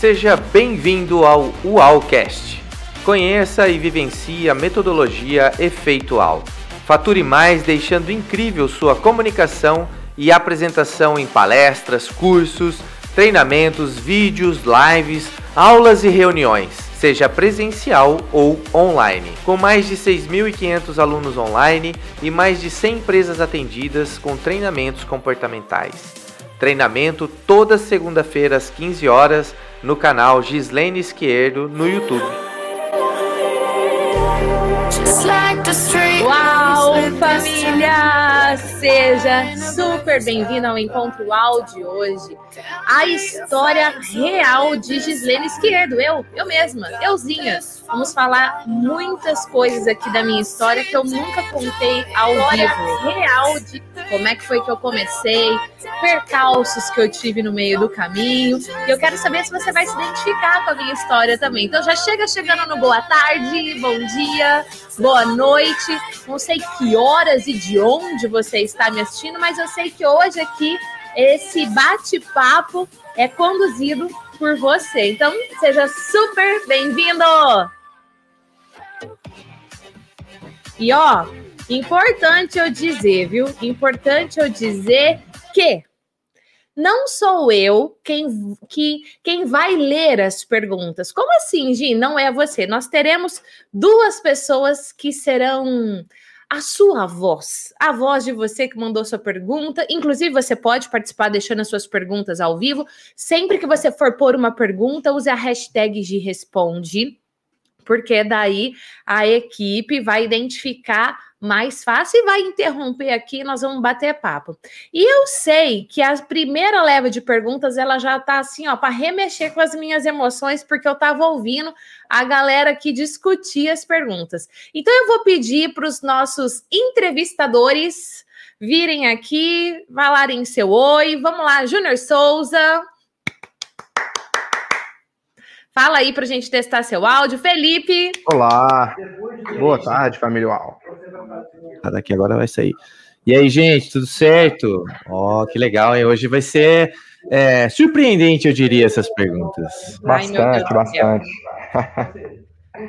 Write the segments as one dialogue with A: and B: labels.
A: Seja bem-vindo ao UALcast. Conheça e vivencie a metodologia Efeito UAL. Fature mais deixando incrível sua comunicação e apresentação em palestras, cursos, treinamentos, vídeos, lives, aulas e reuniões, seja presencial ou online. Com mais de 6.500 alunos online e mais de 100 empresas atendidas com treinamentos comportamentais. Treinamento toda segunda-feira às 15 horas no canal Gislene Esquerdo no YouTube.
B: Uau, família! Seja super bem-vindo ao Encontro Áudio hoje. A história real de Gislene Esquerdo, eu, eu mesma, euzinha. Vamos falar muitas coisas aqui da minha história que eu nunca contei ao vivo. Real de como é que foi que eu comecei, percalços que eu tive no meio do caminho. E eu quero saber se você vai se identificar com a minha história também. Então já chega chegando no boa tarde, bom dia, boa noite. Não sei que horas e de onde você está me assistindo, mas eu sei que hoje aqui esse bate-papo é conduzido por você. Então, seja super bem-vindo! E ó, importante eu dizer, viu? Importante eu dizer que não sou eu quem, que, quem vai ler as perguntas. Como assim, Gi? Não é você. Nós teremos duas pessoas que serão a sua voz, a voz de você que mandou sua pergunta. Inclusive, você pode participar deixando as suas perguntas ao vivo. Sempre que você for pôr uma pergunta, use a hashtag de responde, porque daí a equipe vai identificar mais fácil e vai interromper aqui, nós vamos bater papo. E eu sei que a primeira leva de perguntas ela já tá assim, ó, para remexer com as minhas emoções, porque eu tava ouvindo a galera que discutia as perguntas. Então eu vou pedir para os nossos entrevistadores virem aqui, falarem seu oi. Vamos lá, Júnior Souza. Fala aí para a gente testar seu áudio. Felipe.
C: Olá. Boa tarde, família UAU.
A: Ah, daqui agora vai sair. E aí, gente, tudo certo? Ó, oh, que legal, hein? Hoje vai ser é, surpreendente, eu diria, essas perguntas.
C: Bastante, Ai, bastante.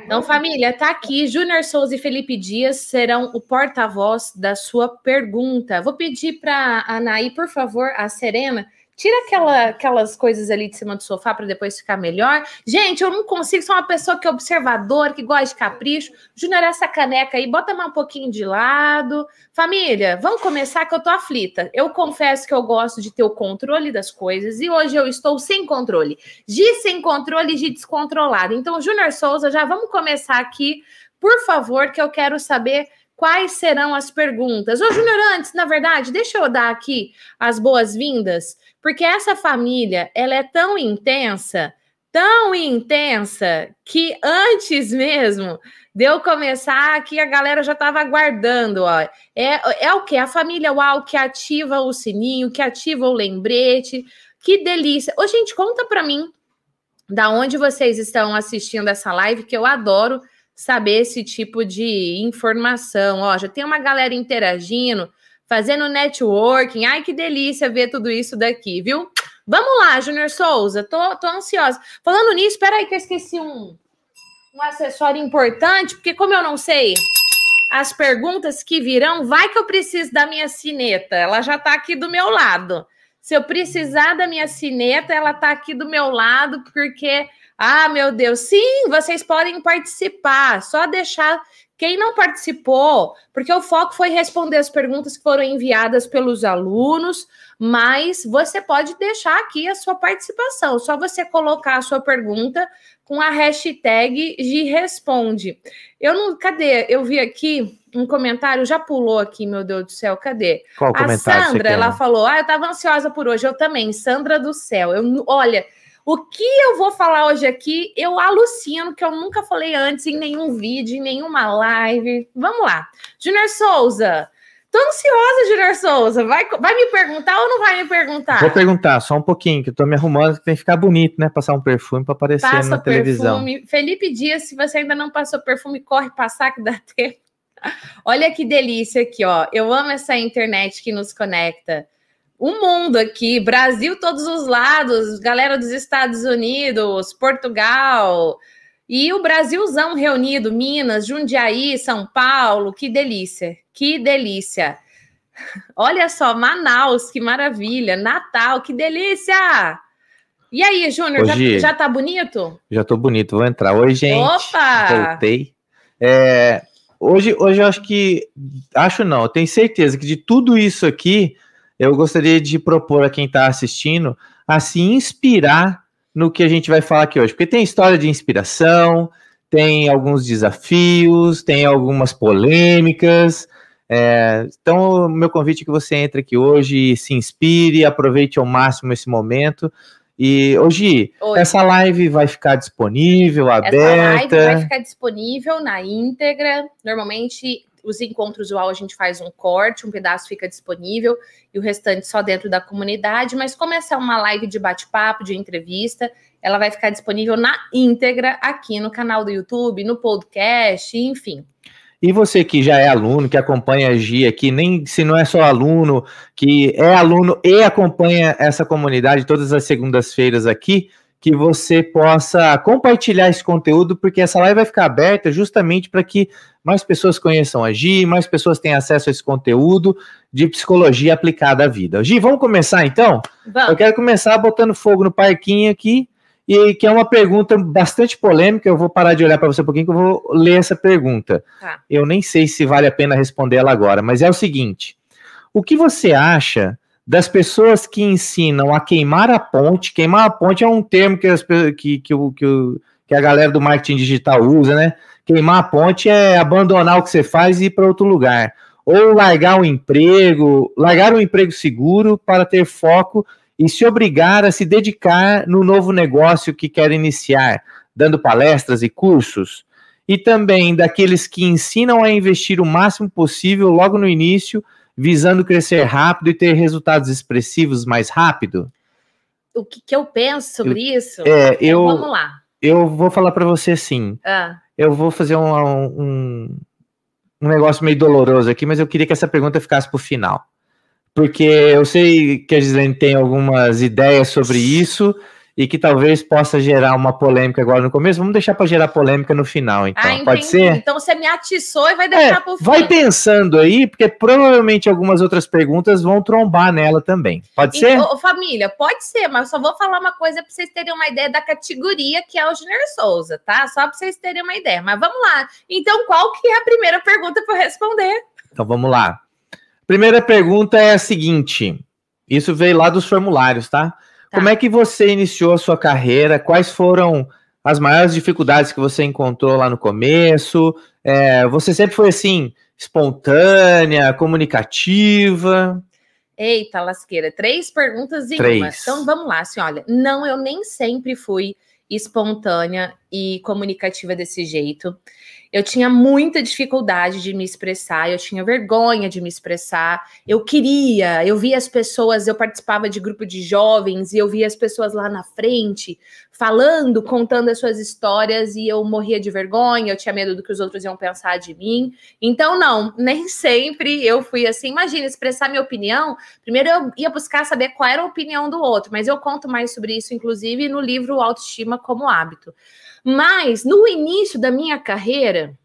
B: Então, família, tá aqui. Júnior Souza e Felipe Dias serão o porta-voz da sua pergunta. Vou pedir para a Anaí, por favor, a Serena, Tira aquela, aquelas coisas ali de cima do sofá para depois ficar melhor. Gente, eu não consigo, sou uma pessoa que é observadora, que gosta de capricho. Júnior, essa caneca aí, bota mais um pouquinho de lado. Família, vamos começar que eu tô aflita. Eu confesso que eu gosto de ter o controle das coisas e hoje eu estou sem controle. Gi sem controle, Gi descontrolada. Então, Júnior Souza, já vamos começar aqui, por favor, que eu quero saber quais serão as perguntas. Ô, Júnior, antes, na verdade, deixa eu dar aqui as boas-vindas porque essa família, ela é tão intensa, tão intensa, que antes mesmo de eu começar aqui, a galera já estava aguardando, ó. É, é o que? A família UAU que ativa o sininho, que ativa o lembrete. Que delícia. Ô, gente, conta para mim da onde vocês estão assistindo essa live, que eu adoro saber esse tipo de informação. Ó, já tem uma galera interagindo fazendo networking. Ai, que delícia ver tudo isso daqui, viu? Vamos lá, Júnior Souza, tô, tô ansiosa. Falando nisso, espera aí que eu esqueci um, um acessório importante, porque como eu não sei as perguntas que virão, vai que eu preciso da minha cineta. Ela já tá aqui do meu lado. Se eu precisar da minha cineta, ela tá aqui do meu lado, porque ah, meu Deus, sim, vocês podem participar. Só deixar quem não participou, porque o foco foi responder as perguntas que foram enviadas pelos alunos, mas você pode deixar aqui a sua participação, só você colocar a sua pergunta com a hashtag de responde. Eu não, cadê? Eu vi aqui um comentário, já pulou aqui, meu Deus do céu, cadê?
C: Qual
B: a Sandra, ela falou: "Ah, eu estava ansiosa por hoje, eu também, Sandra do céu". Eu, olha, o que eu vou falar hoje aqui, eu alucino que eu nunca falei antes em nenhum vídeo, em nenhuma live. Vamos lá. Junior Souza. Tô ansiosa, Junior Souza. Vai, vai me perguntar ou não vai me perguntar?
C: Vou perguntar, só um pouquinho, que eu tô me arrumando, que tem que ficar bonito, né? Passar um perfume para aparecer Passa na televisão.
B: Perfume. Felipe Dias, se você ainda não passou perfume, corre passar que dá tempo. Olha que delícia aqui, ó. Eu amo essa internet que nos conecta o mundo aqui, Brasil, todos os lados, galera dos Estados Unidos, Portugal, e o Brasilzão reunido, Minas, Jundiaí, São Paulo, que delícia, que delícia. Olha só, Manaus, que maravilha, Natal, que delícia! E aí, Júnior, já, já tá bonito?
C: Já tô bonito, vou entrar. Oi, gente.
B: Opa!
C: Voltei. É, hoje, hoje eu acho que. Acho não, eu tenho certeza que de tudo isso aqui, eu gostaria de propor a quem está assistindo a se inspirar no que a gente vai falar aqui hoje. Porque tem história de inspiração, tem alguns desafios, tem algumas polêmicas. É, então, meu convite é que você entre aqui hoje, se inspire, aproveite ao máximo esse momento. E hoje essa live vai ficar disponível, aberta. Essa
B: live vai ficar disponível na íntegra. Normalmente os encontros UAU a gente faz um corte, um pedaço fica disponível e o restante só dentro da comunidade. Mas como essa é uma live de bate-papo, de entrevista, ela vai ficar disponível na íntegra aqui no canal do YouTube, no podcast, enfim.
C: E você que já é aluno, que acompanha a GI aqui, nem se não é só aluno, que é aluno e acompanha essa comunidade todas as segundas-feiras aqui, que você possa compartilhar esse conteúdo, porque essa live vai ficar aberta justamente para que mais pessoas conheçam a Gi, mais pessoas tenham acesso a esse conteúdo de psicologia aplicada à vida. Gi, vamos começar então? Vamos. Eu quero começar botando fogo no parquinho aqui e que é uma pergunta bastante polêmica. Eu vou parar de olhar para você um pouquinho que eu vou ler essa pergunta. Tá. Eu nem sei se vale a pena responder ela agora, mas é o seguinte: o que você acha das pessoas que ensinam a queimar a ponte? Queimar a ponte é um termo que, as, que, que, que, que a galera do marketing digital usa, né? Queimar a ponte é abandonar o que você faz e ir para outro lugar. Ou largar o emprego, largar um emprego seguro para ter foco e se obrigar a se dedicar no novo negócio que quer iniciar, dando palestras e cursos, e também daqueles que ensinam a investir o máximo possível logo no início, visando crescer rápido e ter resultados expressivos mais rápido?
B: O que, que eu penso sobre
C: eu,
B: isso?
C: É, eu, vamos lá. Eu vou falar para você sim. Ah. Eu vou fazer um, um, um negócio meio doloroso aqui, mas eu queria que essa pergunta ficasse para o final porque eu sei que a Gislaine tem algumas ideias sobre isso e que talvez possa gerar uma polêmica agora no começo. Vamos deixar para gerar polêmica no final, então. Ah, Pode ser?
B: Então você me atiçou e vai deixar é, para o
C: final. Vai pensando aí, porque provavelmente algumas outras perguntas vão trombar nela também. Pode ser?
B: Ô, família, pode ser, mas eu só vou falar uma coisa para vocês terem uma ideia da categoria que é o Junior Souza, tá? Só para vocês terem uma ideia. Mas vamos lá. Então, qual que é a primeira pergunta para responder?
C: Então vamos lá. Primeira pergunta é a seguinte: isso veio lá dos formulários, tá? Tá? Como é que você iniciou a sua carreira? Quais foram as maiores dificuldades que você encontrou lá no começo? É, você sempre foi assim, espontânea, comunicativa?
B: Eita, lasqueira, três perguntas em três. uma. Então vamos lá, assim, olha, não, eu nem sempre fui espontânea e comunicativa desse jeito. Eu tinha muita dificuldade de me expressar, eu tinha vergonha de me expressar. Eu queria, eu via as pessoas, eu participava de grupo de jovens e eu via as pessoas lá na frente falando, contando as suas histórias e eu morria de vergonha, eu tinha medo do que os outros iam pensar de mim. Então, não, nem sempre eu fui assim. Imagina, expressar minha opinião. Primeiro eu ia buscar saber qual era a opinião do outro, mas eu conto mais sobre isso, inclusive, no livro Autoestima como Hábito. Mas no início da minha carreira,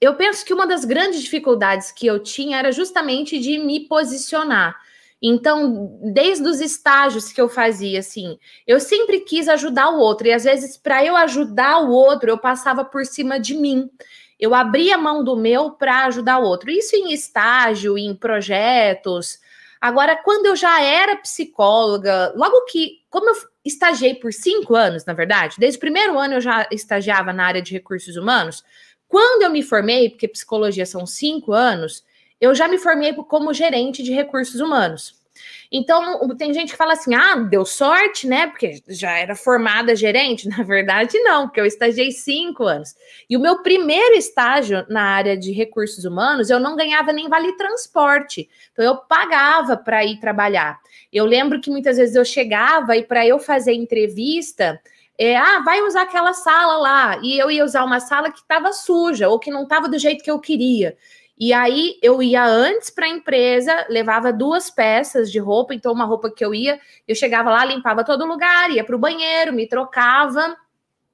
B: eu penso que uma das grandes dificuldades que eu tinha era justamente de me posicionar. Então, desde os estágios que eu fazia, assim, eu sempre quis ajudar o outro, e às vezes, para eu ajudar o outro, eu passava por cima de mim. Eu abria a mão do meu para ajudar o outro. Isso em estágio, em projetos. Agora, quando eu já era psicóloga, logo que, como eu estagiei por cinco anos, na verdade, desde o primeiro ano eu já estagiava na área de recursos humanos. Quando eu me formei, porque psicologia são cinco anos, eu já me formei como gerente de recursos humanos. Então, tem gente que fala assim: ah, deu sorte, né? Porque já era formada gerente. Na verdade, não, porque eu estagiei cinco anos. E o meu primeiro estágio na área de recursos humanos, eu não ganhava nem vale transporte. Então, eu pagava para ir trabalhar. Eu lembro que muitas vezes eu chegava e para eu fazer entrevista. É, ah, vai usar aquela sala lá. E eu ia usar uma sala que estava suja ou que não estava do jeito que eu queria. E aí eu ia antes para a empresa, levava duas peças de roupa, então uma roupa que eu ia, eu chegava lá, limpava todo lugar, ia para o banheiro, me trocava.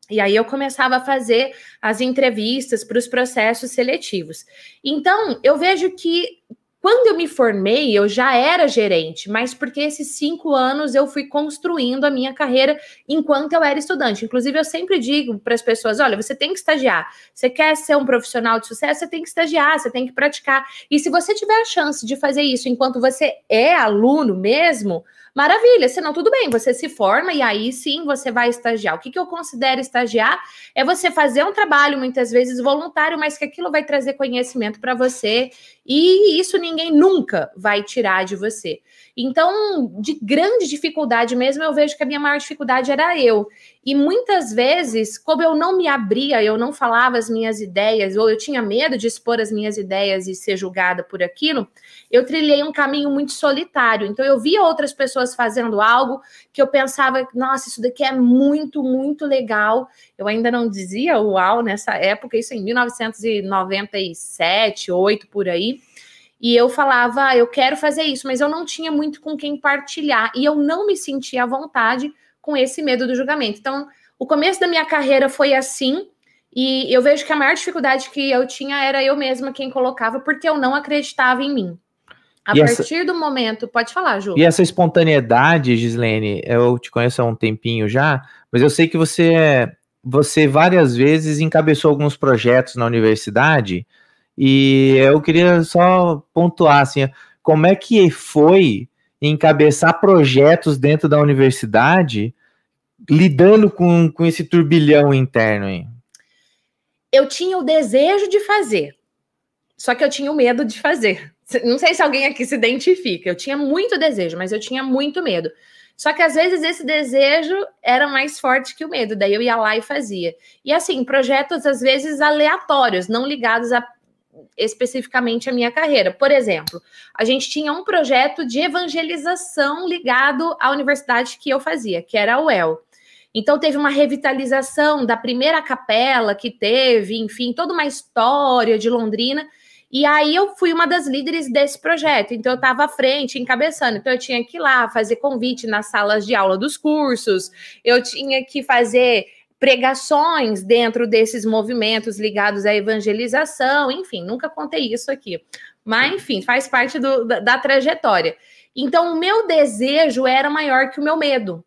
B: E aí eu começava a fazer as entrevistas para os processos seletivos. Então, eu vejo que quando eu me formei, eu já era gerente, mas porque esses cinco anos eu fui construindo a minha carreira enquanto eu era estudante. Inclusive, eu sempre digo para as pessoas: olha, você tem que estagiar. Você quer ser um profissional de sucesso, você tem que estagiar, você tem que praticar. E se você tiver a chance de fazer isso enquanto você é aluno mesmo, Maravilha, senão tudo bem, você se forma e aí sim você vai estagiar. O que, que eu considero estagiar é você fazer um trabalho, muitas vezes voluntário, mas que aquilo vai trazer conhecimento para você e isso ninguém nunca vai tirar de você. Então, de grande dificuldade mesmo, eu vejo que a minha maior dificuldade era eu. E muitas vezes, como eu não me abria, eu não falava as minhas ideias, ou eu tinha medo de expor as minhas ideias e ser julgada por aquilo, eu trilhei um caminho muito solitário. Então, eu via outras pessoas fazendo algo que eu pensava, nossa, isso daqui é muito, muito legal. Eu ainda não dizia uau nessa época, isso em 1997, 8 por aí. E eu falava, ah, eu quero fazer isso, mas eu não tinha muito com quem partilhar. E eu não me sentia à vontade com esse medo do julgamento. Então, o começo da minha carreira foi assim. E eu vejo que a maior dificuldade que eu tinha era eu mesma quem colocava, porque eu não acreditava em mim. A e partir essa... do momento, pode falar, Ju.
C: E essa espontaneidade, Gislene, eu te conheço há um tempinho já, mas eu sei que você, você várias vezes encabeçou alguns projetos na universidade e eu queria só pontuar assim, como é que foi encabeçar projetos dentro da universidade, lidando com, com esse turbilhão interno aí?
B: Eu tinha o desejo de fazer, só que eu tinha o medo de fazer. Não sei se alguém aqui se identifica. Eu tinha muito desejo, mas eu tinha muito medo. Só que às vezes esse desejo era mais forte que o medo, daí eu ia lá e fazia. E assim, projetos às vezes aleatórios, não ligados a especificamente a minha carreira. Por exemplo, a gente tinha um projeto de evangelização ligado à universidade que eu fazia, que era a UEL. Então teve uma revitalização da primeira capela que teve, enfim, toda uma história de Londrina. E aí eu fui uma das líderes desse projeto. Então eu estava à frente, encabeçando. Então eu tinha que ir lá fazer convite nas salas de aula dos cursos. Eu tinha que fazer pregações dentro desses movimentos ligados à evangelização, enfim, nunca contei isso aqui. Mas, enfim, faz parte do, da, da trajetória. Então, o meu desejo era maior que o meu medo.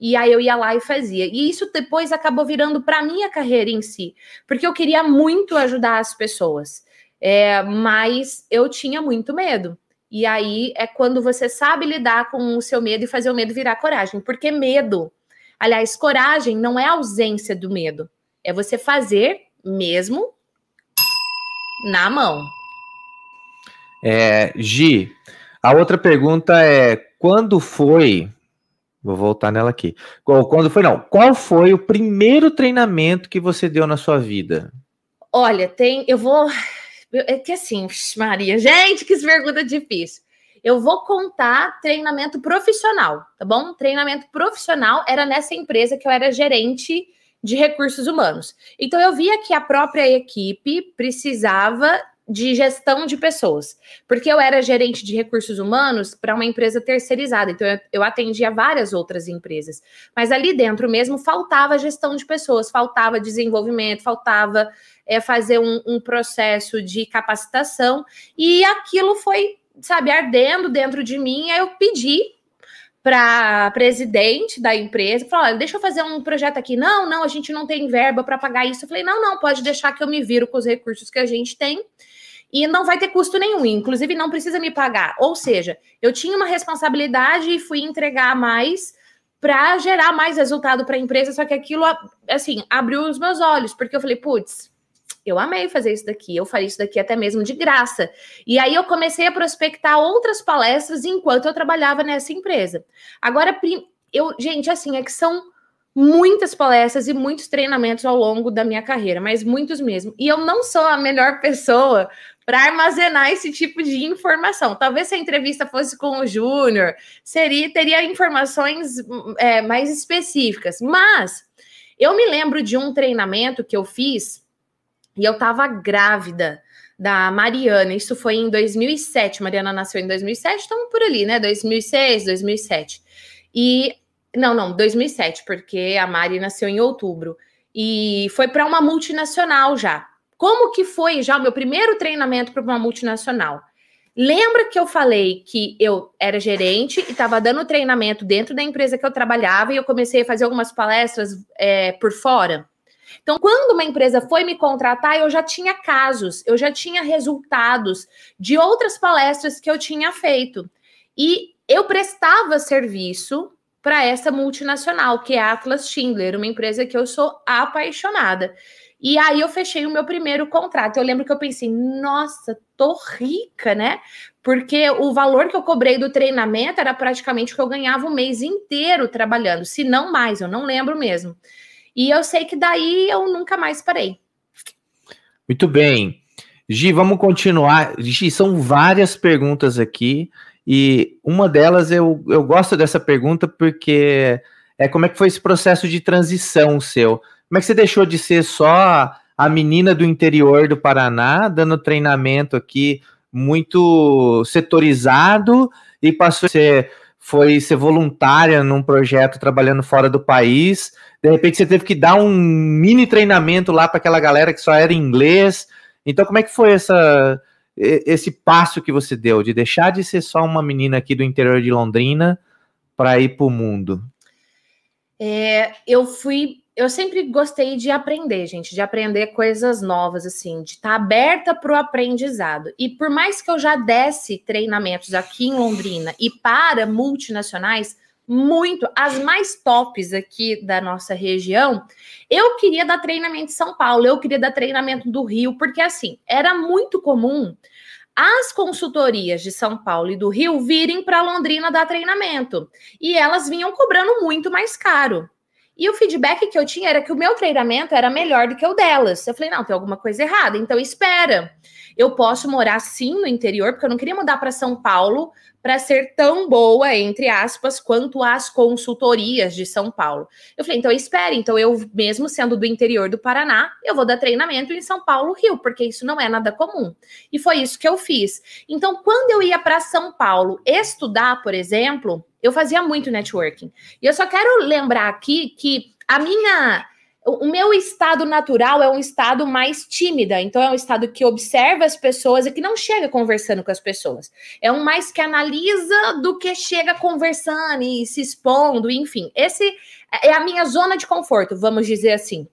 B: E aí eu ia lá e fazia. E isso depois acabou virando para minha carreira em si, porque eu queria muito ajudar as pessoas, é, mas eu tinha muito medo. E aí é quando você sabe lidar com o seu medo e fazer o medo virar coragem, porque medo Aliás, coragem não é ausência do medo, é você fazer mesmo na mão.
C: É, Gi, a outra pergunta é: quando foi? Vou voltar nela aqui. Quando foi? Não. Qual foi o primeiro treinamento que você deu na sua vida?
B: Olha, tem. Eu vou. É que assim, Maria, gente, que pergunta difícil eu vou contar treinamento profissional, tá bom? Treinamento profissional era nessa empresa que eu era gerente de recursos humanos. Então eu via que a própria equipe precisava de gestão de pessoas, porque eu era gerente de recursos humanos para uma empresa terceirizada, então eu, atendia várias outras empresas, mas ali dentro mesmo faltava gestão de pessoas, faltava desenvolvimento, faltava é, fazer um, um processo de capacitação, e aquilo foi sabe, ardendo dentro de mim. Aí eu pedi para presidente da empresa, falou: olha, deixa eu fazer um projeto aqui. Não, não, a gente não tem verba para pagar isso. Eu falei: não, não, pode deixar que eu me viro com os recursos que a gente tem e não vai ter custo nenhum, inclusive não precisa me pagar. Ou seja, eu tinha uma responsabilidade e fui entregar mais para gerar mais resultado para a empresa, só que aquilo assim abriu os meus olhos, porque eu falei, putz, eu amei fazer isso daqui, eu faria isso daqui até mesmo de graça. E aí eu comecei a prospectar outras palestras enquanto eu trabalhava nessa empresa. Agora, eu, gente, assim, é que são muitas palestras e muitos treinamentos ao longo da minha carreira, mas muitos mesmo. E eu não sou a melhor pessoa para armazenar esse tipo de informação. Talvez se a entrevista fosse com o Júnior, seria teria informações é, mais específicas. Mas eu me lembro de um treinamento que eu fiz e eu estava grávida da Mariana. Isso foi em 2007. Mariana nasceu em 2007, estamos por ali, né? 2006, 2007. E não, não, 2007, porque a Mari nasceu em outubro. E foi para uma multinacional já. Como que foi já o meu primeiro treinamento para uma multinacional? Lembra que eu falei que eu era gerente e estava dando treinamento dentro da empresa que eu trabalhava e eu comecei a fazer algumas palestras é, por fora? Então, quando uma empresa foi me contratar, eu já tinha casos, eu já tinha resultados de outras palestras que eu tinha feito. E eu prestava serviço para essa multinacional, que é a Atlas Schindler, uma empresa que eu sou apaixonada. E aí eu fechei o meu primeiro contrato. Eu lembro que eu pensei, nossa, tô rica, né? Porque o valor que eu cobrei do treinamento era praticamente o que eu ganhava o mês inteiro trabalhando, se não mais, eu não lembro mesmo. E eu sei que daí eu nunca mais parei.
C: Muito bem. Gi, vamos continuar. Gi, são várias perguntas aqui. E uma delas eu, eu gosto dessa pergunta porque é como é que foi esse processo de transição seu? Como é que você deixou de ser só a menina do interior do Paraná, dando treinamento aqui muito setorizado e passou a ser, foi ser voluntária num projeto trabalhando fora do país de repente você teve que dar um mini treinamento lá para aquela galera que só era inglês. Então, como é que foi essa, esse passo que você deu de deixar de ser só uma menina aqui do interior de Londrina para ir para o mundo?
B: É, eu fui, eu sempre gostei de aprender, gente, de aprender coisas novas, assim, de estar tá aberta para o aprendizado. E por mais que eu já desse treinamentos aqui em Londrina e para multinacionais, muito, as mais tops aqui da nossa região. Eu queria dar treinamento em São Paulo, eu queria dar treinamento do Rio, porque assim, era muito comum as consultorias de São Paulo e do Rio virem para Londrina dar treinamento. E elas vinham cobrando muito mais caro. E o feedback que eu tinha era que o meu treinamento era melhor do que o delas. Eu falei, não, tem alguma coisa errada, então espera. Eu posso morar sim no interior, porque eu não queria mudar para São Paulo para ser tão boa, entre aspas, quanto as consultorias de São Paulo. Eu falei, então espere, então eu, mesmo sendo do interior do Paraná, eu vou dar treinamento em São Paulo, Rio, porque isso não é nada comum. E foi isso que eu fiz. Então, quando eu ia para São Paulo estudar, por exemplo, eu fazia muito networking. E eu só quero lembrar aqui que a minha o meu estado natural é um estado mais tímida, então é um estado que observa as pessoas e que não chega conversando com as pessoas. É um mais que analisa do que chega conversando e se expondo, enfim. Esse é a minha zona de conforto, vamos dizer assim.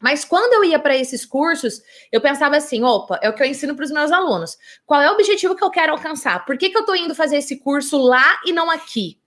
B: Mas quando eu ia para esses cursos, eu pensava assim: opa, é o que eu ensino para os meus alunos. Qual é o objetivo que eu quero alcançar? Por que, que eu estou indo fazer esse curso lá e não aqui?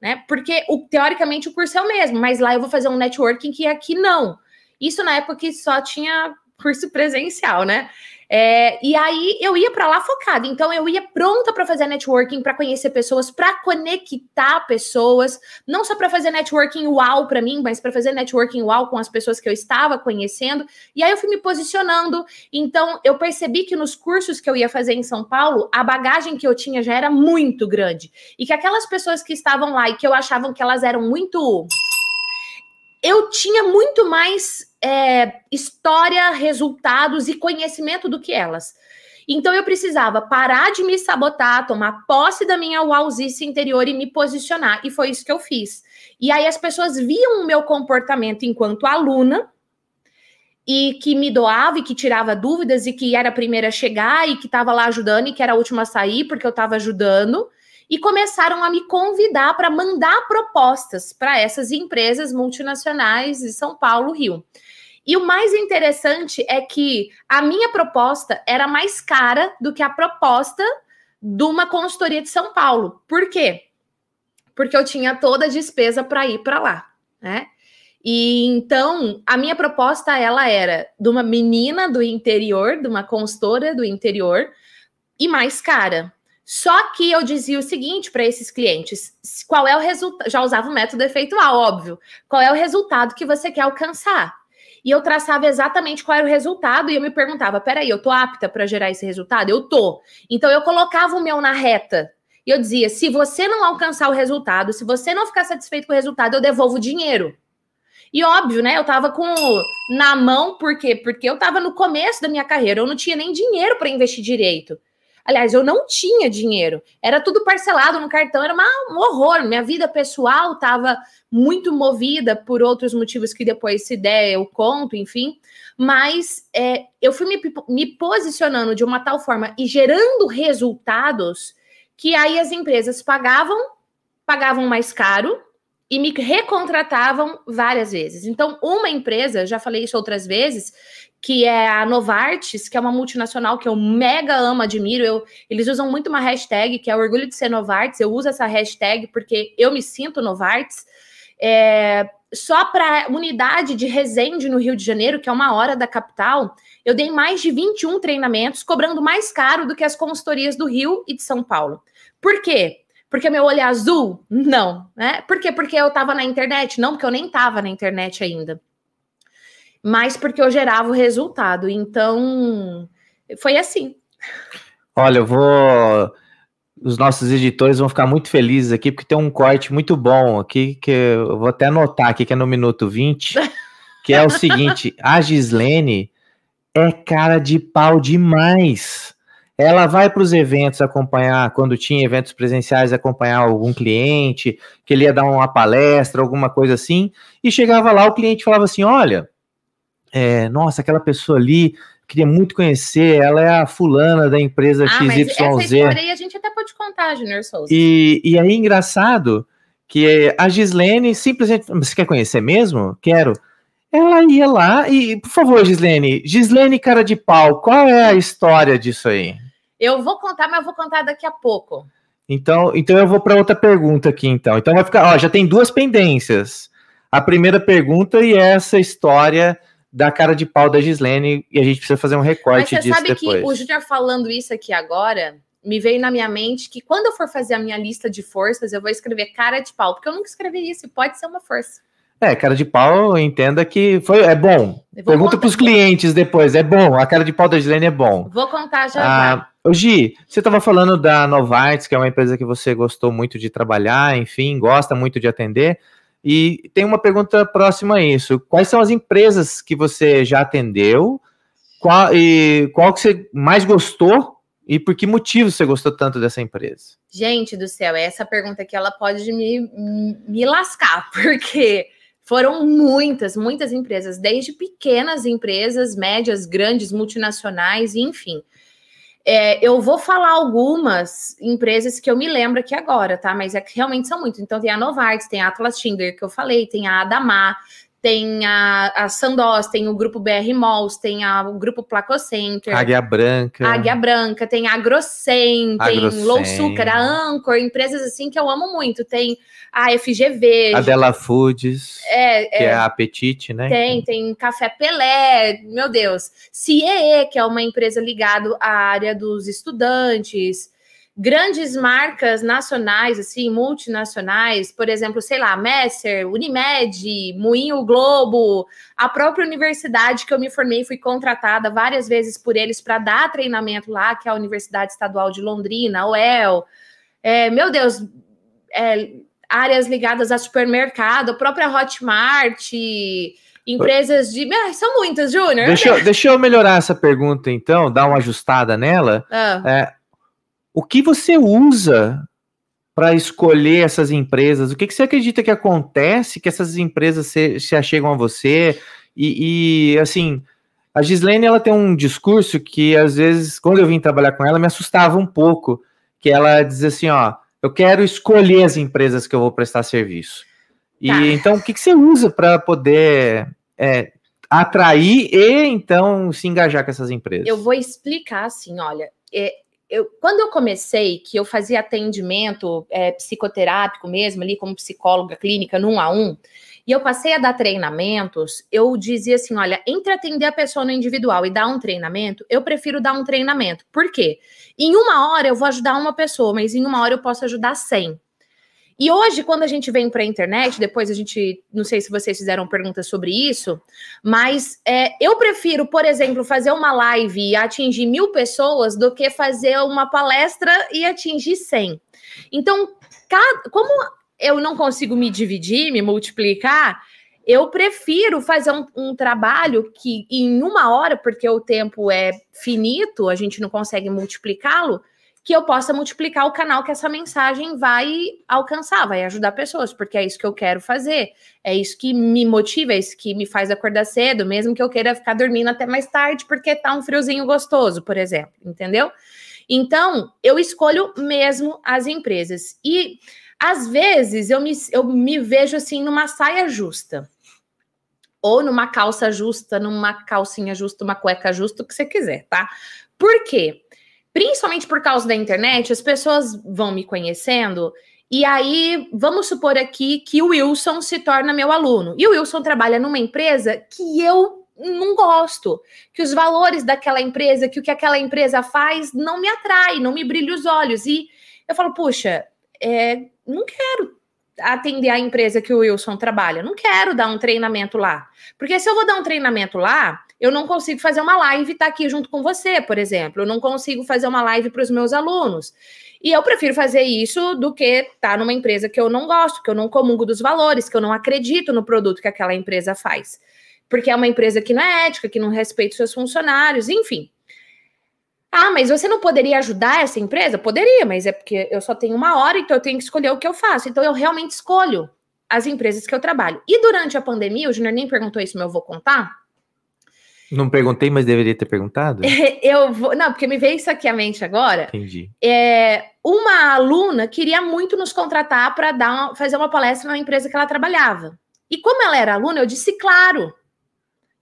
B: Né? Porque o, teoricamente o curso é o mesmo, mas lá eu vou fazer um networking que aqui não. Isso na época que só tinha curso presencial, né? É, e aí eu ia para lá focada, então eu ia pronta para fazer networking, para conhecer pessoas, para conectar pessoas, não só para fazer networking uau para mim, mas para fazer networking uau com as pessoas que eu estava conhecendo. E aí eu fui me posicionando. Então eu percebi que nos cursos que eu ia fazer em São Paulo, a bagagem que eu tinha já era muito grande e que aquelas pessoas que estavam lá e que eu achavam que elas eram muito eu tinha muito mais é, história, resultados e conhecimento do que elas. Então eu precisava parar de me sabotar, tomar posse da minha wowzice interior e me posicionar. E foi isso que eu fiz. E aí as pessoas viam o meu comportamento enquanto aluna e que me doava e que tirava dúvidas e que era a primeira a chegar e que estava lá ajudando e que era a última a sair porque eu estava ajudando e começaram a me convidar para mandar propostas para essas empresas multinacionais de São Paulo, Rio. E o mais interessante é que a minha proposta era mais cara do que a proposta de uma consultoria de São Paulo. Por quê? Porque eu tinha toda a despesa para ir para lá, né? E então a minha proposta ela era de uma menina do interior, de uma consultora do interior e mais cara. Só que eu dizia o seguinte para esses clientes: qual é o resultado? Já usava o método efeitual, óbvio. Qual é o resultado que você quer alcançar? E eu traçava exatamente qual era o resultado e eu me perguntava: peraí, eu tô apta para gerar esse resultado? Eu tô. Então eu colocava o meu na reta. E eu dizia: se você não alcançar o resultado, se você não ficar satisfeito com o resultado, eu devolvo o dinheiro. E óbvio, né? Eu tava com na mão, por quê? Porque eu tava no começo da minha carreira, eu não tinha nem dinheiro para investir direito. Aliás, eu não tinha dinheiro. Era tudo parcelado no cartão, era uma, um horror. Minha vida pessoal estava muito movida por outros motivos que depois, se der, eu conto, enfim. Mas é, eu fui me, me posicionando de uma tal forma e gerando resultados que aí as empresas pagavam, pagavam mais caro e me recontratavam várias vezes. Então, uma empresa, já falei isso outras vezes, que é a Novartis, que é uma multinacional que eu mega amo, admiro. Eu, eles usam muito uma hashtag que é orgulho de ser Novartis. Eu uso essa hashtag porque eu me sinto Novartis. É, só para unidade de Resende no Rio de Janeiro, que é uma hora da capital, eu dei mais de 21 treinamentos, cobrando mais caro do que as consultorias do Rio e de São Paulo. Por quê? Porque meu olho é azul? Não, né? Por quê? Porque eu estava na internet? Não, porque eu nem estava na internet ainda. Mas porque eu gerava o resultado. Então, foi assim.
C: Olha, eu vou. Os nossos editores vão ficar muito felizes aqui, porque tem um corte muito bom aqui, que eu vou até anotar aqui, que é no minuto 20, que é o seguinte: a Gislene é cara de pau demais. Ela vai para os eventos acompanhar, quando tinha eventos presenciais, acompanhar algum cliente, que ele ia dar uma palestra, alguma coisa assim, e chegava lá, o cliente falava assim: olha, é, nossa, aquela pessoa ali, queria muito conhecer, ela é a fulana da empresa ah, XYZ. Essa
B: história aí a gente até pode contar, Junior Souza.
C: E, e aí, engraçado, que a Gislene simplesmente. Você quer conhecer mesmo? Quero. Ela ia lá e, por favor, Gislene, Gislene cara de pau, qual é a história disso aí?
B: Eu vou contar, mas eu vou contar daqui a pouco.
C: Então, então eu vou para outra pergunta aqui, então. Então vai ficar, ó, já tem duas pendências. A primeira pergunta e essa história da cara de pau da Gislene e a gente precisa fazer um recorte Mas você sabe depois.
B: que o Júnior falando isso aqui agora, me veio na minha mente que quando eu for fazer a minha lista de forças, eu vou escrever cara de pau, porque eu nunca escrevi isso, e pode ser uma força.
C: É, cara de pau, entenda que foi, é bom. Pergunta para os clientes depois, é bom. A cara de pau da Gislene é bom.
B: Vou contar já ah, já.
C: Gi, você estava falando da Novartis, que é uma empresa que você gostou muito de trabalhar, enfim, gosta muito de atender. E tem uma pergunta próxima a isso. Quais são as empresas que você já atendeu? Qual, e qual que você mais gostou e por que motivo você gostou tanto dessa empresa?
B: Gente do céu, essa pergunta aqui ela pode me, me lascar, porque foram muitas, muitas empresas, desde pequenas empresas, médias, grandes, multinacionais, enfim. É, eu vou falar algumas empresas que eu me lembro aqui agora, tá? Mas é que realmente são muitas. Então tem a Novartis, tem a Atlas Tinder, que eu falei, tem a Adamar, tem a, a Sandoz, tem o grupo BR Malls, tem a, o grupo Placocenter.
C: Águia Branca.
B: Águia Branca, tem a Agrocem, tem Low Sucar, a Anchor, empresas assim que eu amo muito. Tem a FGV.
C: A Della Foods, é, que é, é a Apetite, né?
B: Tem, tem Café Pelé, meu Deus. CIEE, que é uma empresa ligada à área dos estudantes grandes marcas nacionais, assim, multinacionais, por exemplo, sei lá, Messer, Unimed, Moinho Globo, a própria universidade que eu me formei, fui contratada várias vezes por eles para dar treinamento lá, que é a Universidade Estadual de Londrina, UEL. É, meu Deus, é, áreas ligadas a supermercado, a própria Hotmart, empresas de. Ah, são muitas, Júnior.
C: Deixa, deixa eu melhorar essa pergunta, então, dar uma ajustada nela. Ah. É, o que você usa para escolher essas empresas? O que, que, você acredita que acontece que essas empresas se, se achegam a você? E, e, assim, a Gislene ela tem um discurso que às vezes, quando eu vim trabalhar com ela, me assustava um pouco, que ela diz assim, ó, eu quero escolher as empresas que eu vou prestar serviço. E tá. então, o que, que você usa para poder é, atrair e então se engajar com essas empresas?
B: Eu vou explicar assim, olha, é, eu, quando eu comecei, que eu fazia atendimento é, psicoterápico mesmo, ali como psicóloga clínica, num a um, e eu passei a dar treinamentos, eu dizia assim: olha, entre atender a pessoa no individual e dar um treinamento, eu prefiro dar um treinamento. Por quê? Em uma hora eu vou ajudar uma pessoa, mas em uma hora eu posso ajudar 100. E hoje, quando a gente vem para a internet, depois a gente, não sei se vocês fizeram perguntas sobre isso, mas é, eu prefiro, por exemplo, fazer uma live e atingir mil pessoas do que fazer uma palestra e atingir 100. Então, cada, como eu não consigo me dividir, me multiplicar, eu prefiro fazer um, um, trabalho que em uma hora, porque o tempo é finito, a gente não consegue multiplicá-lo, que eu possa multiplicar o canal que essa mensagem vai alcançar, vai ajudar pessoas, porque é isso que eu quero fazer, é isso que me motiva, é isso que me faz acordar cedo, mesmo que eu queira ficar dormindo até mais tarde, porque tá um friozinho gostoso, por exemplo, entendeu? Então, eu escolho mesmo as empresas. E às vezes eu me, eu me vejo assim numa saia justa. Ou numa calça justa, numa calcinha justa, uma cueca justa, o que você quiser, tá? Por quê? Principalmente por causa da internet, as pessoas vão me conhecendo e aí, vamos supor aqui que o Wilson se torna meu aluno. E o Wilson trabalha numa empresa que eu não gosto, que os valores daquela empresa, que o que aquela empresa faz não me atrai, não me brilha os olhos. E eu falo, puxa, é, não quero atender a empresa que o Wilson trabalha, não quero dar um treinamento lá. Porque se eu vou dar um treinamento lá, eu não consigo fazer uma live estar tá aqui junto com você, por exemplo. Eu não consigo fazer uma live para os meus alunos. E eu prefiro fazer isso do que estar tá numa empresa que eu não gosto, que eu não comungo dos valores, que eu não acredito no produto que aquela empresa faz. Porque é uma empresa que não é ética, que não respeita os seus funcionários, enfim. Ah, mas você não poderia ajudar essa empresa? Poderia, mas é porque eu só tenho uma hora, então eu tenho que escolher o que eu faço. Então eu realmente escolho as empresas que eu trabalho. E durante a pandemia, o Júnior nem perguntou isso, mas eu vou contar.
C: Não perguntei, mas deveria ter perguntado?
B: eu vou. Não, porque me veio isso aqui à mente agora.
C: Entendi.
B: É, uma aluna queria muito nos contratar para dar uma, fazer uma palestra na empresa que ela trabalhava. E como ela era aluna, eu disse claro.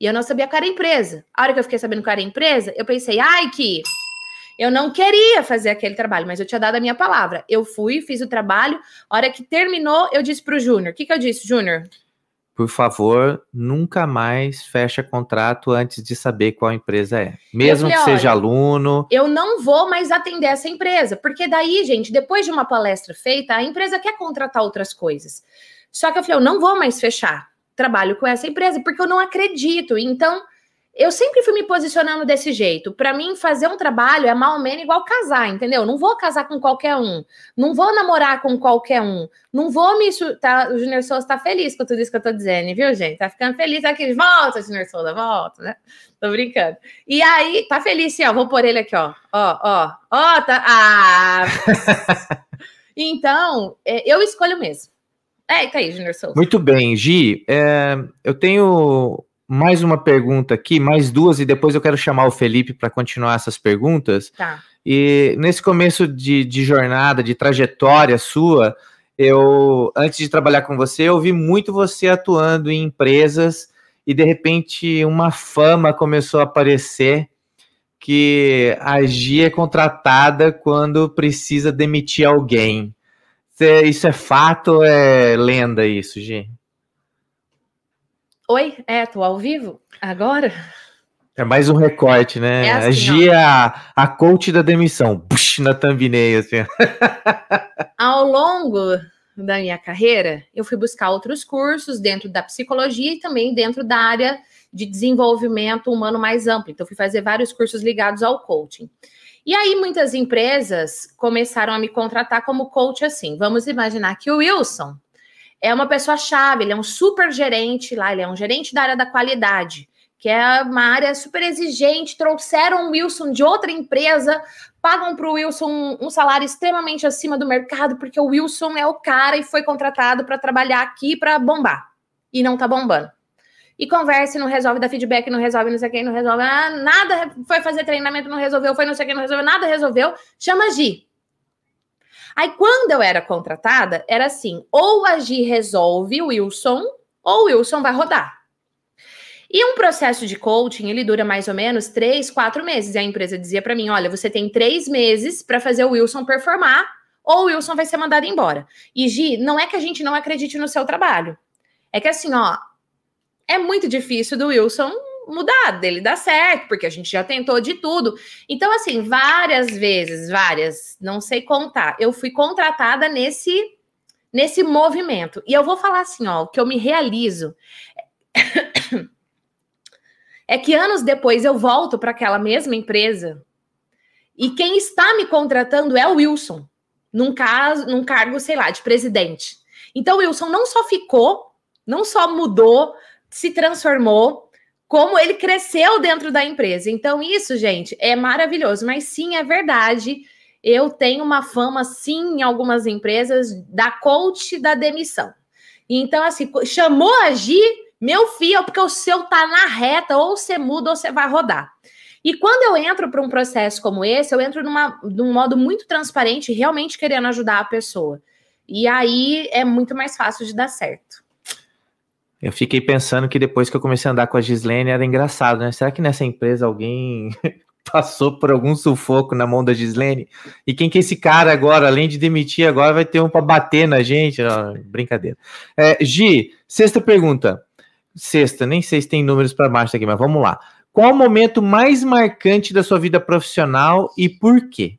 B: E eu não sabia qual era a empresa. A hora que eu fiquei sabendo qual era a empresa, eu pensei, ai, que eu não queria fazer aquele trabalho, mas eu tinha dado a minha palavra. Eu fui, fiz o trabalho. A hora que terminou, eu disse para o Júnior. O que, que eu disse, Júnior?
C: Por favor, nunca mais fecha contrato antes de saber qual empresa é. Mesmo falei, que seja aluno.
B: Eu não vou mais atender essa empresa, porque daí, gente, depois de uma palestra feita, a empresa quer contratar outras coisas. Só que eu falei, eu não vou mais fechar trabalho com essa empresa, porque eu não acredito. Então, eu sempre fui me posicionando desse jeito. Para mim, fazer um trabalho é mal ou menos igual casar, entendeu? Não vou casar com qualquer um. Não vou namorar com qualquer um. Não vou me. Tá, o Junior Souza tá feliz com tudo isso que eu tô dizendo, viu, gente? Tá ficando feliz aqui. Volta, Junior Souza, volta, né? Tô brincando. E aí, tá feliz sim, ó. Vou pôr ele aqui, ó. Ó, ó. Ó, tá. Ah! então, é, eu escolho mesmo. É, tá aí, Junior Souza.
C: Muito bem, Gi. É, eu tenho mais uma pergunta aqui, mais duas, e depois eu quero chamar o Felipe para continuar essas perguntas.
B: Tá.
C: E nesse começo de, de, jornada, de trajetória sua, eu, antes de trabalhar com você, eu vi muito você atuando em empresas e de repente uma fama começou a aparecer que a Gi é contratada quando precisa demitir alguém. Isso é fato ou é lenda isso, Gi?
B: Oi, é, tô ao vivo agora?
C: É mais um recorte, né? É assim, a Gi é a, coach da demissão, Puxa, na thumbnail, assim.
B: Ao longo da minha carreira, eu fui buscar outros cursos dentro da psicologia e também dentro da área de desenvolvimento humano mais amplo. Então, fui fazer vários cursos ligados ao coaching. E aí muitas empresas começaram a me contratar como coach assim. Vamos imaginar que o Wilson é uma pessoa chave, ele é um super gerente lá, ele é um gerente da área da qualidade, que é uma área super exigente. Trouxeram o Wilson de outra empresa, pagam para o Wilson um salário extremamente acima do mercado, porque o Wilson é o cara e foi contratado para trabalhar aqui para bombar. E não tá bombando e conversa, não resolve, dá feedback, não resolve, não sei quem, não resolve, ah, nada foi fazer treinamento, não resolveu, foi não sei quem, não resolveu, nada resolveu, chama Gi. Aí, quando eu era contratada, era assim: ou a Gi resolve o Wilson, ou o Wilson vai rodar. E um processo de coaching, ele dura mais ou menos três, quatro meses. E a empresa dizia para mim: olha, você tem três meses para fazer o Wilson performar, ou o Wilson vai ser mandado embora. E Gi, não é que a gente não acredite no seu trabalho. É que assim, ó, é muito difícil do Wilson mudar, dele dar certo, porque a gente já tentou de tudo. Então, assim, várias vezes, várias, não sei contar, eu fui contratada nesse nesse movimento. E eu vou falar assim, ó, que eu me realizo é que anos depois eu volto para aquela mesma empresa e quem está me contratando é o Wilson, num caso, num cargo, sei lá, de presidente. Então, o Wilson não só ficou não só mudou, se transformou, como ele cresceu dentro da empresa. Então, isso, gente, é maravilhoso. Mas sim, é verdade. Eu tenho uma fama, sim, em algumas empresas, da coach da demissão. Então, assim, chamou a Gi, meu filho, porque o seu tá na reta, ou você muda ou você vai rodar. E quando eu entro para um processo como esse, eu entro numa, num modo muito transparente, realmente querendo ajudar a pessoa. E aí é muito mais fácil de dar certo.
C: Eu fiquei pensando que depois que eu comecei a andar com a Gislene era engraçado, né? Será que nessa empresa alguém passou por algum sufoco na mão da Gislene? E quem que é esse cara agora, além de demitir, agora vai ter um para bater na gente? Não, brincadeira. É, Gi, sexta pergunta. Sexta, nem sei se tem números para baixo aqui, mas vamos lá. Qual o momento mais marcante da sua vida profissional e por quê?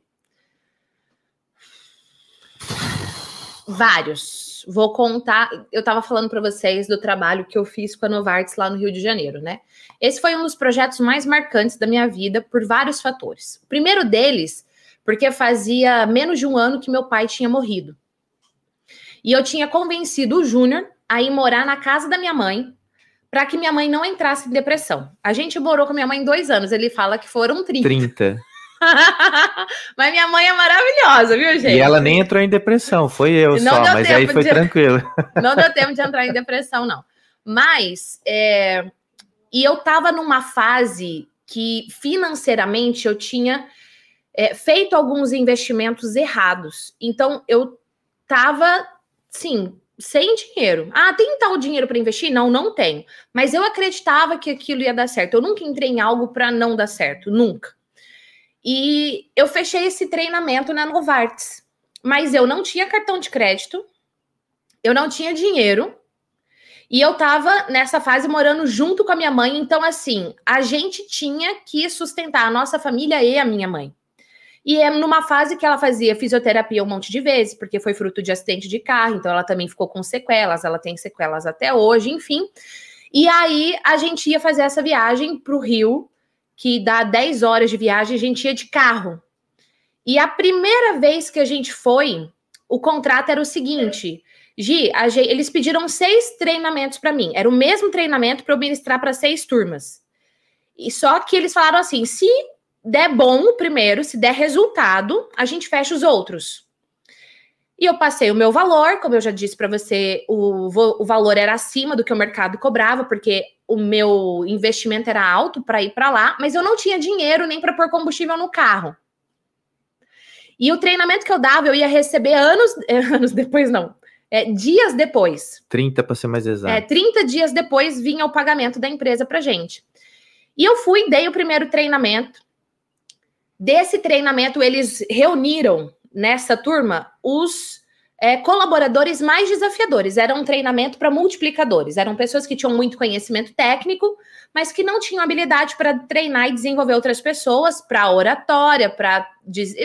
B: Vários. Vou contar. Eu estava falando para vocês do trabalho que eu fiz com a Novartis lá no Rio de Janeiro, né? Esse foi um dos projetos mais marcantes da minha vida por vários fatores. O primeiro deles, porque fazia menos de um ano que meu pai tinha morrido. E eu tinha convencido o Júnior a ir morar na casa da minha mãe para que minha mãe não entrasse em depressão. A gente morou com minha mãe dois anos, ele fala que foram 30.
C: 30.
B: mas minha mãe é maravilhosa, viu, gente?
C: E ela nem entrou em depressão, foi eu não só, mas aí foi de... tranquilo.
B: Não deu tempo de entrar em depressão, não. Mas, é... e eu tava numa fase que financeiramente eu tinha é, feito alguns investimentos errados. Então, eu tava, sim, sem dinheiro. Ah, tem tal dinheiro para investir? Não, não tenho. Mas eu acreditava que aquilo ia dar certo. Eu nunca entrei em algo para não dar certo, nunca. E eu fechei esse treinamento na Novartis. Mas eu não tinha cartão de crédito, eu não tinha dinheiro. E eu tava nessa fase morando junto com a minha mãe, então assim, a gente tinha que sustentar a nossa família e a minha mãe. E é numa fase que ela fazia fisioterapia um monte de vezes, porque foi fruto de acidente de carro, então ela também ficou com sequelas, ela tem sequelas até hoje, enfim. E aí a gente ia fazer essa viagem para o Rio, que dá 10 horas de viagem, a gente ia de carro. E a primeira vez que a gente foi, o contrato era o seguinte: Gi, eles pediram seis treinamentos para mim. Era o mesmo treinamento para eu ministrar para seis turmas. E só que eles falaram assim: se der bom o primeiro, se der resultado, a gente fecha os outros. E eu passei o meu valor, como eu já disse para você, o, o valor era acima do que o mercado cobrava, porque o meu investimento era alto para ir para lá, mas eu não tinha dinheiro nem para pôr combustível no carro. E o treinamento que eu dava, eu ia receber anos, anos depois, não, é, dias depois.
C: 30 para ser mais exato.
B: É, 30 dias depois vinha o pagamento da empresa para gente. E eu fui, dei o primeiro treinamento, Desse treinamento, eles reuniram nessa turma os é, colaboradores mais desafiadores. Era um treinamento para multiplicadores. Eram pessoas que tinham muito conhecimento técnico, mas que não tinham habilidade para treinar e desenvolver outras pessoas, para oratória, para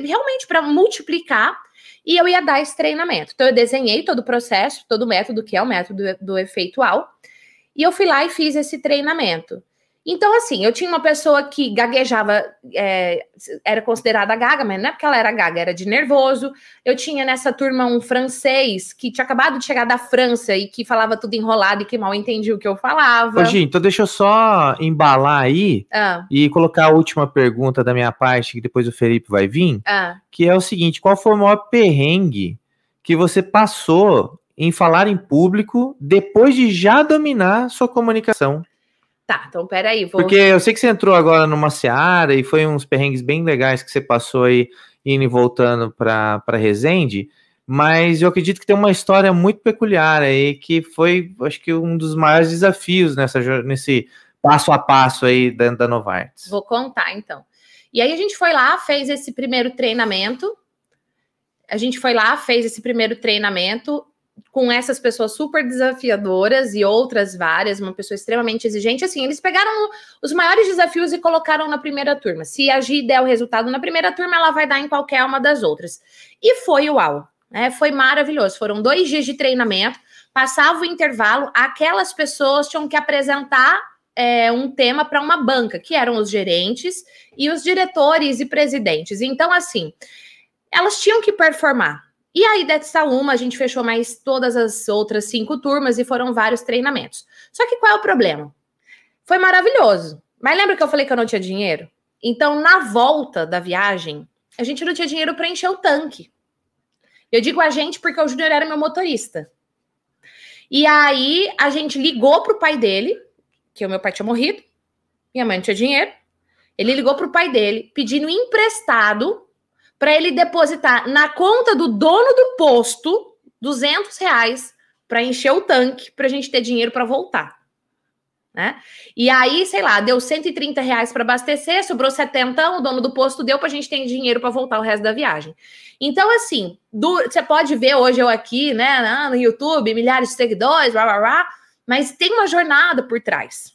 B: realmente para multiplicar. E eu ia dar esse treinamento. Então, eu desenhei todo o processo, todo o método, que é o método do efeitual, e eu fui lá e fiz esse treinamento. Então, assim, eu tinha uma pessoa que gaguejava, é, era considerada gaga, mas não é porque ela era gaga, era de nervoso. Eu tinha nessa turma um francês que tinha acabado de chegar da França e que falava tudo enrolado e que mal entendia o que eu falava.
C: Ô, Gi, então deixa eu só embalar aí ah. e colocar a última pergunta da minha parte, que depois o Felipe vai vir, ah. que é o seguinte: qual foi o maior perrengue que você passou em falar em público depois de já dominar sua comunicação?
B: Tá, então peraí. Vou...
C: Porque eu sei que você entrou agora numa seara e foi uns perrengues bem legais que você passou aí indo e voltando para Resende, mas eu acredito que tem uma história muito peculiar aí que foi, acho que, um dos maiores desafios nessa, nesse passo a passo aí da, da Novartis.
B: Vou contar então. E aí a gente foi lá, fez esse primeiro treinamento. A gente foi lá, fez esse primeiro treinamento com essas pessoas super desafiadoras e outras várias, uma pessoa extremamente exigente, assim, eles pegaram os maiores desafios e colocaram na primeira turma. Se a Gi der o resultado na primeira turma, ela vai dar em qualquer uma das outras. E foi uau, né? Foi maravilhoso. Foram dois dias de treinamento, passava o intervalo, aquelas pessoas tinham que apresentar é, um tema para uma banca, que eram os gerentes e os diretores e presidentes. Então, assim, elas tinham que performar. E aí, dessa uma, a gente fechou mais todas as outras cinco turmas e foram vários treinamentos. Só que qual é o problema? Foi maravilhoso. Mas lembra que eu falei que eu não tinha dinheiro? Então, na volta da viagem, a gente não tinha dinheiro para encher o tanque. Eu digo a gente porque o Júnior era meu motorista. E aí a gente ligou pro pai dele, que o meu pai tinha morrido, minha mãe não tinha dinheiro. Ele ligou pro pai dele, pedindo emprestado para ele depositar na conta do dono do posto 200 reais para encher o tanque, para a gente ter dinheiro para voltar né? E aí, sei lá, deu 130 reais para abastecer, sobrou 70, o dono do posto deu para a gente ter dinheiro para voltar o resto da viagem. Então, assim, você pode ver hoje eu aqui, né, no YouTube, milhares de seguidores, blá, blá, blá, mas tem uma jornada por trás.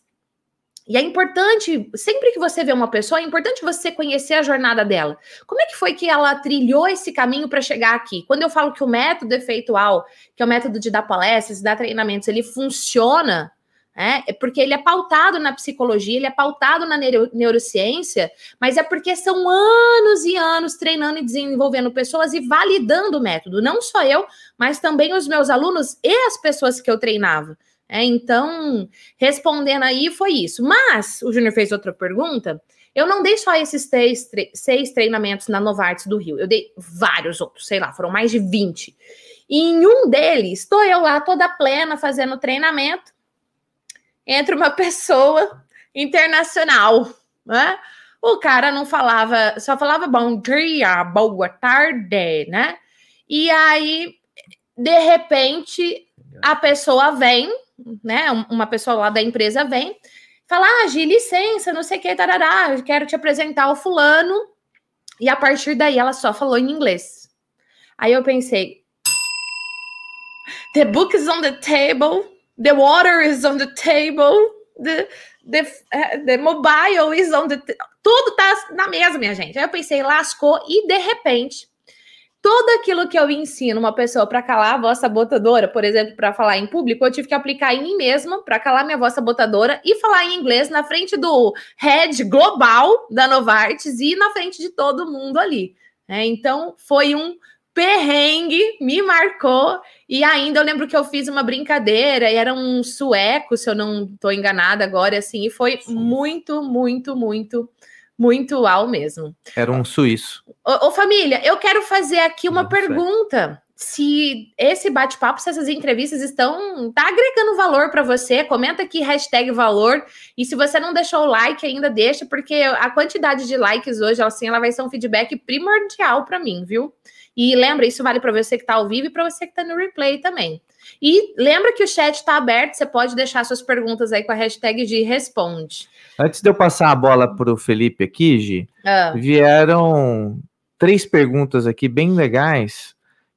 B: E é importante, sempre que você vê uma pessoa, é importante você conhecer a jornada dela. Como é que foi que ela trilhou esse caminho para chegar aqui? Quando eu falo que o método efeitual, que é o método de dar palestras, dar treinamentos, ele funciona, né? É porque ele é pautado na psicologia, ele é pautado na neuro, neurociência, mas é porque são anos e anos treinando e desenvolvendo pessoas e validando o método. Não só eu, mas também os meus alunos e as pessoas que eu treinava. É, então, respondendo aí, foi isso. Mas, o Júnior fez outra pergunta. Eu não dei só esses três, seis treinamentos na Novartis do Rio. Eu dei vários outros, sei lá, foram mais de 20. E em um deles, estou eu lá toda plena fazendo treinamento entre uma pessoa internacional, né? O cara não falava, só falava bom dia, boa tarde, né? E aí, de repente, a pessoa vem, né? Uma pessoa lá da empresa vem, fala: Ah, Gi, licença, não sei o que, tarará, quero te apresentar o fulano. E a partir daí ela só falou em inglês. Aí eu pensei: The book is on the table the water is on the table, the, the, uh, the mobile is on the... Tudo tá na mesa, minha gente. Aí eu pensei, lascou, e de repente, tudo aquilo que eu ensino uma pessoa para calar a voz sabotadora, por exemplo, para falar em público, eu tive que aplicar em mim mesma para calar minha voz sabotadora e falar em inglês na frente do head global da Novartis e na frente de todo mundo ali. É, então, foi um perrengue, me marcou. E ainda eu lembro que eu fiz uma brincadeira e era um sueco, se eu não estou enganada agora, assim, e foi muito, muito, muito, muito uau mesmo.
C: Era um suíço.
B: Ô, ô família, eu quero fazer aqui uma não pergunta. Se esse bate-papo, se essas entrevistas estão tá agregando valor para você, comenta aqui hashtag valor. E se você não deixou o like ainda, deixa, porque a quantidade de likes hoje, assim, ela vai ser um feedback primordial para mim, viu? E lembra, isso vale para você que está ao vivo e para você que está no replay também. E lembra que o chat está aberto, você pode deixar suas perguntas aí com a hashtag de responde.
C: Antes de eu passar a bola para o Felipe aqui, Gi, ah. vieram três perguntas aqui bem legais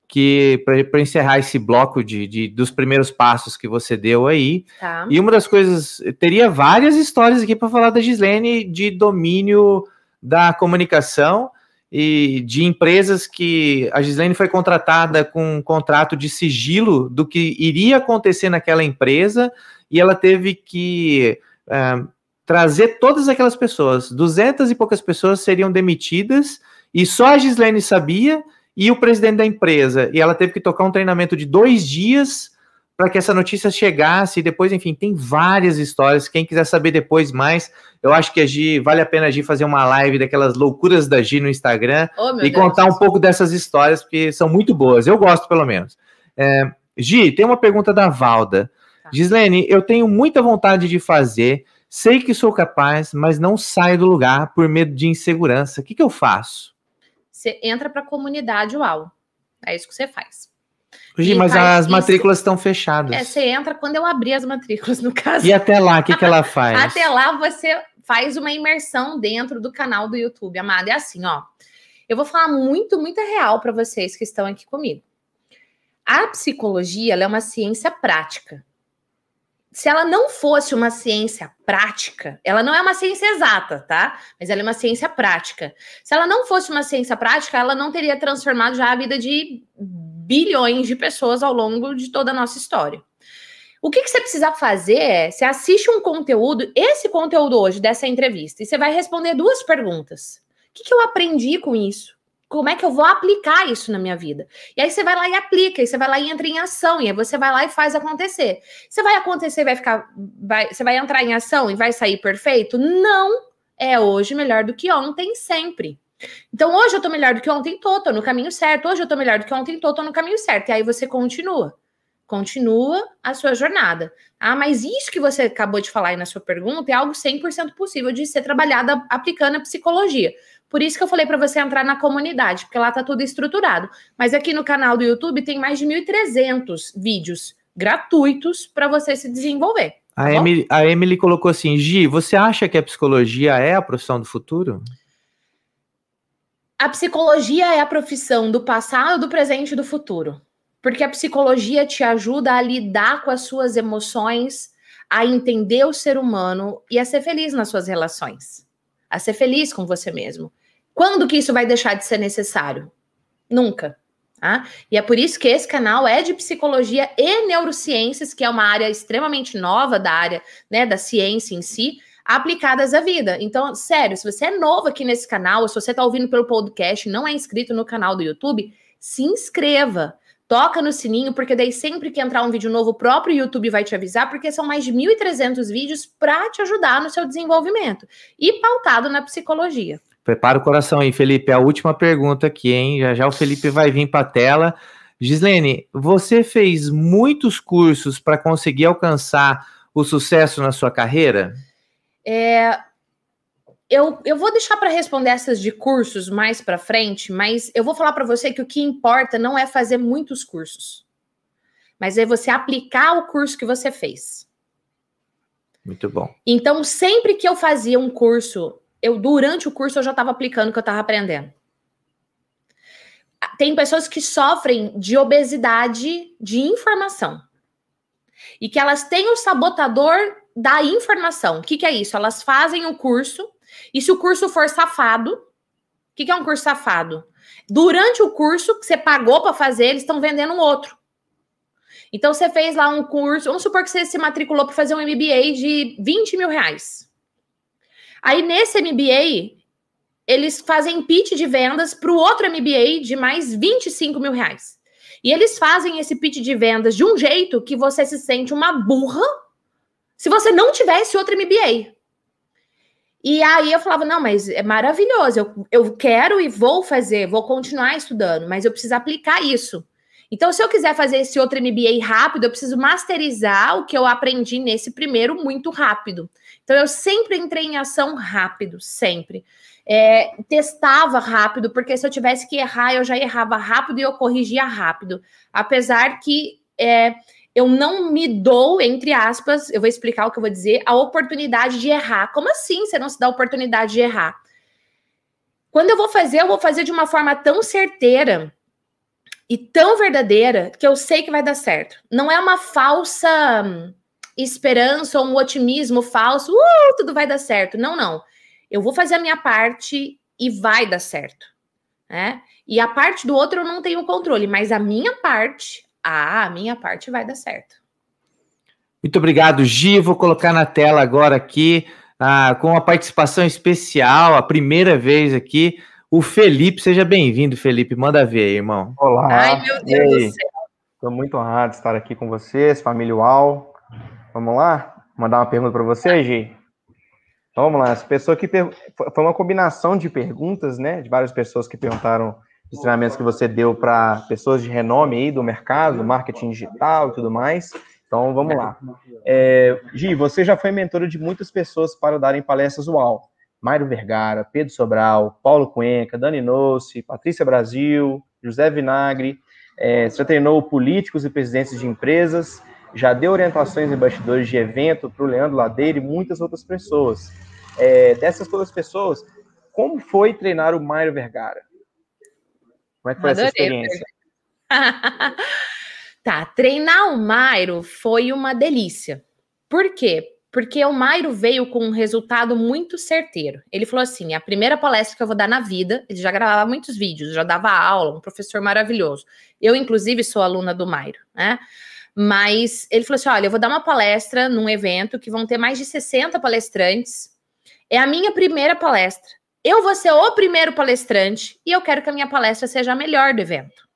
C: que para encerrar esse bloco de, de, dos primeiros passos que você deu aí. Tá. E uma das coisas, teria várias histórias aqui para falar da Gislene de domínio da comunicação e de empresas que a Gislaine foi contratada com um contrato de sigilo do que iria acontecer naquela empresa e ela teve que é, trazer todas aquelas pessoas, duzentas e poucas pessoas seriam demitidas e só a Gislaine sabia e o presidente da empresa. E ela teve que tocar um treinamento de dois dias para que essa notícia chegasse e depois, enfim, tem várias histórias. Quem quiser saber depois mais, eu acho que a Gi, vale a pena a Gi fazer uma live daquelas loucuras da Gi no Instagram oh, e Deus. contar um pouco dessas histórias, porque são muito boas. Eu gosto, pelo menos. É, Gi, tem uma pergunta da Valda. Tá. Gislene, eu tenho muita vontade de fazer, sei que sou capaz, mas não saio do lugar por medo de insegurança. O que, que eu faço?
B: Você entra para a comunidade UAU. É isso que você faz.
C: Gi, mas as matrículas estão fechadas.
B: É, você entra quando eu abrir as matrículas, no caso.
C: E até lá, o que, que ela faz?
B: até lá você faz uma imersão dentro do canal do YouTube, amada. É assim, ó. Eu vou falar muito, muito real para vocês que estão aqui comigo. A psicologia é uma ciência prática. Se ela não fosse uma ciência prática, ela não é uma ciência exata, tá? Mas ela é uma ciência prática. Se ela não fosse uma ciência prática, ela não teria transformado já a vida de bilhões de pessoas ao longo de toda a nossa história. O que, que, você precisa fazer é, você assiste um conteúdo, esse conteúdo hoje, dessa entrevista, e você vai responder duas perguntas. O que, que eu aprendi com isso? como é que eu vou aplicar isso na minha vida? E aí você vai lá e aplica, e você vai lá e entra em ação, e aí você vai lá e faz acontecer. Você vai acontecer, vai ficar, vai, você vai entrar em ação e vai sair perfeito? Não é hoje melhor do que ontem, sempre. Então, hoje eu tô melhor do que ontem, tô, tô no caminho certo. Hoje eu tô melhor do que ontem, tô, tô no caminho certo. E aí você continua. Continua a sua jornada. Ah, mas isso que você acabou de falar aí na sua pergunta é algo 100% possível de ser trabalhado aplicando a psicologia. Por isso que eu falei para você entrar na comunidade, porque lá tá tudo estruturado. Mas aqui no canal do YouTube tem mais de 1.300 vídeos gratuitos para você se desenvolver.
C: A, tá Emily, a Emily colocou assim: Gi, você acha que a psicologia é a profissão do futuro?
B: A psicologia é a profissão do passado, do presente e do futuro. Porque a psicologia te ajuda a lidar com as suas emoções, a entender o ser humano e a ser feliz nas suas relações. A ser feliz com você mesmo. Quando que isso vai deixar de ser necessário? Nunca. Tá? E é por isso que esse canal é de psicologia e neurociências, que é uma área extremamente nova da área né, da ciência em si, aplicadas à vida. Então, sério, se você é novo aqui nesse canal, se você está ouvindo pelo podcast não é inscrito no canal do YouTube, se inscreva. Toca no sininho, porque daí sempre que entrar um vídeo novo, o próprio YouTube vai te avisar, porque são mais de 1.300 vídeos para te ajudar no seu desenvolvimento e pautado na psicologia.
C: Prepara o coração aí, Felipe. A última pergunta aqui, hein? Já já o Felipe vai vir para a tela. Gislene, você fez muitos cursos para conseguir alcançar o sucesso na sua carreira?
B: É, eu, eu vou deixar para responder essas de cursos mais para frente, mas eu vou falar para você que o que importa não é fazer muitos cursos, mas é você aplicar o curso que você fez.
C: Muito bom.
B: Então, sempre que eu fazia um curso, eu durante o curso eu já estava aplicando o que eu estava aprendendo. Tem pessoas que sofrem de obesidade de informação e que elas têm o sabotador da informação. O que, que é isso? Elas fazem o curso, e se o curso for safado, o que, que é um curso safado? Durante o curso que você pagou para fazer, eles estão vendendo um outro. Então você fez lá um curso, vamos supor que você se matriculou para fazer um MBA de 20 mil reais. Aí nesse MBA, eles fazem pitch de vendas para o outro MBA de mais 25 mil reais. E eles fazem esse pitch de vendas de um jeito que você se sente uma burra se você não tivesse outro MBA. E aí eu falava, não, mas é maravilhoso, eu, eu quero e vou fazer, vou continuar estudando, mas eu preciso aplicar isso. Então, se eu quiser fazer esse outro MBA rápido, eu preciso masterizar o que eu aprendi nesse primeiro muito rápido. Então, eu sempre entrei em ação rápido, sempre. É, testava rápido, porque se eu tivesse que errar, eu já errava rápido e eu corrigia rápido. Apesar que é, eu não me dou, entre aspas, eu vou explicar o que eu vou dizer, a oportunidade de errar. Como assim você não se dá a oportunidade de errar? Quando eu vou fazer, eu vou fazer de uma forma tão certeira e tão verdadeira que eu sei que vai dar certo. Não é uma falsa hum, esperança ou um otimismo falso, uh, tudo vai dar certo. Não, não. Eu vou fazer a minha parte e vai dar certo. Né? E a parte do outro eu não tenho controle, mas a minha parte, ah, a minha parte vai dar certo.
C: Muito obrigado, Gi. Vou colocar na tela agora aqui, ah, com uma participação especial, a primeira vez aqui, o Felipe. Seja bem-vindo, Felipe. Manda ver aí, irmão.
D: Olá.
B: Ai, meu Deus do céu.
D: Estou muito honrado de estar aqui com vocês, família UAU. Vamos lá? Mandar uma pergunta para você, Gi? Vamos lá. Essa pessoa que per... foi uma combinação de perguntas, né? De várias pessoas que perguntaram os treinamentos que você deu para pessoas de renome aí do mercado, marketing digital e tudo mais. Então, vamos lá. É, Gi, você já foi mentora de muitas pessoas para darem palestras UAU. Mário Vergara, Pedro Sobral, Paulo Cuenca, Dani Nossi, Patrícia Brasil, José Vinagre. É, você treinou políticos e presidentes de empresas, já deu orientações em bastidores de evento para o Leandro Ladeira e muitas outras pessoas. É, dessas todas as pessoas, como foi treinar o Mário Vergara? Como é que foi Adorei, essa experiência?
B: tá, treinar o Mairo foi uma delícia. Por quê? Porque o Mairo veio com um resultado muito certeiro. Ele falou assim: a primeira palestra que eu vou dar na vida, ele já gravava muitos vídeos, já dava aula, um professor maravilhoso. Eu, inclusive, sou aluna do Mairo, né? Mas ele falou assim: olha, eu vou dar uma palestra num evento que vão ter mais de 60 palestrantes. É a minha primeira palestra. Eu vou ser o primeiro palestrante e eu quero que a minha palestra seja a melhor do evento.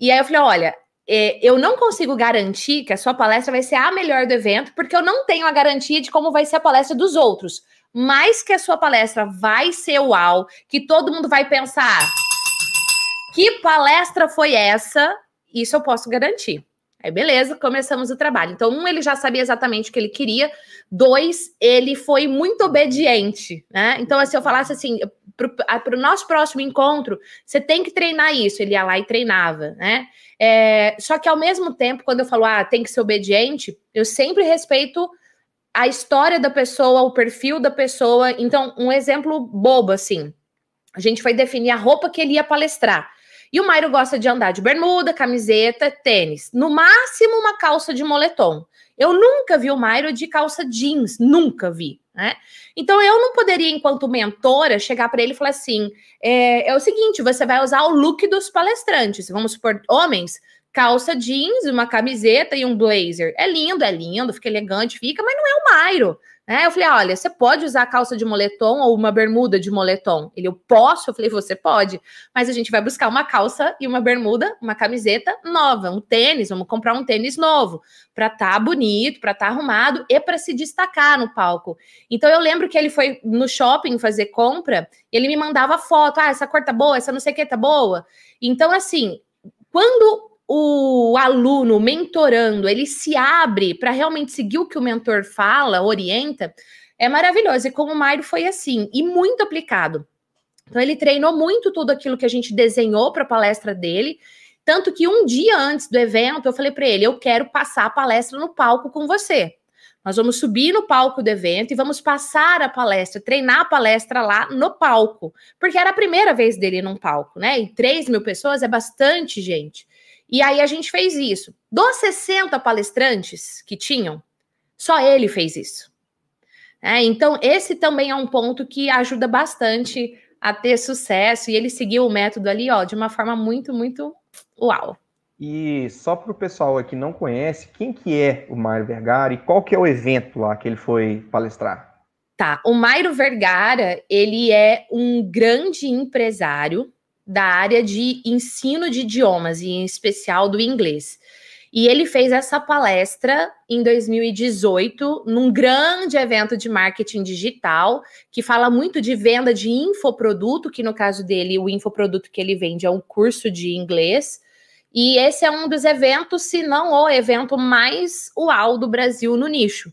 B: E aí eu falei: olha, é, eu não consigo garantir que a sua palestra vai ser a melhor do evento, porque eu não tenho a garantia de como vai ser a palestra dos outros. Mas que a sua palestra vai ser uau, que todo mundo vai pensar: que palestra foi essa? Isso eu posso garantir. Aí, beleza, começamos o trabalho. Então, um, ele já sabia exatamente o que ele queria. Dois, ele foi muito obediente, né? Então, se eu falasse assim, para o nosso próximo encontro, você tem que treinar isso. Ele ia lá e treinava, né? É, só que ao mesmo tempo, quando eu falo, ah, tem que ser obediente, eu sempre respeito a história da pessoa, o perfil da pessoa. Então, um exemplo bobo, assim. A gente foi definir a roupa que ele ia palestrar. E o Mairo gosta de andar de bermuda, camiseta, tênis. No máximo, uma calça de moletom. Eu nunca vi o Mairo de calça jeans, nunca vi, né? Então eu não poderia, enquanto mentora, chegar para ele e falar assim: é, é, o seguinte, você vai usar o look dos palestrantes. Vamos supor, homens, calça jeans, uma camiseta e um blazer. É lindo, é lindo, fica elegante, fica, mas não é o Mairo. Né? Eu falei, olha, você pode usar calça de moletom ou uma bermuda de moletom? Ele, eu posso? Eu falei, você pode, mas a gente vai buscar uma calça e uma bermuda, uma camiseta nova, um tênis, vamos comprar um tênis novo, para estar tá bonito, para estar tá arrumado e para se destacar no palco. Então eu lembro que ele foi no shopping fazer compra, ele me mandava foto, ah, essa cor tá boa, essa não sei o que tá boa. Então, assim, quando o aluno mentorando, ele se abre para realmente seguir o que o mentor fala, orienta, é maravilhoso. E como o Mário foi assim, e muito aplicado. Então, ele treinou muito tudo aquilo que a gente desenhou para a palestra dele. Tanto que um dia antes do evento, eu falei para ele: eu quero passar a palestra no palco com você. Nós vamos subir no palco do evento e vamos passar a palestra, treinar a palestra lá no palco, porque era a primeira vez dele num palco, né? E 3 mil pessoas é bastante gente. E aí a gente fez isso. Dos 60 palestrantes que tinham, só ele fez isso. É, então, esse também é um ponto que ajuda bastante a ter sucesso. E ele seguiu o método ali, ó, de uma forma muito, muito uau.
D: E só para o pessoal aqui não conhece, quem que é o Mário Vergara e qual que é o evento lá que ele foi palestrar?
B: Tá, o Mário Vergara, ele é um grande empresário, da área de ensino de idiomas, e em especial do inglês. E ele fez essa palestra em 2018, num grande evento de marketing digital, que fala muito de venda de infoproduto, que no caso dele, o infoproduto que ele vende é um curso de inglês. E esse é um dos eventos, se não o evento mais uau do Brasil no nicho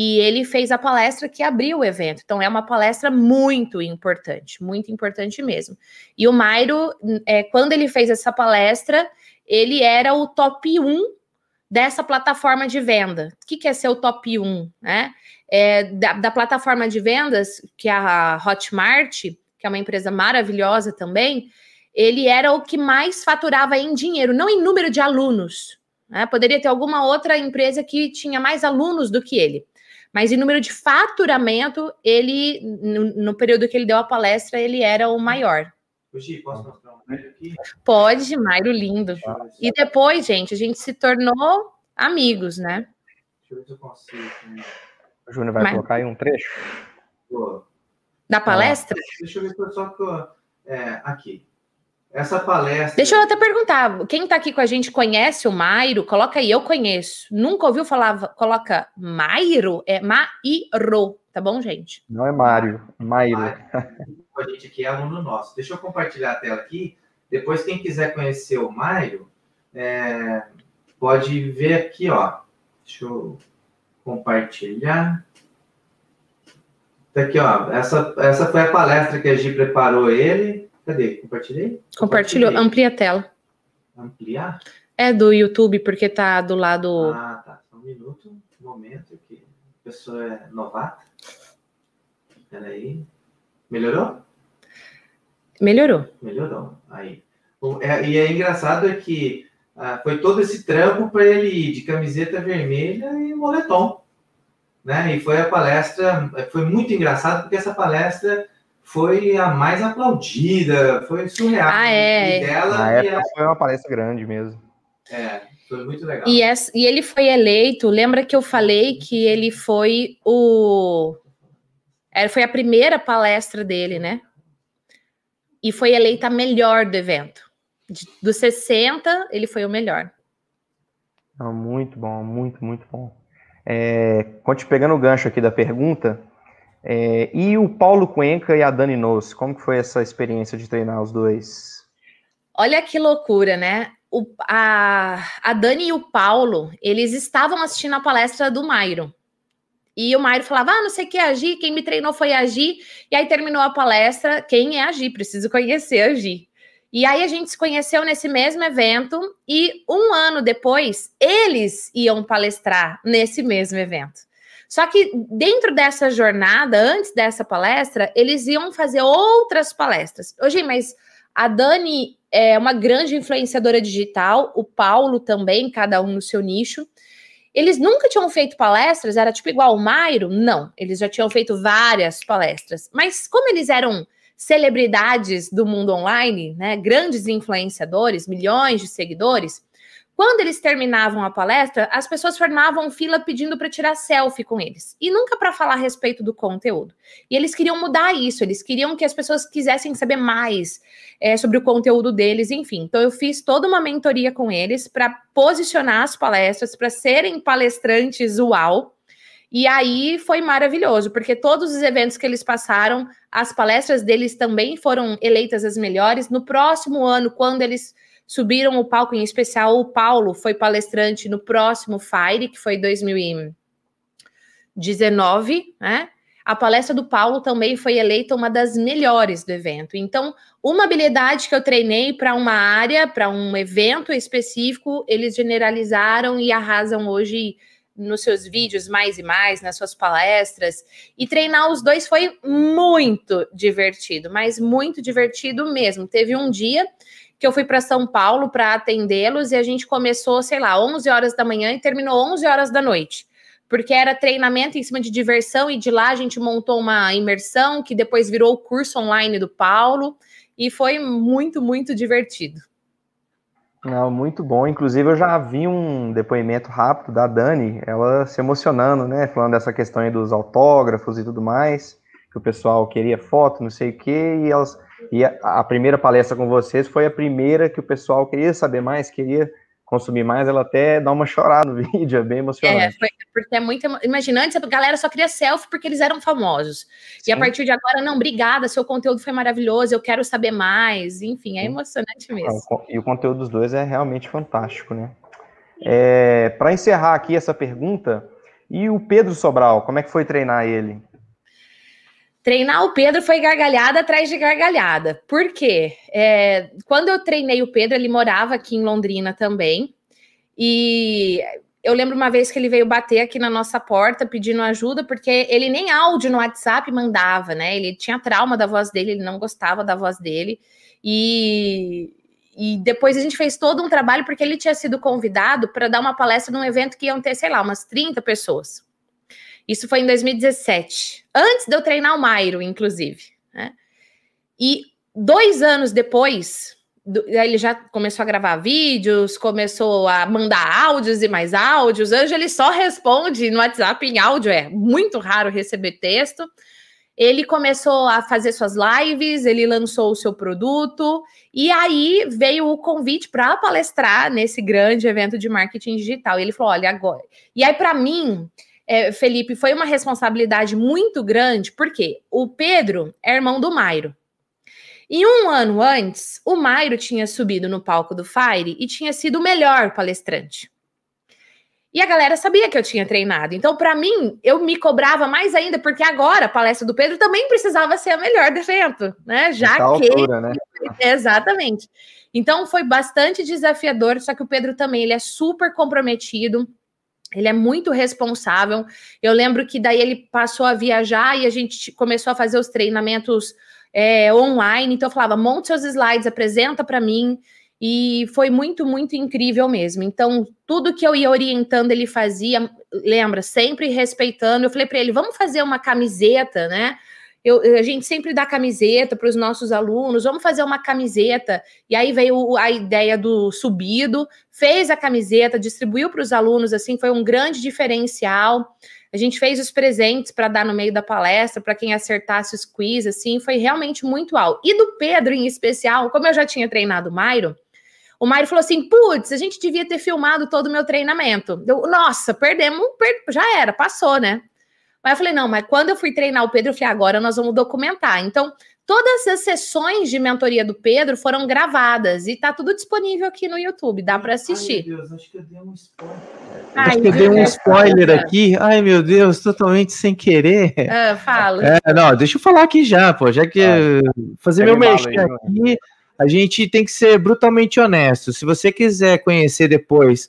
B: e ele fez a palestra que abriu o evento. Então, é uma palestra muito importante, muito importante mesmo. E o Mairo, é, quando ele fez essa palestra, ele era o top 1 dessa plataforma de venda. O que, que é ser o top 1? Né? É, da, da plataforma de vendas, que é a Hotmart, que é uma empresa maravilhosa também, ele era o que mais faturava em dinheiro, não em número de alunos. Né? Poderia ter alguma outra empresa que tinha mais alunos do que ele. Mas em número de faturamento, ele, no, no período que ele deu a palestra, ele era o maior.
C: Gi, posso mostrar um aqui?
B: Pode, Mairo lindo. E depois, gente, a gente se tornou amigos, né? Deixa eu ver se eu
D: consigo. Né? O Júnior vai Mas... colocar aí um trecho?
B: Da palestra?
C: Ah, deixa eu ver se eu só. É, aqui. Essa palestra.
B: Deixa eu até perguntar: quem está aqui com a gente conhece o Mairo? Coloca aí, eu conheço. Nunca ouviu falar? Coloca Mairo? É Mairo, tá bom, gente?
D: Não é Mário, Mairo.
C: A gente aqui é aluno nosso. Deixa eu compartilhar a tela aqui. Depois, quem quiser conhecer o Mairo, é, pode ver aqui, ó. Deixa eu compartilhar. Tá aqui, ó. Essa, essa foi a palestra que a Gi preparou ele. Cadê? Compartilhei?
B: Compartilhou. Amplia a tela.
C: Ampliar?
B: É do YouTube, porque tá do lado.
C: Ah, tá. Um minuto, um momento, que a pessoa é novata. Peraí. Melhorou?
B: Melhorou.
C: Melhorou. Aí. É, e é engraçado é que ah, foi todo esse trampo para ele ir de camiseta vermelha e moletom. Né? E foi a palestra, foi muito engraçado, porque essa palestra foi a mais aplaudida, foi surreal.
B: Ah, é.
D: E dela, Na época a... foi uma palestra grande mesmo.
C: É, foi muito legal.
B: E, essa, e ele foi eleito, lembra que eu falei que ele foi o... É, foi a primeira palestra dele, né? E foi eleita a melhor do evento. De, dos 60, ele foi o melhor.
D: Ah, muito bom, muito, muito bom. É, conte pegando o gancho aqui da pergunta, é, e o Paulo Cuenca e a Dani Nos, como que foi essa experiência de treinar os dois?
B: Olha que loucura, né? O, a, a Dani e o Paulo, eles estavam assistindo a palestra do Mairo. E o Mairo falava, ah, não sei o que é agir, quem me treinou foi agir. E aí terminou a palestra, quem é agir? Preciso conhecer agir. E aí a gente se conheceu nesse mesmo evento e um ano depois eles iam palestrar nesse mesmo evento. Só que dentro dessa jornada, antes dessa palestra, eles iam fazer outras palestras. Hoje, mas a Dani é uma grande influenciadora digital, o Paulo também, cada um no seu nicho. Eles nunca tinham feito palestras, era tipo igual o Mairo? Não, eles já tinham feito várias palestras. Mas como eles eram celebridades do mundo online, né, grandes influenciadores, milhões de seguidores, quando eles terminavam a palestra, as pessoas formavam fila pedindo para tirar selfie com eles e nunca para falar a respeito do conteúdo. E eles queriam mudar isso, eles queriam que as pessoas quisessem saber mais é, sobre o conteúdo deles, enfim. Então eu fiz toda uma mentoria com eles para posicionar as palestras, para serem palestrantes uau. E aí foi maravilhoso, porque todos os eventos que eles passaram, as palestras deles também foram eleitas as melhores. No próximo ano, quando eles subiram o palco, em especial o Paulo foi palestrante no próximo Fire, que foi 2019, né? A palestra do Paulo também foi eleita uma das melhores do evento. Então, uma habilidade que eu treinei para uma área, para um evento específico, eles generalizaram e arrasam hoje nos seus vídeos mais e mais, nas suas palestras. E treinar os dois foi muito divertido, mas muito divertido mesmo. Teve um dia que eu fui para São Paulo para atendê-los e a gente começou, sei lá, 11 horas da manhã e terminou 11 horas da noite. Porque era treinamento em cima de diversão e de lá a gente montou uma imersão que depois virou o curso online do Paulo e foi muito, muito divertido.
D: Não, muito bom. Inclusive, eu já vi um depoimento rápido da Dani, ela se emocionando, né? Falando dessa questão aí dos autógrafos e tudo mais, que o pessoal queria foto, não sei o quê, e elas e a, a, primeira palestra com vocês foi a primeira que o pessoal queria saber mais, queria consumir mais, ela até dá uma chorada no vídeo, é bem emocionante. É,
B: foi, porque é muito. Imagina, antes a galera só queria selfie porque eles eram famosos. Sim. E a partir de agora, não, obrigada, seu conteúdo foi maravilhoso, eu quero saber mais. Enfim, é emocionante mesmo.
D: E o conteúdo dos dois é realmente fantástico, né? É, Para encerrar aqui essa pergunta, e o Pedro Sobral, como é que foi treinar ele?
B: Treinar o Pedro foi gargalhada atrás de gargalhada. Por quê? É, quando eu treinei o Pedro, ele morava aqui em Londrina também. E eu lembro uma vez que ele veio bater aqui na nossa porta pedindo ajuda, porque ele nem áudio no WhatsApp mandava, né? Ele tinha trauma da voz dele, ele não gostava da voz dele. E, e depois a gente fez todo um trabalho, porque ele tinha sido convidado para dar uma palestra num evento que iam ter, sei lá, umas 30 pessoas. Isso foi em 2017, antes de eu treinar o Mairo, inclusive. Né? E dois anos depois, ele já começou a gravar vídeos, começou a mandar áudios e mais áudios. Hoje ele só responde no WhatsApp em áudio, é muito raro receber texto. Ele começou a fazer suas lives, ele lançou o seu produto, e aí veio o convite para palestrar nesse grande evento de marketing digital. E ele falou: olha, agora. E aí, para mim, é, Felipe, foi uma responsabilidade muito grande, porque o Pedro é irmão do Mairo. E um ano antes, o Mairo tinha subido no palco do Fire e tinha sido o melhor palestrante. E a galera sabia que eu tinha treinado. Então, para mim, eu me cobrava mais ainda, porque agora a palestra do Pedro também precisava ser a melhor do evento, né? Já que. Altura, né? Exatamente. Então, foi bastante desafiador, só que o Pedro também ele é super comprometido. Ele é muito responsável. Eu lembro que daí ele passou a viajar e a gente começou a fazer os treinamentos é, online. Então eu falava: monte seus slides, apresenta para mim. E foi muito, muito incrível mesmo. Então, tudo que eu ia orientando, ele fazia, lembra, sempre respeitando. Eu falei para ele: vamos fazer uma camiseta, né? Eu, a gente sempre dá camiseta para os nossos alunos, vamos fazer uma camiseta. E aí veio a ideia do subido, fez a camiseta, distribuiu para os alunos, assim, foi um grande diferencial. A gente fez os presentes para dar no meio da palestra, para quem acertasse os quiz, assim, foi realmente muito alto. E do Pedro, em especial, como eu já tinha treinado o Mairo, o Mário falou assim: putz, a gente devia ter filmado todo o meu treinamento. Eu, Nossa, perdemos, per... já era, passou, né? Mas eu falei: não, mas quando eu fui treinar o Pedro, eu falei: agora nós vamos documentar. Então, todas as sessões de mentoria do Pedro foram gravadas e tá tudo disponível aqui no YouTube, dá para assistir. Ai, meu Deus, acho que eu dei um
C: spoiler. Ai, acho que eu dei um spoiler aqui. Ai, meu Deus, totalmente sem querer.
B: Ah, fala.
C: É, não, deixa eu falar aqui já, pô, já que ah, fazer meu mexer aqui a gente tem que ser brutalmente honesto. Se você quiser conhecer depois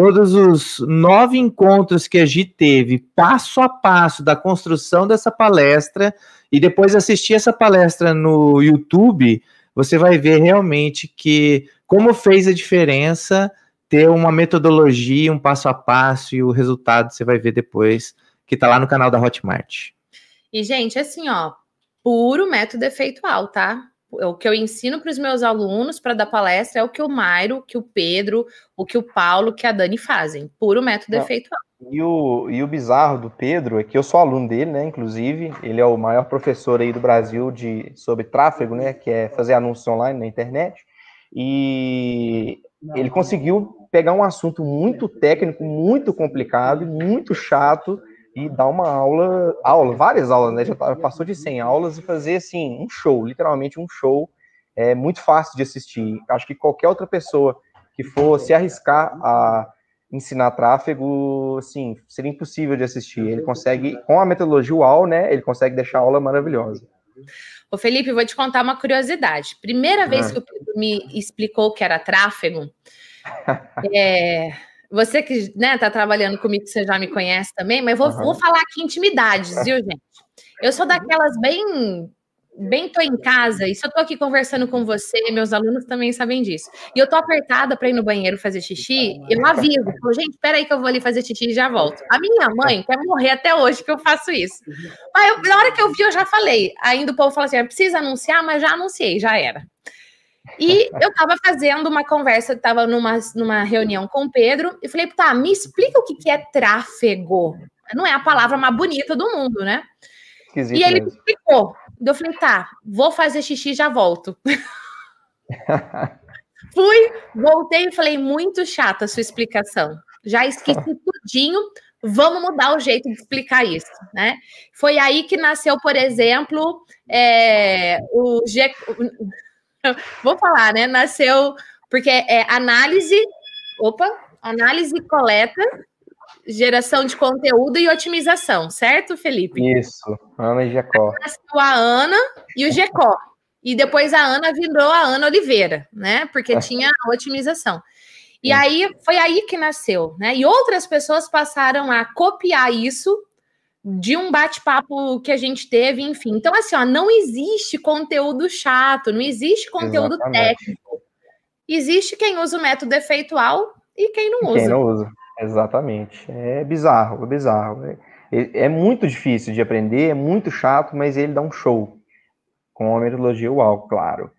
C: todos os nove encontros que a Gi teve, passo a passo da construção dessa palestra, e depois assistir essa palestra no YouTube, você vai ver realmente que como fez a diferença ter uma metodologia, um passo a passo, e o resultado você vai ver depois, que está lá no canal da Hotmart.
B: E, gente, assim, ó, puro método efeitual, tá? O que eu ensino para os meus alunos para dar palestra é o que o Mairo, que o Pedro, o que o Paulo, que a Dani fazem, puro método Não. efeitual.
D: E o, e o bizarro do Pedro é que eu sou aluno dele, né? Inclusive, ele é o maior professor aí do Brasil de sobre tráfego, né? Que é fazer anúncios online na internet. E ele conseguiu pegar um assunto muito técnico, muito complicado, muito chato, e dar uma aula, aula, várias aulas, né? Já passou de 100 aulas e fazer assim um show, literalmente um show, é muito fácil de assistir. Acho que qualquer outra pessoa que for se arriscar a ensinar tráfego, assim, seria impossível de assistir. Ele consegue, com a metodologia UAU, né? Ele consegue deixar a aula maravilhosa.
B: Ô Felipe, vou te contar uma curiosidade. Primeira vez ah. que o Pedro me explicou o que era tráfego, é, você que está né, trabalhando comigo, você já me conhece também, mas vou, uhum. vou falar aqui intimidades, viu, gente? Eu sou daquelas bem bem tô em casa, e se eu tô aqui conversando com você, meus alunos também sabem disso. E eu tô apertada para ir no banheiro fazer xixi, eu aviso, falo, gente, espera aí que eu vou ali fazer xixi e já volto. A minha mãe quer morrer até hoje que eu faço isso. Mas eu, na hora que eu vi, eu já falei. Ainda o povo fala assim, precisa anunciar, mas já anunciei, já era. E eu estava fazendo uma conversa, estava numa, numa reunião com o Pedro, e falei, tá, me explica o que, que é tráfego. Não é a palavra mais bonita do mundo, né? Esquisito e ele me explicou. Eu falei, tá, vou fazer xixi e já volto. Fui, voltei e falei, muito chata a sua explicação. Já esqueci tudinho, vamos mudar o jeito de explicar isso, né? Foi aí que nasceu, por exemplo, é, o G... Vou falar, né? Nasceu porque é análise, opa, análise coleta, geração de conteúdo e otimização, certo, Felipe?
D: Isso, Ana e Gecó.
B: Nasceu a Ana e o Gecó. E depois a Ana virou a Ana Oliveira, né? Porque é. tinha a otimização. E aí foi aí que nasceu, né? E outras pessoas passaram a copiar isso de um bate-papo que a gente teve, enfim. Então, assim, ó, não existe conteúdo chato, não existe conteúdo Exatamente. técnico. Existe quem usa o método efeitual e quem não usa.
D: Quem não usa, exatamente. É bizarro, é bizarro. É, é muito difícil de aprender, é muito chato, mas ele dá um show. Com a metodologia UAU, claro.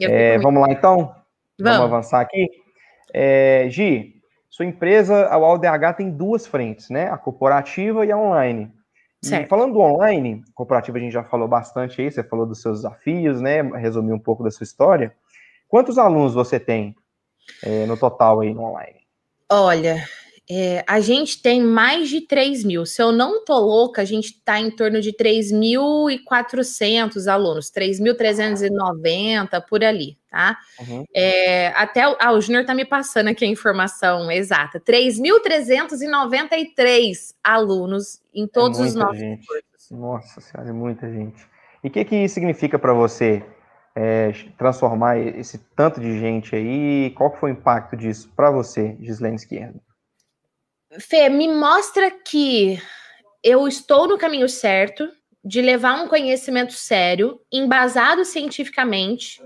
D: É, vamos lá, então? Vamos, vamos avançar aqui? É, Gi, sua empresa, a UAU-DH, tem duas frentes, né? A corporativa e a online. Certo. falando do online, cooperativa a gente já falou bastante aí, você falou dos seus desafios, né? Resumir um pouco da sua história. Quantos alunos você tem é, no total aí no online?
B: Olha, é, a gente tem mais de 3 mil. Se eu não tô louca, a gente está em torno de 3.400 alunos, 3.390 por ali, tá? Uhum. É, até ah, o Júnior tá me passando aqui a informação exata: 3.393 alunos em é todos é os nossos
D: gente. cursos. Nossa Senhora, é muita gente. E o que, que significa para você é, transformar esse tanto de gente aí? Qual foi o impacto disso para você, Gislaine Esquerdo?
B: Fê, me mostra que eu estou no caminho certo de levar um conhecimento sério, embasado cientificamente,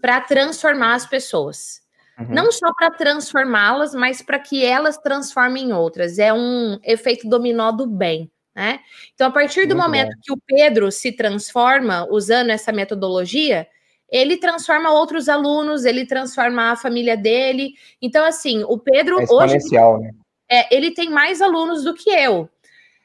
B: para transformar as pessoas. Uhum. Não só para transformá-las, mas para que elas transformem outras. É um efeito dominó do bem, Né? Então, a partir do Muito momento bom. que o Pedro se transforma usando essa metodologia, ele transforma outros alunos, ele transforma a família dele. Então, assim, o Pedro
D: é hoje. Né?
B: É, ele tem mais alunos do que eu.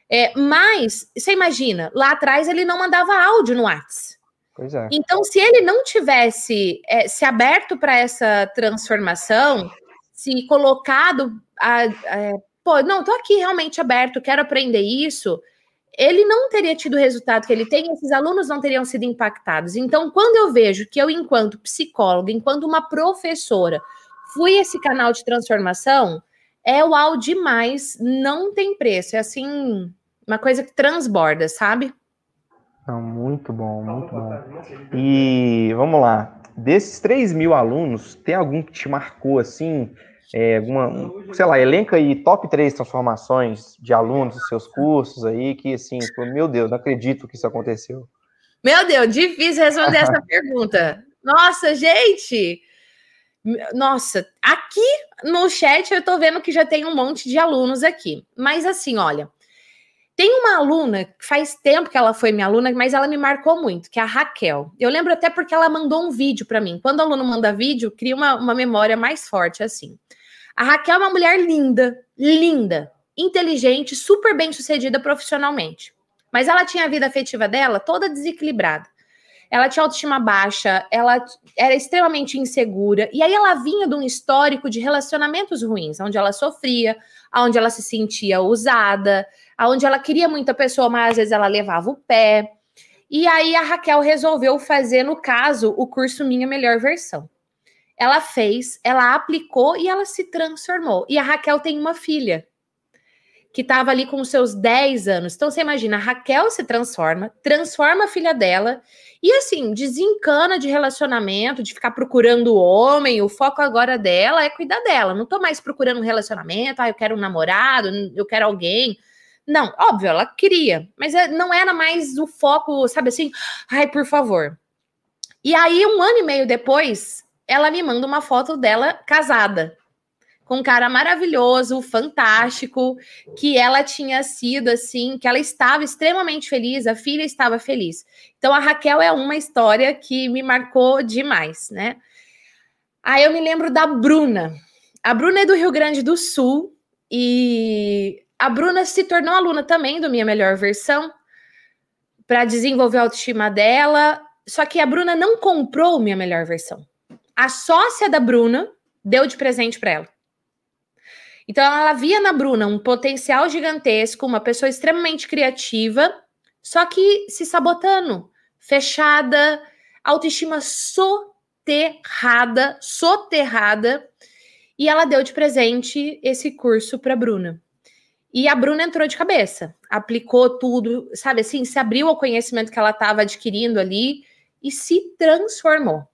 B: É, mas, você imagina, lá atrás ele não mandava áudio no WhatsApp.
D: É.
B: Então, se ele não tivesse é, se aberto para essa transformação, se colocado a, a, pô, não, tô aqui realmente aberto, quero aprender isso, ele não teria tido o resultado que ele tem, esses alunos não teriam sido impactados. Então, quando eu vejo que eu, enquanto psicóloga, enquanto uma professora, fui esse canal de transformação, é uau demais, não tem preço. É assim, uma coisa que transborda, sabe?
D: Não, muito bom, muito bom. E vamos lá. Desses 3 mil alunos, tem algum que te marcou assim? É, alguma, sei lá, elenca aí top 3 transformações de alunos dos seus cursos aí, que assim, meu Deus, não acredito que isso aconteceu.
B: Meu Deus, difícil responder essa pergunta. Nossa, gente! Nossa, aqui no chat eu tô vendo que já tem um monte de alunos aqui. Mas assim, olha, tem uma aluna, faz tempo que ela foi minha aluna, mas ela me marcou muito, que é a Raquel. Eu lembro até porque ela mandou um vídeo para mim. Quando o aluno manda vídeo, cria uma, uma memória mais forte assim. A Raquel é uma mulher linda, linda, inteligente, super bem sucedida profissionalmente. Mas ela tinha a vida afetiva dela toda desequilibrada. Ela tinha autoestima baixa, ela era extremamente insegura, e aí ela vinha de um histórico de relacionamentos ruins, onde ela sofria, onde ela se sentia usada, onde ela queria muita pessoa, mas às vezes ela levava o pé. E aí a Raquel resolveu fazer, no caso, o curso Minha Melhor Versão ela fez, ela aplicou e ela se transformou. E a Raquel tem uma filha que estava ali com seus 10 anos. Então você imagina, a Raquel se transforma, transforma a filha dela e assim, desencana de relacionamento, de ficar procurando o homem, o foco agora dela é cuidar dela. Não tô mais procurando um relacionamento, ah, eu quero um namorado, eu quero alguém. Não, óbvio, ela queria, mas é, não era mais o foco, sabe assim, ai, por favor. E aí, um ano e meio depois, ela me manda uma foto dela casada com um cara maravilhoso, fantástico, que ela tinha sido assim, que ela estava extremamente feliz, a filha estava feliz. Então a Raquel é uma história que me marcou demais, né? Aí eu me lembro da Bruna. A Bruna é do Rio Grande do Sul e a Bruna se tornou aluna também do Minha Melhor Versão para desenvolver a autoestima dela. Só que a Bruna não comprou Minha Melhor Versão a sócia da Bruna deu de presente para ela. Então ela via na Bruna um potencial gigantesco, uma pessoa extremamente criativa, só que se sabotando, fechada, autoestima soterrada, soterrada, e ela deu de presente esse curso para Bruna. E a Bruna entrou de cabeça, aplicou tudo, sabe assim, se abriu ao conhecimento que ela estava adquirindo ali e se transformou.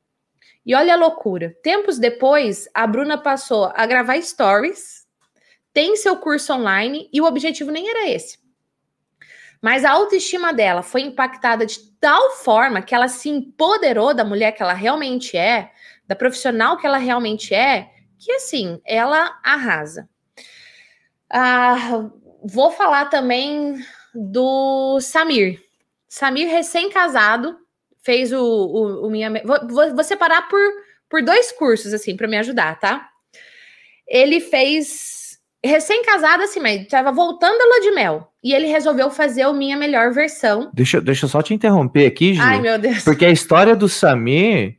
B: E olha a loucura. Tempos depois, a Bruna passou a gravar stories, tem seu curso online e o objetivo nem era esse. Mas a autoestima dela foi impactada de tal forma que ela se empoderou da mulher que ela realmente é, da profissional que ela realmente é, que assim, ela arrasa. Ah, vou falar também do Samir. Samir, recém-casado, fez o, o, o minha. Vou, vou, separar por, por dois cursos, assim, para me ajudar, tá? Ele fez recém-casado, assim, mas estava voltando a lua de mel. E ele resolveu fazer o minha melhor versão.
C: Deixa, deixa eu só te interromper aqui, Ju.
B: Ai, meu Deus.
C: Porque a história do Samir,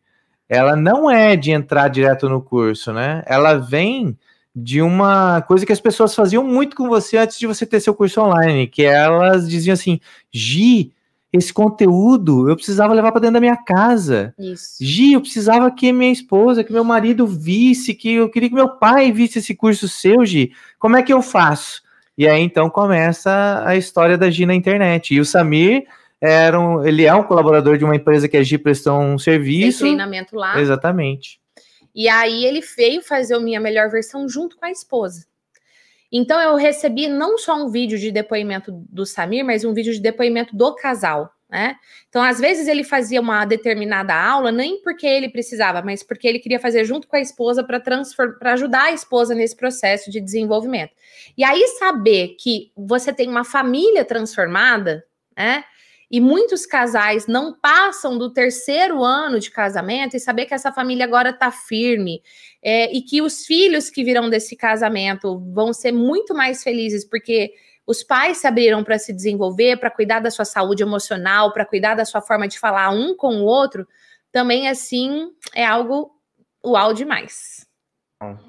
C: ela não é de entrar direto no curso, né? Ela vem de uma coisa que as pessoas faziam muito com você antes de você ter seu curso online, que elas diziam assim, Gi, esse conteúdo eu precisava levar para dentro da minha casa.
B: Isso.
C: Gi, eu precisava que minha esposa, que meu marido visse, que eu queria que meu pai visse esse curso seu, Gi. Como é que eu faço? E aí então começa a história da Gi na internet. E o Samir era um, ele é um colaborador de uma empresa que a Gi prestou um serviço.
B: Tem treinamento lá.
C: Exatamente.
B: E aí ele veio fazer a minha melhor versão junto com a esposa. Então eu recebi não só um vídeo de depoimento do Samir, mas um vídeo de depoimento do casal. né? Então, às vezes, ele fazia uma determinada aula, nem porque ele precisava, mas porque ele queria fazer junto com a esposa para ajudar a esposa nesse processo de desenvolvimento. E aí, saber que você tem uma família transformada, né? E muitos casais não passam do terceiro ano de casamento e saber que essa família agora está firme é, e que os filhos que virão desse casamento vão ser muito mais felizes porque os pais se abriram para se desenvolver, para cuidar da sua saúde emocional, para cuidar da sua forma de falar um com o outro, também assim é algo uau demais.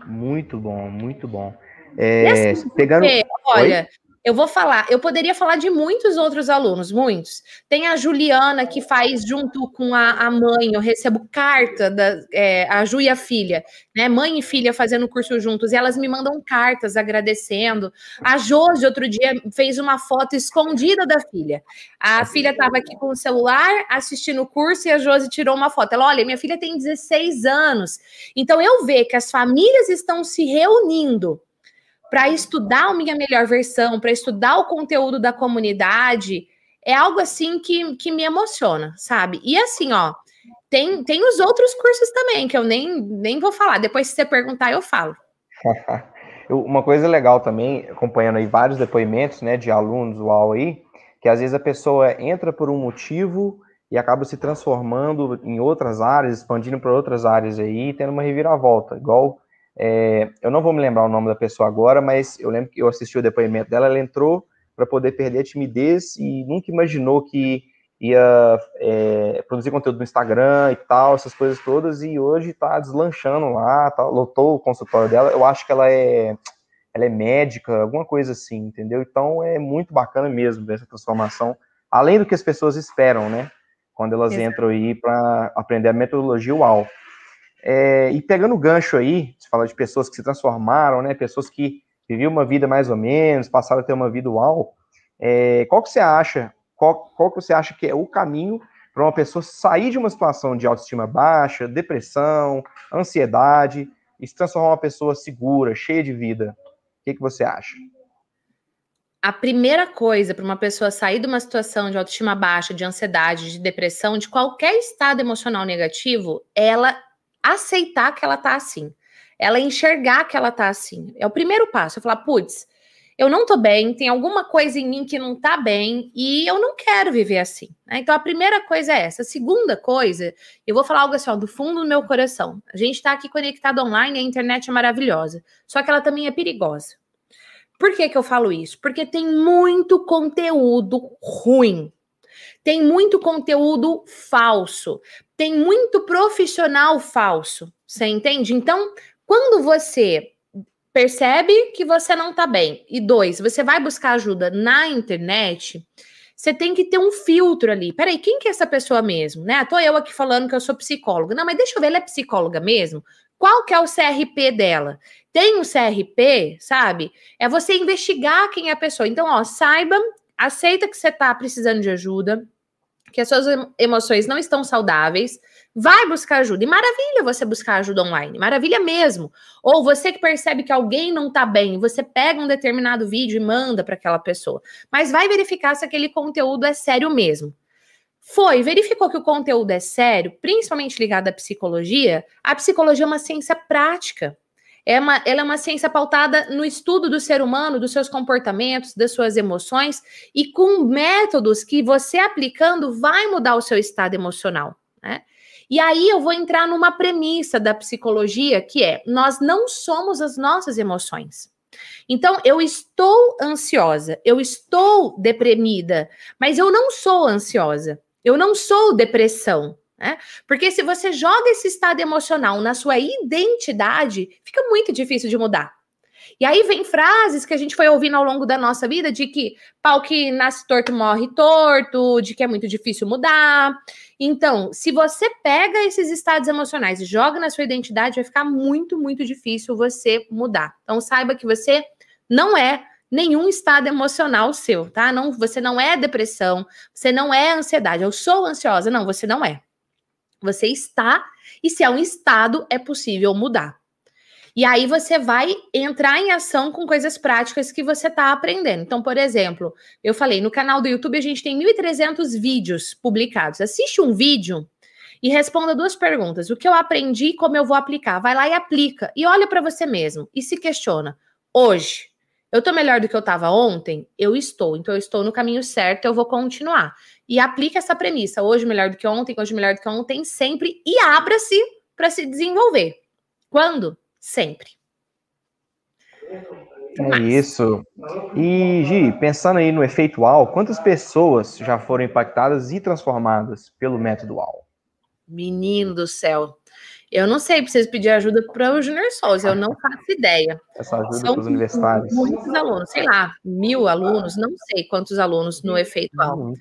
D: Muito bom, muito bom. É,
B: assim, pegando... olha, Oi? Eu vou falar, eu poderia falar de muitos outros alunos, muitos. Tem a Juliana, que faz junto com a, a mãe, eu recebo carta da é, a Ju e a filha, né? Mãe e filha fazendo curso juntos, e elas me mandam cartas agradecendo. A Josi, outro dia, fez uma foto escondida da filha. A filha estava aqui com o celular assistindo o curso e a Josi tirou uma foto. Ela, olha, minha filha tem 16 anos. Então eu vejo que as famílias estão se reunindo para estudar a minha melhor versão, para estudar o conteúdo da comunidade, é algo assim que, que me emociona, sabe? E assim, ó, tem, tem os outros cursos também, que eu nem, nem vou falar. Depois, se você perguntar, eu falo.
D: Uma coisa legal também, acompanhando aí vários depoimentos, né, de alunos UAU aí, que às vezes a pessoa entra por um motivo e acaba se transformando em outras áreas, expandindo para outras áreas aí, tendo uma reviravolta, igual é, eu não vou me lembrar o nome da pessoa agora, mas eu lembro que eu assisti o depoimento dela. Ela entrou para poder perder a timidez e nunca imaginou que ia é, produzir conteúdo no Instagram e tal, essas coisas todas. E hoje está deslanchando lá, tá, lotou o consultório dela. Eu acho que ela é, ela é médica, alguma coisa assim, entendeu? Então é muito bacana mesmo essa transformação, além do que as pessoas esperam, né? Quando elas Exato. entram aí para aprender a metodologia UAU. É, e pegando o gancho aí, você fala de pessoas que se transformaram, né? Pessoas que viviam uma vida mais ou menos, passaram a ter uma vida uau. É, qual que você acha? Qual, qual que você acha que é o caminho para uma pessoa sair de uma situação de autoestima baixa, depressão, ansiedade e se transformar uma pessoa segura, cheia de vida? O que, que você acha?
B: A primeira coisa para uma pessoa sair de uma situação de autoestima baixa, de ansiedade, de depressão, de qualquer estado emocional negativo, ela aceitar que ela tá assim. Ela enxergar que ela tá assim. É o primeiro passo. Eu falar, putz, eu não tô bem, tem alguma coisa em mim que não tá bem e eu não quero viver assim. Né? Então a primeira coisa é essa. A segunda coisa, eu vou falar algo assim, ó, do fundo do meu coração. A gente tá aqui conectado online, a internet é maravilhosa, só que ela também é perigosa. Por que, que eu falo isso? Porque tem muito conteúdo ruim tem muito conteúdo falso, tem muito profissional falso. Você entende? Então, quando você percebe que você não tá bem, e dois, você vai buscar ajuda na internet, você tem que ter um filtro ali. Peraí, quem que é essa pessoa mesmo? Né? Tô eu aqui falando que eu sou psicóloga. Não, mas deixa eu ver, ela é psicóloga mesmo? Qual que é o CRP dela? Tem um CRP, sabe? É você investigar quem é a pessoa. Então, ó, saiba, aceita que você tá precisando de ajuda, que as suas emoções não estão saudáveis, vai buscar ajuda. E maravilha você buscar ajuda online, maravilha mesmo. Ou você que percebe que alguém não tá bem, você pega um determinado vídeo e manda para aquela pessoa. Mas vai verificar se aquele conteúdo é sério mesmo. Foi, verificou que o conteúdo é sério, principalmente ligado à psicologia. A psicologia é uma ciência prática. É uma, ela é uma ciência pautada no estudo do ser humano, dos seus comportamentos, das suas emoções, e com métodos que você aplicando vai mudar o seu estado emocional. Né? E aí eu vou entrar numa premissa da psicologia que é: nós não somos as nossas emoções. Então, eu estou ansiosa, eu estou deprimida, mas eu não sou ansiosa, eu não sou depressão. Né? Porque se você joga esse estado emocional na sua identidade, fica muito difícil de mudar. E aí vem frases que a gente foi ouvindo ao longo da nossa vida de que pau que nasce torto morre torto, de que é muito difícil mudar. Então, se você pega esses estados emocionais e joga na sua identidade, vai ficar muito, muito difícil você mudar. Então, saiba que você não é nenhum estado emocional seu, tá? Não, você não é depressão, você não é ansiedade. Eu sou ansiosa, não, você não é. Você está, e se é um estado, é possível mudar. E aí você vai entrar em ação com coisas práticas que você está aprendendo. Então, por exemplo, eu falei, no canal do YouTube a gente tem 1.300 vídeos publicados. Assiste um vídeo e responda duas perguntas: o que eu aprendi e como eu vou aplicar. Vai lá e aplica e olha para você mesmo e se questiona. Hoje, eu estou melhor do que eu estava ontem? Eu estou. Então eu estou no caminho certo, eu vou continuar. E aplica essa premissa: hoje melhor do que ontem, hoje melhor do que ontem, sempre e abra-se para se desenvolver. Quando? Sempre.
D: É isso. E, Gi, pensando aí no efeito AL, quantas pessoas já foram impactadas e transformadas pelo método AL?
B: Menino do céu. Eu não sei, preciso pedir ajuda para o Junior Souza, eu não faço ideia.
D: Essa ajuda São para os universitários.
B: Muitos alunos, sei lá, mil alunos, não sei quantos alunos no efeitual.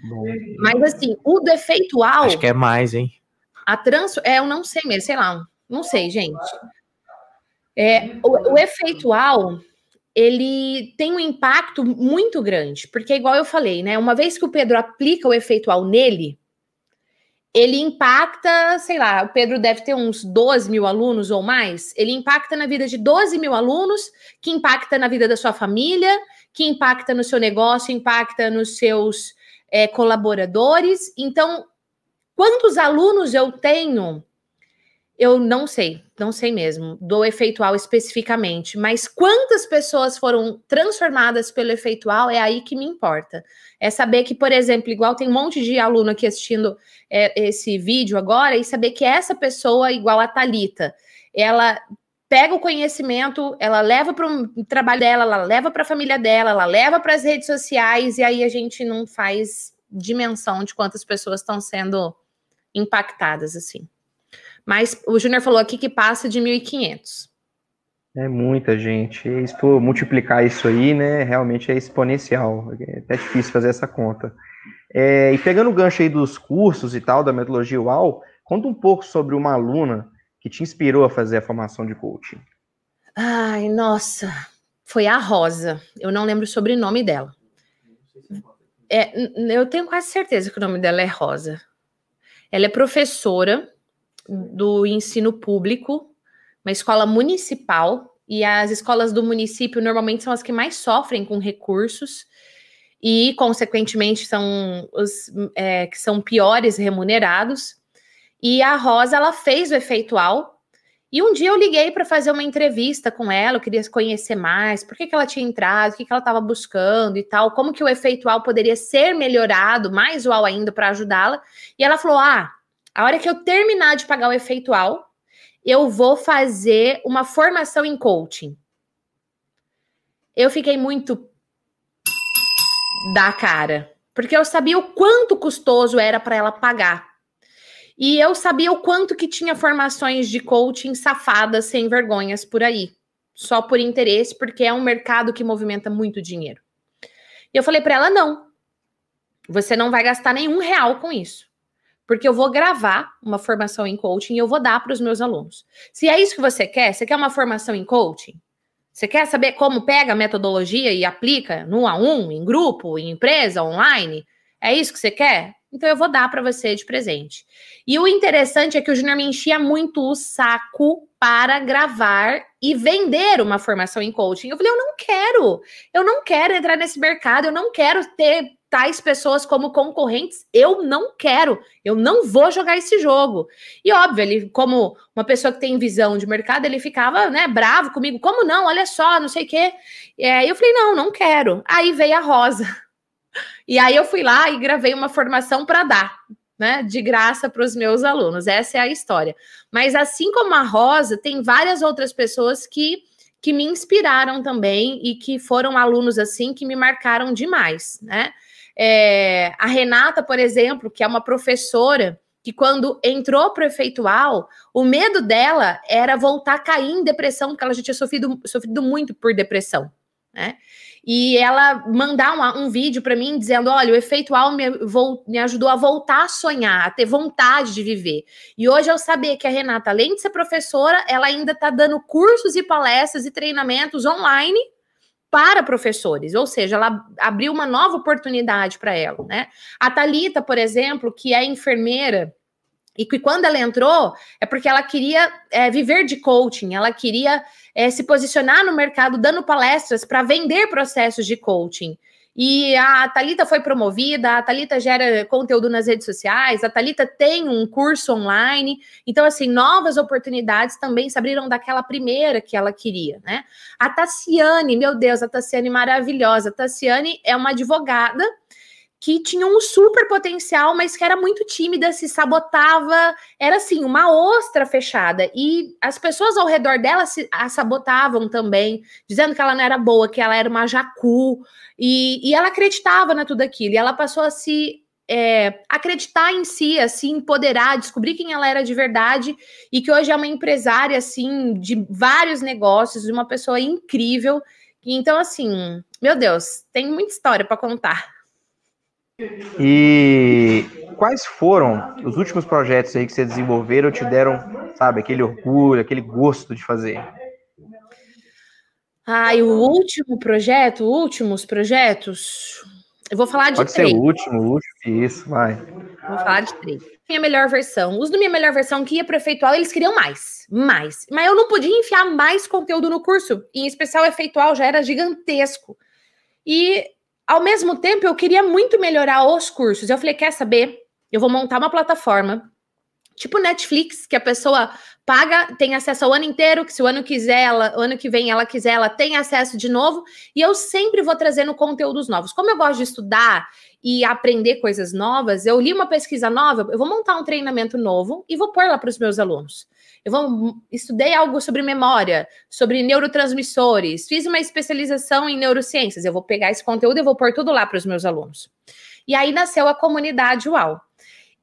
B: Mas assim, o do efeitual.
C: Acho que é mais, hein?
B: A trans. É, eu não sei mesmo, sei lá, não sei, gente. É, o, o efeitual, ele tem um impacto muito grande, porque, igual eu falei, né? Uma vez que o Pedro aplica o efeitual nele, ele impacta, sei lá, o Pedro deve ter uns 12 mil alunos ou mais. Ele impacta na vida de 12 mil alunos, que impacta na vida da sua família, que impacta no seu negócio, impacta nos seus é, colaboradores. Então, quantos alunos eu tenho eu não sei, não sei mesmo, do efeitual especificamente, mas quantas pessoas foram transformadas pelo efeitual é aí que me importa. É saber que, por exemplo, igual tem um monte de aluno aqui assistindo é, esse vídeo agora, e saber que essa pessoa, igual a Talita, ela pega o conhecimento, ela leva para o trabalho dela, ela leva para a família dela, ela leva para as redes sociais, e aí a gente não faz dimensão de quantas pessoas estão sendo impactadas assim. Mas o Júnior falou aqui que passa de 1.500.
D: É muita gente. Se multiplicar isso aí, né, realmente é exponencial. É até difícil fazer essa conta. É, e pegando o gancho aí dos cursos e tal, da metodologia UAU, conta um pouco sobre uma aluna que te inspirou a fazer a formação de coaching.
B: Ai, nossa, foi a Rosa. Eu não lembro o sobrenome dela. É, eu tenho quase certeza que o nome dela é Rosa. Ela é professora do ensino público, uma escola municipal, e as escolas do município normalmente são as que mais sofrem com recursos e, consequentemente, são os é, que são piores remunerados. E a Rosa, ela fez o efeitual. E um dia eu liguei para fazer uma entrevista com ela, eu queria conhecer mais, por que, que ela tinha entrado, o que, que ela estava buscando e tal, como que o efeitual poderia ser melhorado, mais uau ainda, para ajudá-la. E ela falou: Ah, a hora que eu terminar de pagar o efeitual, eu vou fazer uma formação em coaching. Eu fiquei muito da cara, porque eu sabia o quanto custoso era para ela pagar. E eu sabia o quanto que tinha formações de coaching safadas sem vergonhas por aí, só por interesse, porque é um mercado que movimenta muito dinheiro. E eu falei para ela: não, você não vai gastar nenhum real com isso porque eu vou gravar uma formação em coaching e eu vou dar para os meus alunos. Se é isso que você quer, você quer uma formação em coaching? Você quer saber como pega a metodologia e aplica no a um, em grupo, em empresa, online? É isso que você quer? Então eu vou dar para você de presente. E o interessante é que o Junior me enchia muito o saco para gravar e vender uma formação em coaching. Eu falei, eu não quero. Eu não quero entrar nesse mercado, eu não quero ter tais pessoas como concorrentes, eu não quero, eu não vou jogar esse jogo. E óbvio, ele, como uma pessoa que tem visão de mercado, ele ficava, né, bravo comigo, como não? Olha só, não sei o quê. Aí eu falei, não, não quero. Aí veio a Rosa. E aí eu fui lá e gravei uma formação para dar, né, de graça para os meus alunos. Essa é a história. Mas assim como a Rosa, tem várias outras pessoas que que me inspiraram também e que foram alunos assim que me marcaram demais, né? É, a Renata, por exemplo, que é uma professora que quando entrou para o efeitual, o medo dela era voltar a cair em depressão, porque ela já tinha sofrido, sofrido muito por depressão, né? E ela mandar um, um vídeo para mim dizendo: olha, o efeitual me, me ajudou a voltar a sonhar, a ter vontade de viver. E hoje eu saber que a Renata, além de ser professora, ela ainda está dando cursos e palestras e treinamentos online para professores, ou seja, ela abriu uma nova oportunidade para ela, né? A Talita, por exemplo, que é enfermeira E que quando ela entrou, é porque ela queria é, viver de coaching, ela queria é, se posicionar no mercado dando palestras para vender processos de coaching. E a Talita foi promovida, a Talita gera conteúdo nas redes sociais, a Talita tem um curso online. Então, assim, novas oportunidades também se abriram daquela primeira que ela queria, né? A Tassiane, meu Deus, a Tassiane maravilhosa. A Tassiane é uma advogada que tinha um super potencial, mas que era muito tímida, se sabotava, era assim, uma ostra fechada. E as pessoas ao redor dela se a sabotavam também, dizendo que ela não era boa, que ela era uma jacu. E, e ela acreditava na tudo aquilo. E ela passou a se é, acreditar em si, assim, empoderar, descobrir quem ela era de verdade e que hoje é uma empresária, assim, de vários negócios, uma pessoa incrível. Então, assim, meu Deus, tem muita história para contar.
D: E quais foram os últimos projetos aí que você desenvolveram te deram, sabe, aquele orgulho, aquele gosto de fazer?
B: Ai, o último projeto, últimos projetos. Eu vou falar de
D: Pode
B: três.
D: ser o último, o último, isso, vai.
B: Vou falar de três. Minha melhor versão. Os do minha melhor versão que ia efeitual, eles queriam mais, mais. Mas eu não podia enfiar mais conteúdo no curso. Em especial, o efeitual já era gigantesco. E ao mesmo tempo, eu queria muito melhorar os cursos. Eu falei, quer saber? Eu vou montar uma plataforma tipo Netflix, que a pessoa paga, tem acesso ao ano inteiro, que se o ano quiser, ela, o ano que vem ela quiser, ela tem acesso de novo, e eu sempre vou trazendo conteúdos novos. Como eu gosto de estudar e aprender coisas novas, eu li uma pesquisa nova, eu vou montar um treinamento novo e vou pôr lá para os meus alunos. Eu vou estudei algo sobre memória, sobre neurotransmissores, fiz uma especialização em neurociências. Eu vou pegar esse conteúdo e vou pôr tudo lá para os meus alunos. E aí nasceu a comunidade UAU.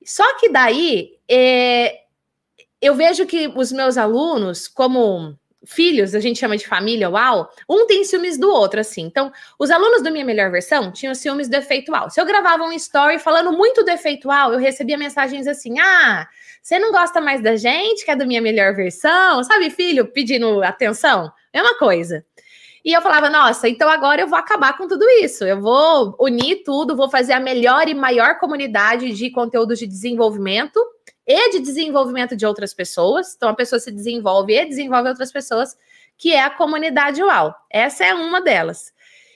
B: Só que daí é, eu vejo que os meus alunos, como filhos, a gente chama de família UAU, um tem ciúmes do outro, assim. Então, os alunos do Minha Melhor Versão tinham ciúmes do efeitual. Se eu gravava um story falando muito do efeitual, eu recebia mensagens assim: ah, você não gosta mais da gente, que é da Minha Melhor Versão? Sabe, filho, pedindo atenção? É uma coisa. E eu falava, nossa, então agora eu vou acabar com tudo isso. Eu vou unir tudo, vou fazer a melhor e maior comunidade de conteúdos de desenvolvimento e de desenvolvimento de outras pessoas. Então, a pessoa se desenvolve e desenvolve outras pessoas, que é a comunidade UAU. Essa é uma delas.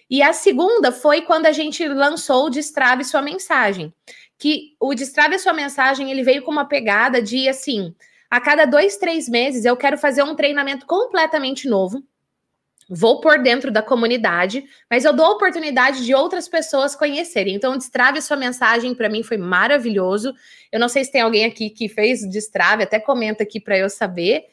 B: E a segunda foi quando a gente lançou o Destrave Sua Mensagem. Que o Destrave Sua Mensagem, ele veio com uma pegada de, assim, a cada dois, três meses eu quero fazer um treinamento completamente novo vou por dentro da comunidade, mas eu dou a oportunidade de outras pessoas conhecerem. Então, destrave sua mensagem para mim foi maravilhoso. Eu não sei se tem alguém aqui que fez destrave, até comenta aqui para eu saber.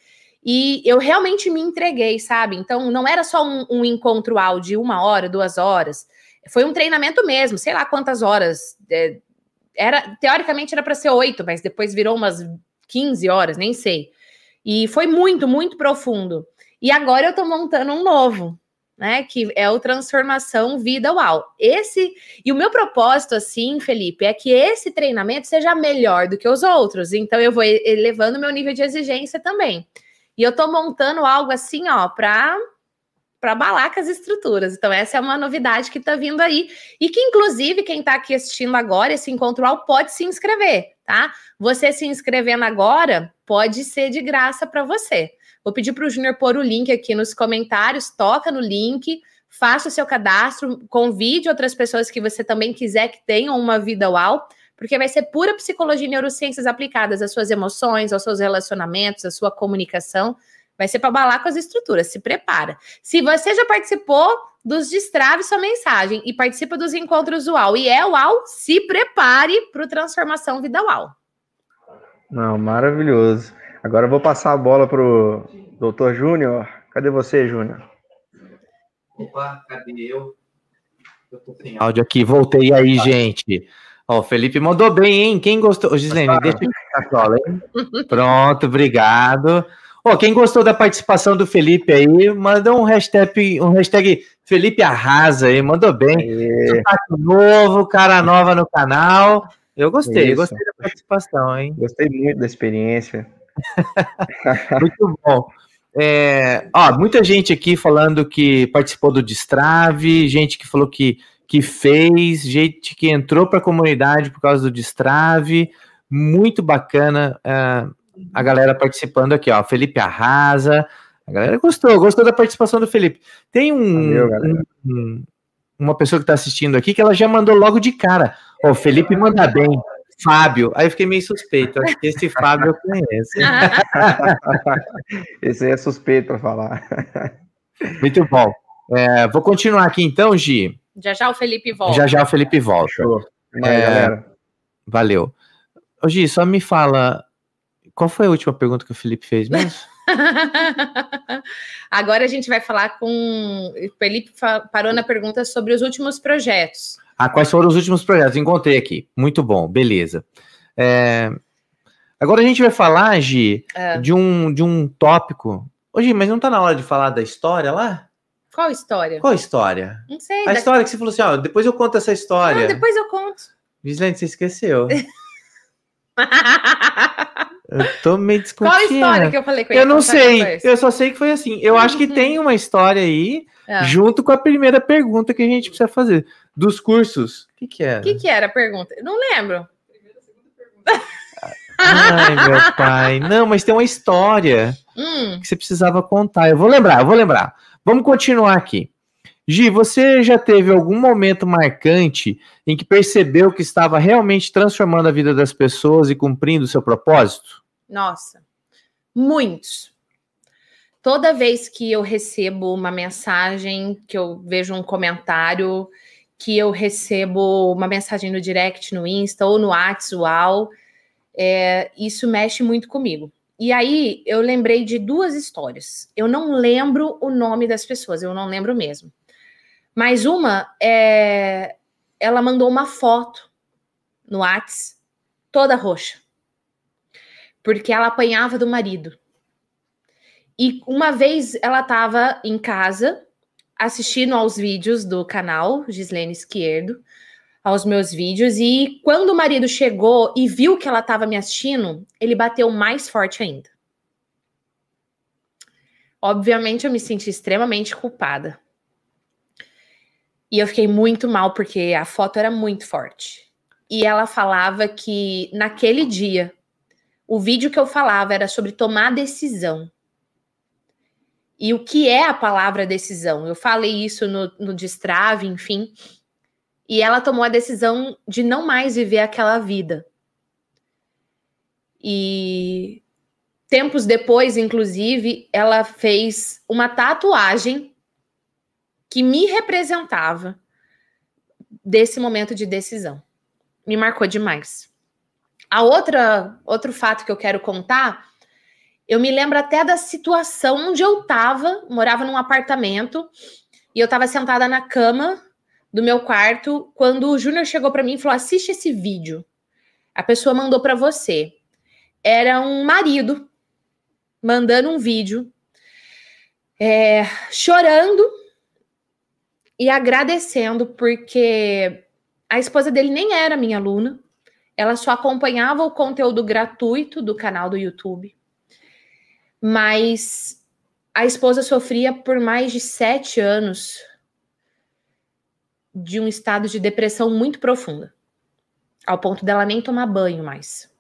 B: E eu realmente me entreguei, sabe? Então, não era só um, um encontro áudio, uma hora, duas horas. Foi um treinamento mesmo, sei lá quantas horas. É, era Teoricamente era para ser oito, mas depois virou umas 15 horas, nem sei. E foi muito, muito profundo. E agora eu estou montando um novo, né? Que é o Transformação Vida Uau. Esse. E o meu propósito, assim, Felipe, é que esse treinamento seja melhor do que os outros. Então, eu vou elevando meu nível de exigência também. E eu estou montando algo assim, ó, para para abalar com as estruturas. Então, essa é uma novidade que está vindo aí. E que, inclusive, quem está aqui assistindo agora, esse encontro pode se inscrever, tá? Você se inscrevendo agora pode ser de graça para você. Vou pedir para o Júnior pôr o link aqui nos comentários, toca no link, faça o seu cadastro, convide outras pessoas que você também quiser que tenham uma vida uau, porque vai ser pura psicologia e neurociências aplicadas às suas emoções, aos seus relacionamentos, à sua comunicação. Vai ser para balar com as estruturas, se prepara. Se você já participou dos Destrave sua mensagem e participa dos encontros UAU e é UAU, se prepare para o Transformação Vida UAU.
D: Não, maravilhoso. Agora eu vou passar a bola pro doutor Júnior. Cadê você, Júnior?
C: Opa, cadê eu? Eu tô sem áudio aqui, voltei aí, gente. Ó, o Felipe mandou bem, hein? Quem gostou? Ô, Gislene, deixa eu a bola, hein? Pronto, obrigado. Ó, quem gostou da participação do Felipe aí, manda um hashtag, um hashtag Felipe Arrasa aí, mandou bem. novo, cara nova no canal. Eu gostei, Isso. gostei da participação, hein?
D: Gostei muito da experiência.
C: Muito bom. É, ó, muita gente aqui falando que participou do Destrave, gente que falou que, que fez, gente que entrou para a comunidade por causa do Destrave. Muito bacana uh, a galera participando aqui, ó. Felipe Arrasa. A galera gostou, gostou da participação do Felipe. Tem um, Valeu, um uma pessoa que está assistindo aqui que ela já mandou logo de cara. Ó, oh, Felipe manda bem. Fábio. Aí eu fiquei meio suspeito. Acho que esse Fábio eu conheço.
D: esse aí é suspeito para falar.
C: Muito bom. É, vou continuar aqui então, Gi.
B: Já já o Felipe volta.
C: Já já o Felipe volta. Show. É, valeu. Ô, Gi, só me fala, qual foi a última pergunta que o Felipe fez mesmo?
B: Agora a gente vai falar com. O Felipe parou na pergunta sobre os últimos projetos.
C: Ah, quais foram os últimos projetos? Encontrei aqui. Muito bom, beleza. É... Agora a gente vai falar, Gi, é. de, um, de um tópico. Ô, Gi, mas não tá na hora de falar da história lá?
B: Qual história?
C: Qual história?
B: Não sei.
C: A da... história que você falou assim, ó, depois eu conto essa história.
B: Não, depois eu conto.
C: Gislene, você esqueceu. eu tô meio discutindo. Qual
B: história que eu falei com ele?
C: Eu não sei, eu só sei que foi assim. Eu acho que tem uma história aí, é. junto com a primeira pergunta que a gente precisa fazer dos cursos. O que, que era?
B: O que, que era a pergunta? Não lembro.
C: Ai, meu pai. Não, mas tem uma história hum. que você precisava contar. Eu vou lembrar, eu vou lembrar. Vamos continuar aqui. Gi, você já teve algum momento marcante em que percebeu que estava realmente transformando a vida das pessoas e cumprindo o seu propósito?
B: Nossa, muitos. Toda vez que eu recebo uma mensagem, que eu vejo um comentário, que eu recebo uma mensagem no direct, no Insta ou no WhatsApp, é, isso mexe muito comigo. E aí eu lembrei de duas histórias. Eu não lembro o nome das pessoas, eu não lembro mesmo. Mas uma é, ela mandou uma foto no WhatsApp toda roxa. Porque ela apanhava do marido. E uma vez ela estava em casa assistindo aos vídeos do canal Gislene Esquerdo, aos meus vídeos, e quando o marido chegou e viu que ela estava me assistindo, ele bateu mais forte ainda. Obviamente, eu me senti extremamente culpada. E eu fiquei muito mal porque a foto era muito forte. E ela falava que naquele dia, o vídeo que eu falava era sobre tomar decisão e o que é a palavra decisão. Eu falei isso no, no Destrave, enfim. E ela tomou a decisão de não mais viver aquela vida. E tempos depois, inclusive, ela fez uma tatuagem que me representava desse momento de decisão. Me marcou demais. A outra outro fato que eu quero contar eu me lembro até da situação onde eu estava, morava num apartamento, e eu estava sentada na cama do meu quarto quando o Júnior chegou para mim e falou: "Assiste esse vídeo". A pessoa mandou para você. Era um marido mandando um vídeo é, chorando e agradecendo porque a esposa dele nem era minha aluna, ela só acompanhava o conteúdo gratuito do canal do YouTube mas a esposa sofria por mais de sete anos de um estado de depressão muito profunda, ao ponto dela nem tomar banho mais.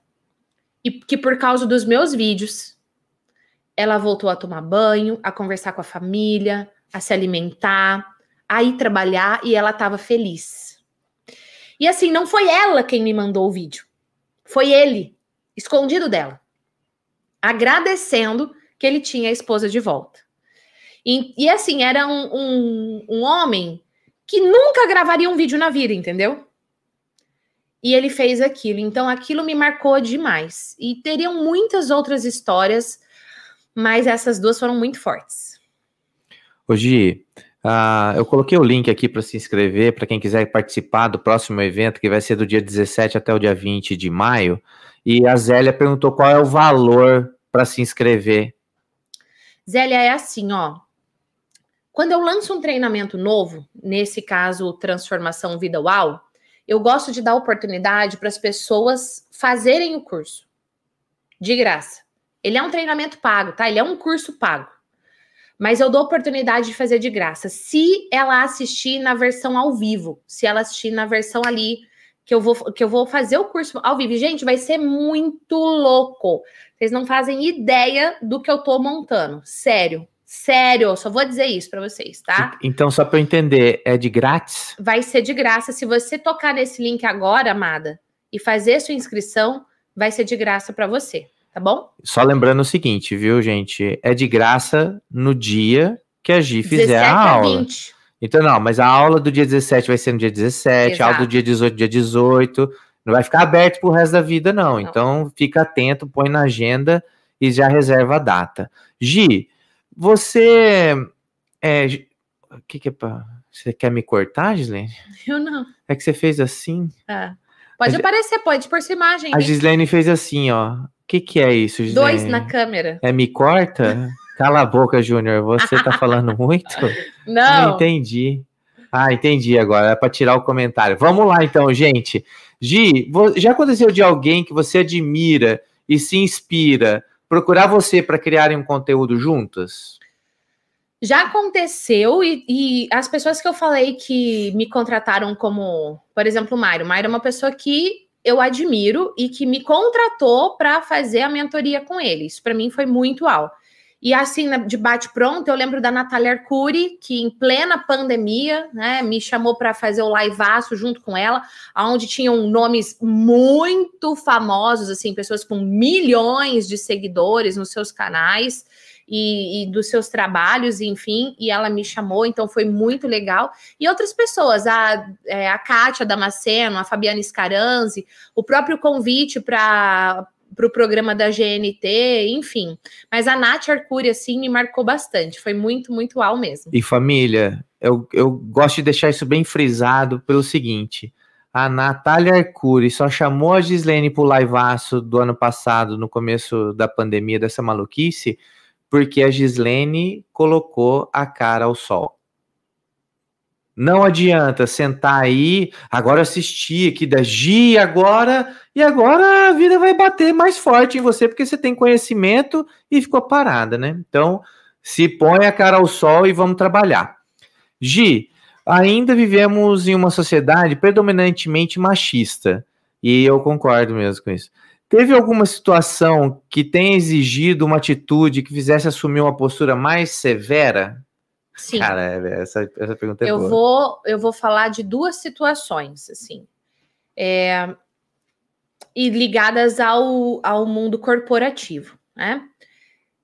B: E que por causa dos meus vídeos, ela voltou a tomar banho, a conversar com a família, a se alimentar, a ir trabalhar e ela estava feliz. E assim, não foi ela quem me mandou o vídeo, foi ele, escondido dela agradecendo que ele tinha a esposa de volta. E, e assim, era um, um, um homem que nunca gravaria um vídeo na vida, entendeu? E ele fez aquilo. Então, aquilo me marcou demais. E teriam muitas outras histórias, mas essas duas foram muito fortes.
C: Hoje, uh, eu coloquei o link aqui para se inscrever, para quem quiser participar do próximo evento, que vai ser do dia 17 até o dia 20 de maio. E a Zélia perguntou qual é o valor para se inscrever.
B: Zélia, é assim, ó. Quando eu lanço um treinamento novo, nesse caso, Transformação Vida UAU, eu gosto de dar oportunidade para as pessoas fazerem o curso. De graça. Ele é um treinamento pago, tá? Ele é um curso pago. Mas eu dou oportunidade de fazer de graça. Se ela assistir na versão ao vivo, se ela assistir na versão ali que eu vou que eu vou fazer o curso ao vivo. Gente, vai ser muito louco. Vocês não fazem ideia do que eu tô montando. Sério. Sério, só vou dizer isso para vocês, tá?
C: Então, só para eu entender, é de grátis?
B: Vai ser de graça. Se você tocar nesse link agora, amada, e fazer sua inscrição, vai ser de graça para você, tá bom?
C: Só lembrando o seguinte, viu, gente? É de graça no dia que a Gi fizer a aula. 20. Então, não, mas a aula do dia 17 vai ser no dia 17, Exato. a aula do dia 18, dia 18. Não vai ficar aberto pro resto da vida, não. não. Então, fica atento, põe na agenda e já reserva a data. Gi, você. É, o que, que é pra. Você quer me cortar, Gislene?
B: Eu não.
C: É que você fez assim?
B: É. Pode a, aparecer, pode por sua imagem.
C: A Gislene fez assim, ó. O que, que é isso, Gislene?
B: Dois na câmera.
C: É me corta? Cala a boca, Júnior. Você tá falando muito?
B: Não.
C: Não entendi. Ah, entendi agora. É para tirar o comentário. Vamos lá, então, gente. Gi, já aconteceu de alguém que você admira e se inspira procurar você para criarem um conteúdo juntas?
B: Já aconteceu e, e, as pessoas que eu falei que me contrataram como, por exemplo, o Mário. O Mário é uma pessoa que eu admiro e que me contratou para fazer a mentoria com ele. Isso para mim foi muito alto. E assim, de bate-pronto, eu lembro da Natália Arcuri, que em plena pandemia, né, me chamou para fazer o liveaço junto com ela, onde tinham nomes muito famosos, assim, pessoas com milhões de seguidores nos seus canais e, e, dos seus trabalhos, enfim, e ela me chamou, então foi muito legal. E outras pessoas, a, é, a Kátia Damasceno, a Fabiana Scaranzi, o próprio convite para para o programa da GNT, enfim. Mas a Nath Arcuri, assim, me marcou bastante. Foi muito, muito al mesmo.
C: E família, eu, eu gosto de deixar isso bem frisado pelo seguinte. A Natália Arcuri só chamou a Gislene pro liveaço do ano passado, no começo da pandemia, dessa maluquice, porque a Gislene colocou a cara ao sol. Não adianta sentar aí, agora assistir aqui da Gi, agora, e agora a vida vai bater mais forte em você, porque você tem conhecimento e ficou parada, né? Então, se põe a cara ao sol e vamos trabalhar. Gi, ainda vivemos em uma sociedade predominantemente machista, e eu concordo mesmo com isso. Teve alguma situação que tenha exigido uma atitude que fizesse assumir uma postura mais severa?
B: Sim.
C: Cara, essa, essa pergunta é
B: eu
C: boa.
B: Vou, eu vou falar de duas situações, assim. É, e ligadas ao, ao mundo corporativo, né?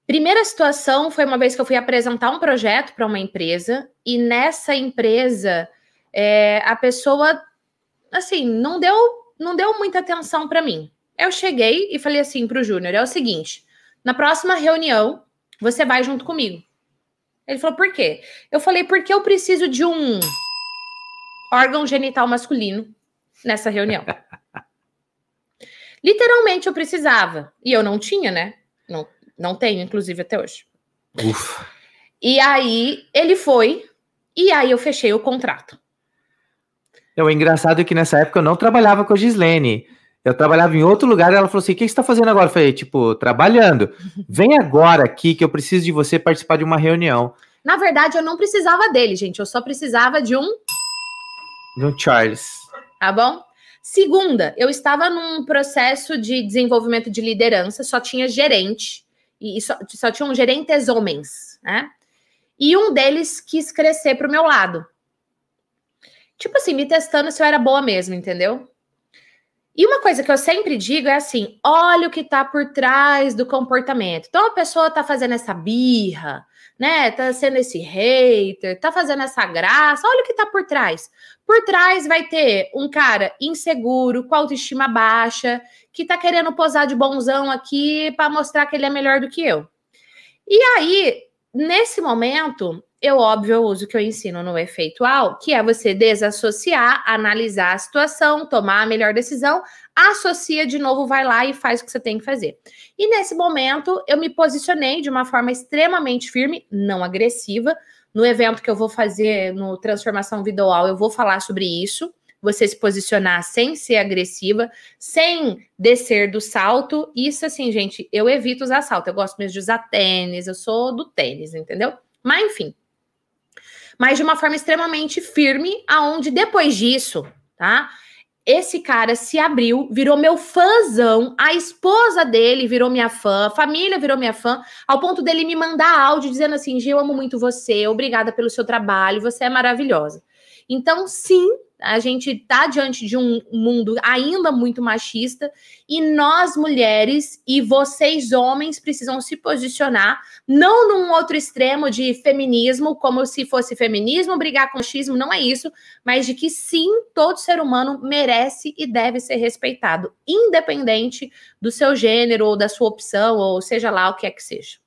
B: Primeira situação foi uma vez que eu fui apresentar um projeto para uma empresa e nessa empresa é, a pessoa assim não deu não deu muita atenção para mim. Eu cheguei e falei assim para o Júnior: é o seguinte, na próxima reunião você vai junto comigo. Ele falou, por quê? Eu falei, porque eu preciso de um órgão genital masculino nessa reunião. Literalmente eu precisava. E eu não tinha, né? Não, não tenho, inclusive, até hoje.
C: Ufa.
B: E aí ele foi, e aí eu fechei o contrato.
C: O engraçado é que nessa época eu não trabalhava com a Gislene. Eu trabalhava em outro lugar e ela falou assim: o que você está fazendo agora? Eu falei, tipo, trabalhando. Vem agora aqui que eu preciso de você participar de uma reunião.
B: Na verdade, eu não precisava dele, gente. Eu só precisava de um.
C: De um Charles.
B: Tá bom? Segunda, eu estava num processo de desenvolvimento de liderança, só tinha gerente, e só, só tinham gerentes homens, né? E um deles quis crescer para o meu lado. Tipo assim, me testando se eu era boa mesmo, entendeu? E uma coisa que eu sempre digo é assim: olha o que está por trás do comportamento. Então a pessoa está fazendo essa birra, né? Tá sendo esse hater, tá fazendo essa graça. Olha o que tá por trás. Por trás vai ter um cara inseguro, com autoestima baixa, que tá querendo posar de bonzão aqui para mostrar que ele é melhor do que eu. E aí, nesse momento, eu, óbvio, uso o que eu ensino no efeitual, que é você desassociar, analisar a situação, tomar a melhor decisão, associa de novo, vai lá e faz o que você tem que fazer. E nesse momento, eu me posicionei de uma forma extremamente firme, não agressiva. No evento que eu vou fazer no Transformação Visual, eu vou falar sobre isso. Você se posicionar sem ser agressiva, sem descer do salto. Isso, assim, gente, eu evito usar salto. Eu gosto mesmo de usar tênis, eu sou do tênis, entendeu? Mas, enfim, mas de uma forma extremamente firme, aonde depois disso, tá? esse cara se abriu, virou meu fãzão, a esposa dele virou minha fã, a família virou minha fã, ao ponto dele me mandar áudio dizendo assim: Gi, eu amo muito você, obrigada pelo seu trabalho, você é maravilhosa. Então, sim, a gente está diante de um mundo ainda muito machista e nós mulheres e vocês homens precisam se posicionar não num outro extremo de feminismo, como se fosse feminismo brigar com machismo, não é isso, mas de que sim, todo ser humano merece e deve ser respeitado, independente do seu gênero ou da sua opção ou seja lá o que é que seja.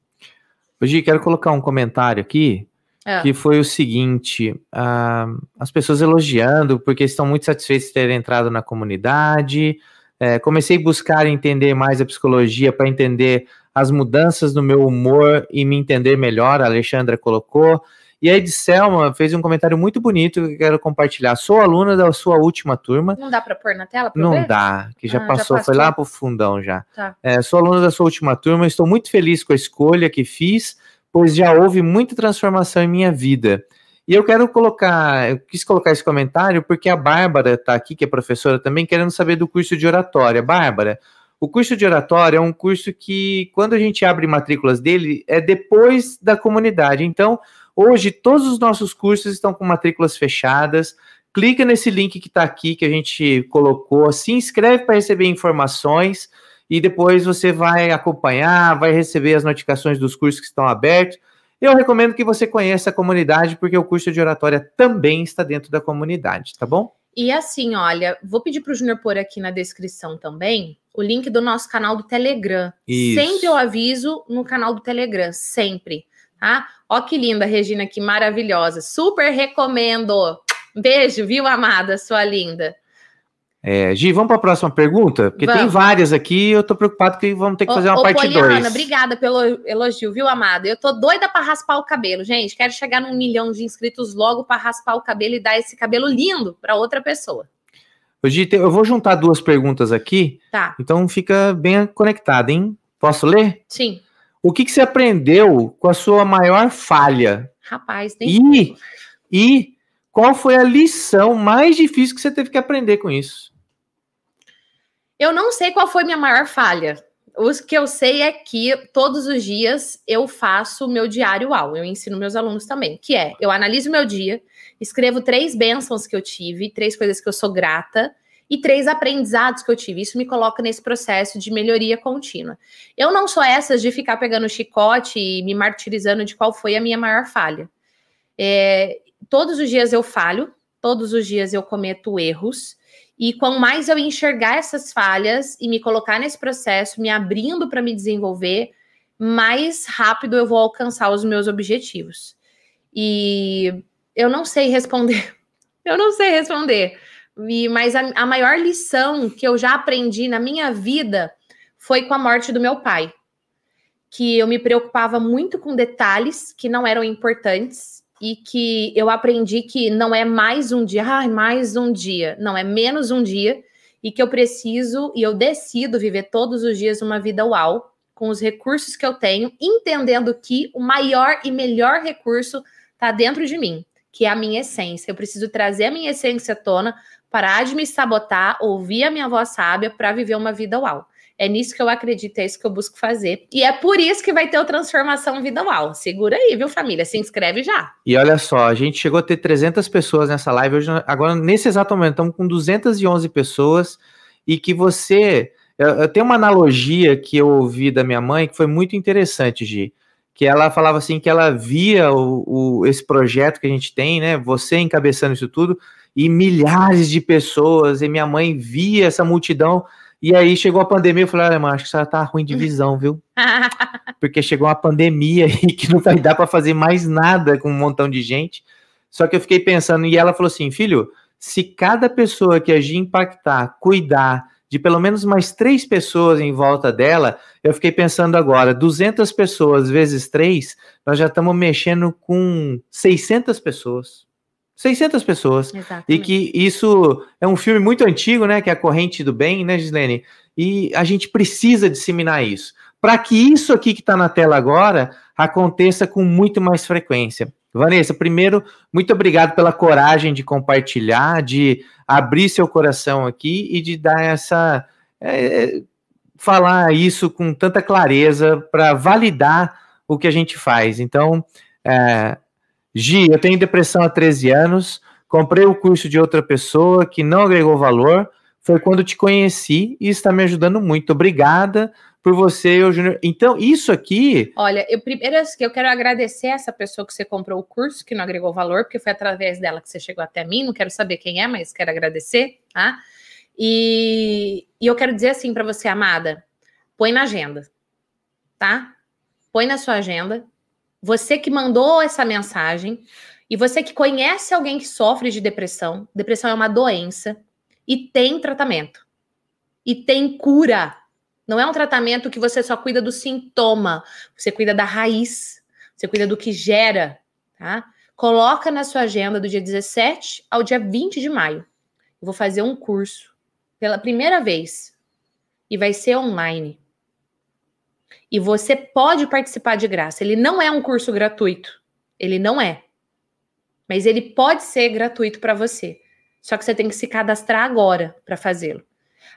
C: Hoje quero colocar um comentário aqui é. que foi o seguinte: uh, as pessoas elogiando porque estão muito satisfeitas de terem entrado na comunidade. É, comecei a buscar entender mais a psicologia para entender as mudanças no meu humor e me entender melhor. A Alexandra colocou. E a Edselma fez um comentário muito bonito que eu quero compartilhar. Sou aluna da sua última turma.
B: Não dá para pôr na tela?
C: Não ver? dá, que já, ah, passou, já foi lá para o fundão já. Tá. É, sou aluna da sua última turma, estou muito feliz com a escolha que fiz pois já houve muita transformação em minha vida. E eu quero colocar, eu quis colocar esse comentário porque a Bárbara está aqui, que é professora também, querendo saber do curso de oratória. Bárbara, o curso de oratória é um curso que, quando a gente abre matrículas dele, é depois da comunidade. Então, hoje, todos os nossos cursos estão com matrículas fechadas. Clica nesse link que está aqui, que a gente colocou, se inscreve para receber informações e depois você vai acompanhar, vai receber as notificações dos cursos que estão abertos. Eu recomendo que você conheça a comunidade, porque o curso de oratória também está dentro da comunidade, tá bom?
B: E assim, olha, vou pedir para o Júnior pôr aqui na descrição também o link do nosso canal do Telegram. Isso. Sempre eu aviso no canal do Telegram, sempre, tá? Ó que linda, Regina, que maravilhosa. Super recomendo. Beijo, viu, amada, sua linda.
C: É, Gi, vamos para a próxima pergunta? Porque vamos. tem várias aqui e eu tô preocupado que vamos ter que fazer uma ô, parte 2.
B: obrigada pelo elogio, viu, amada? Eu tô doida para raspar o cabelo, gente. Quero chegar num milhão de inscritos logo para raspar o cabelo e dar esse cabelo lindo para outra pessoa.
C: Ô, Gi, eu vou juntar duas perguntas aqui. Tá. Então fica bem conectado, hein? Posso ler?
B: Sim.
C: O que, que você aprendeu com a sua maior falha?
B: Rapaz,
C: tem. E, e qual foi a lição mais difícil que você teve que aprender com isso?
B: Eu não sei qual foi minha maior falha. O que eu sei é que todos os dias eu faço meu diário UAU. Eu ensino meus alunos também, que é eu analiso meu dia, escrevo três bênçãos que eu tive, três coisas que eu sou grata e três aprendizados que eu tive. Isso me coloca nesse processo de melhoria contínua. Eu não sou essas de ficar pegando chicote e me martirizando de qual foi a minha maior falha. É, todos os dias eu falho, todos os dias eu cometo erros. E quanto mais eu enxergar essas falhas e me colocar nesse processo, me abrindo para me desenvolver, mais rápido eu vou alcançar os meus objetivos. E eu não sei responder. Eu não sei responder. E, mas a, a maior lição que eu já aprendi na minha vida foi com a morte do meu pai. Que eu me preocupava muito com detalhes que não eram importantes e que eu aprendi que não é mais um dia, ah, mais um dia, não, é menos um dia, e que eu preciso e eu decido viver todos os dias uma vida uau, com os recursos que eu tenho, entendendo que o maior e melhor recurso está dentro de mim, que é a minha essência. Eu preciso trazer a minha essência à tona, parar de me sabotar, ouvir a minha voz sábia para viver uma vida uau. É nisso que eu acredito, é isso que eu busco fazer. E é por isso que vai ter o Transformação Vida Uau. Segura aí, viu, família? Se inscreve já.
C: E olha só, a gente chegou a ter 300 pessoas nessa live. Hoje, agora, nesse exato momento, estamos com 211 pessoas. E que você. Eu, tenho uma analogia que eu ouvi da minha mãe que foi muito interessante, Gi que ela falava assim que ela via o, o, esse projeto que a gente tem, né? Você encabeçando isso tudo, e milhares de pessoas, e minha mãe via essa multidão e aí chegou a pandemia, eu falei, olha, mano, acho que isso tá ruim de visão, viu? Porque chegou uma pandemia aí que não vai dar para fazer mais nada com um montão de gente. Só que eu fiquei pensando, e ela falou assim, filho, se cada pessoa que agir impactar, cuidar de pelo menos mais três pessoas em volta dela, eu fiquei pensando agora, 200 pessoas vezes três, nós já estamos mexendo com 600 pessoas. 600 pessoas. Exatamente. E que isso é um filme muito antigo, né? Que é a Corrente do Bem, né, Gislene? E a gente precisa disseminar isso. Para que isso aqui que está na tela agora aconteça com muito mais frequência. Vanessa, primeiro, muito obrigado pela coragem de compartilhar, de abrir seu coração aqui e de dar essa. É, falar isso com tanta clareza para validar o que a gente faz. Então, é, Gi, eu tenho depressão há 13 anos, comprei o curso de outra pessoa que não agregou valor, foi quando te conheci e está me ajudando muito. Obrigada por você, eu, Júnior. Então, isso aqui.
B: Olha, eu primeiro eu quero agradecer essa pessoa que você comprou o curso, que não agregou valor, porque foi através dela que você chegou até mim. Não quero saber quem é, mas quero agradecer, tá? E, e eu quero dizer assim para você, amada, põe na agenda, tá? Põe na sua agenda. Você que mandou essa mensagem e você que conhece alguém que sofre de depressão, depressão é uma doença e tem tratamento. E tem cura. Não é um tratamento que você só cuida do sintoma, você cuida da raiz, você cuida do que gera, tá? Coloca na sua agenda do dia 17 ao dia 20 de maio. Eu vou fazer um curso pela primeira vez e vai ser online. E você pode participar de graça. Ele não é um curso gratuito. Ele não é. Mas ele pode ser gratuito para você. Só que você tem que se cadastrar agora para fazê-lo.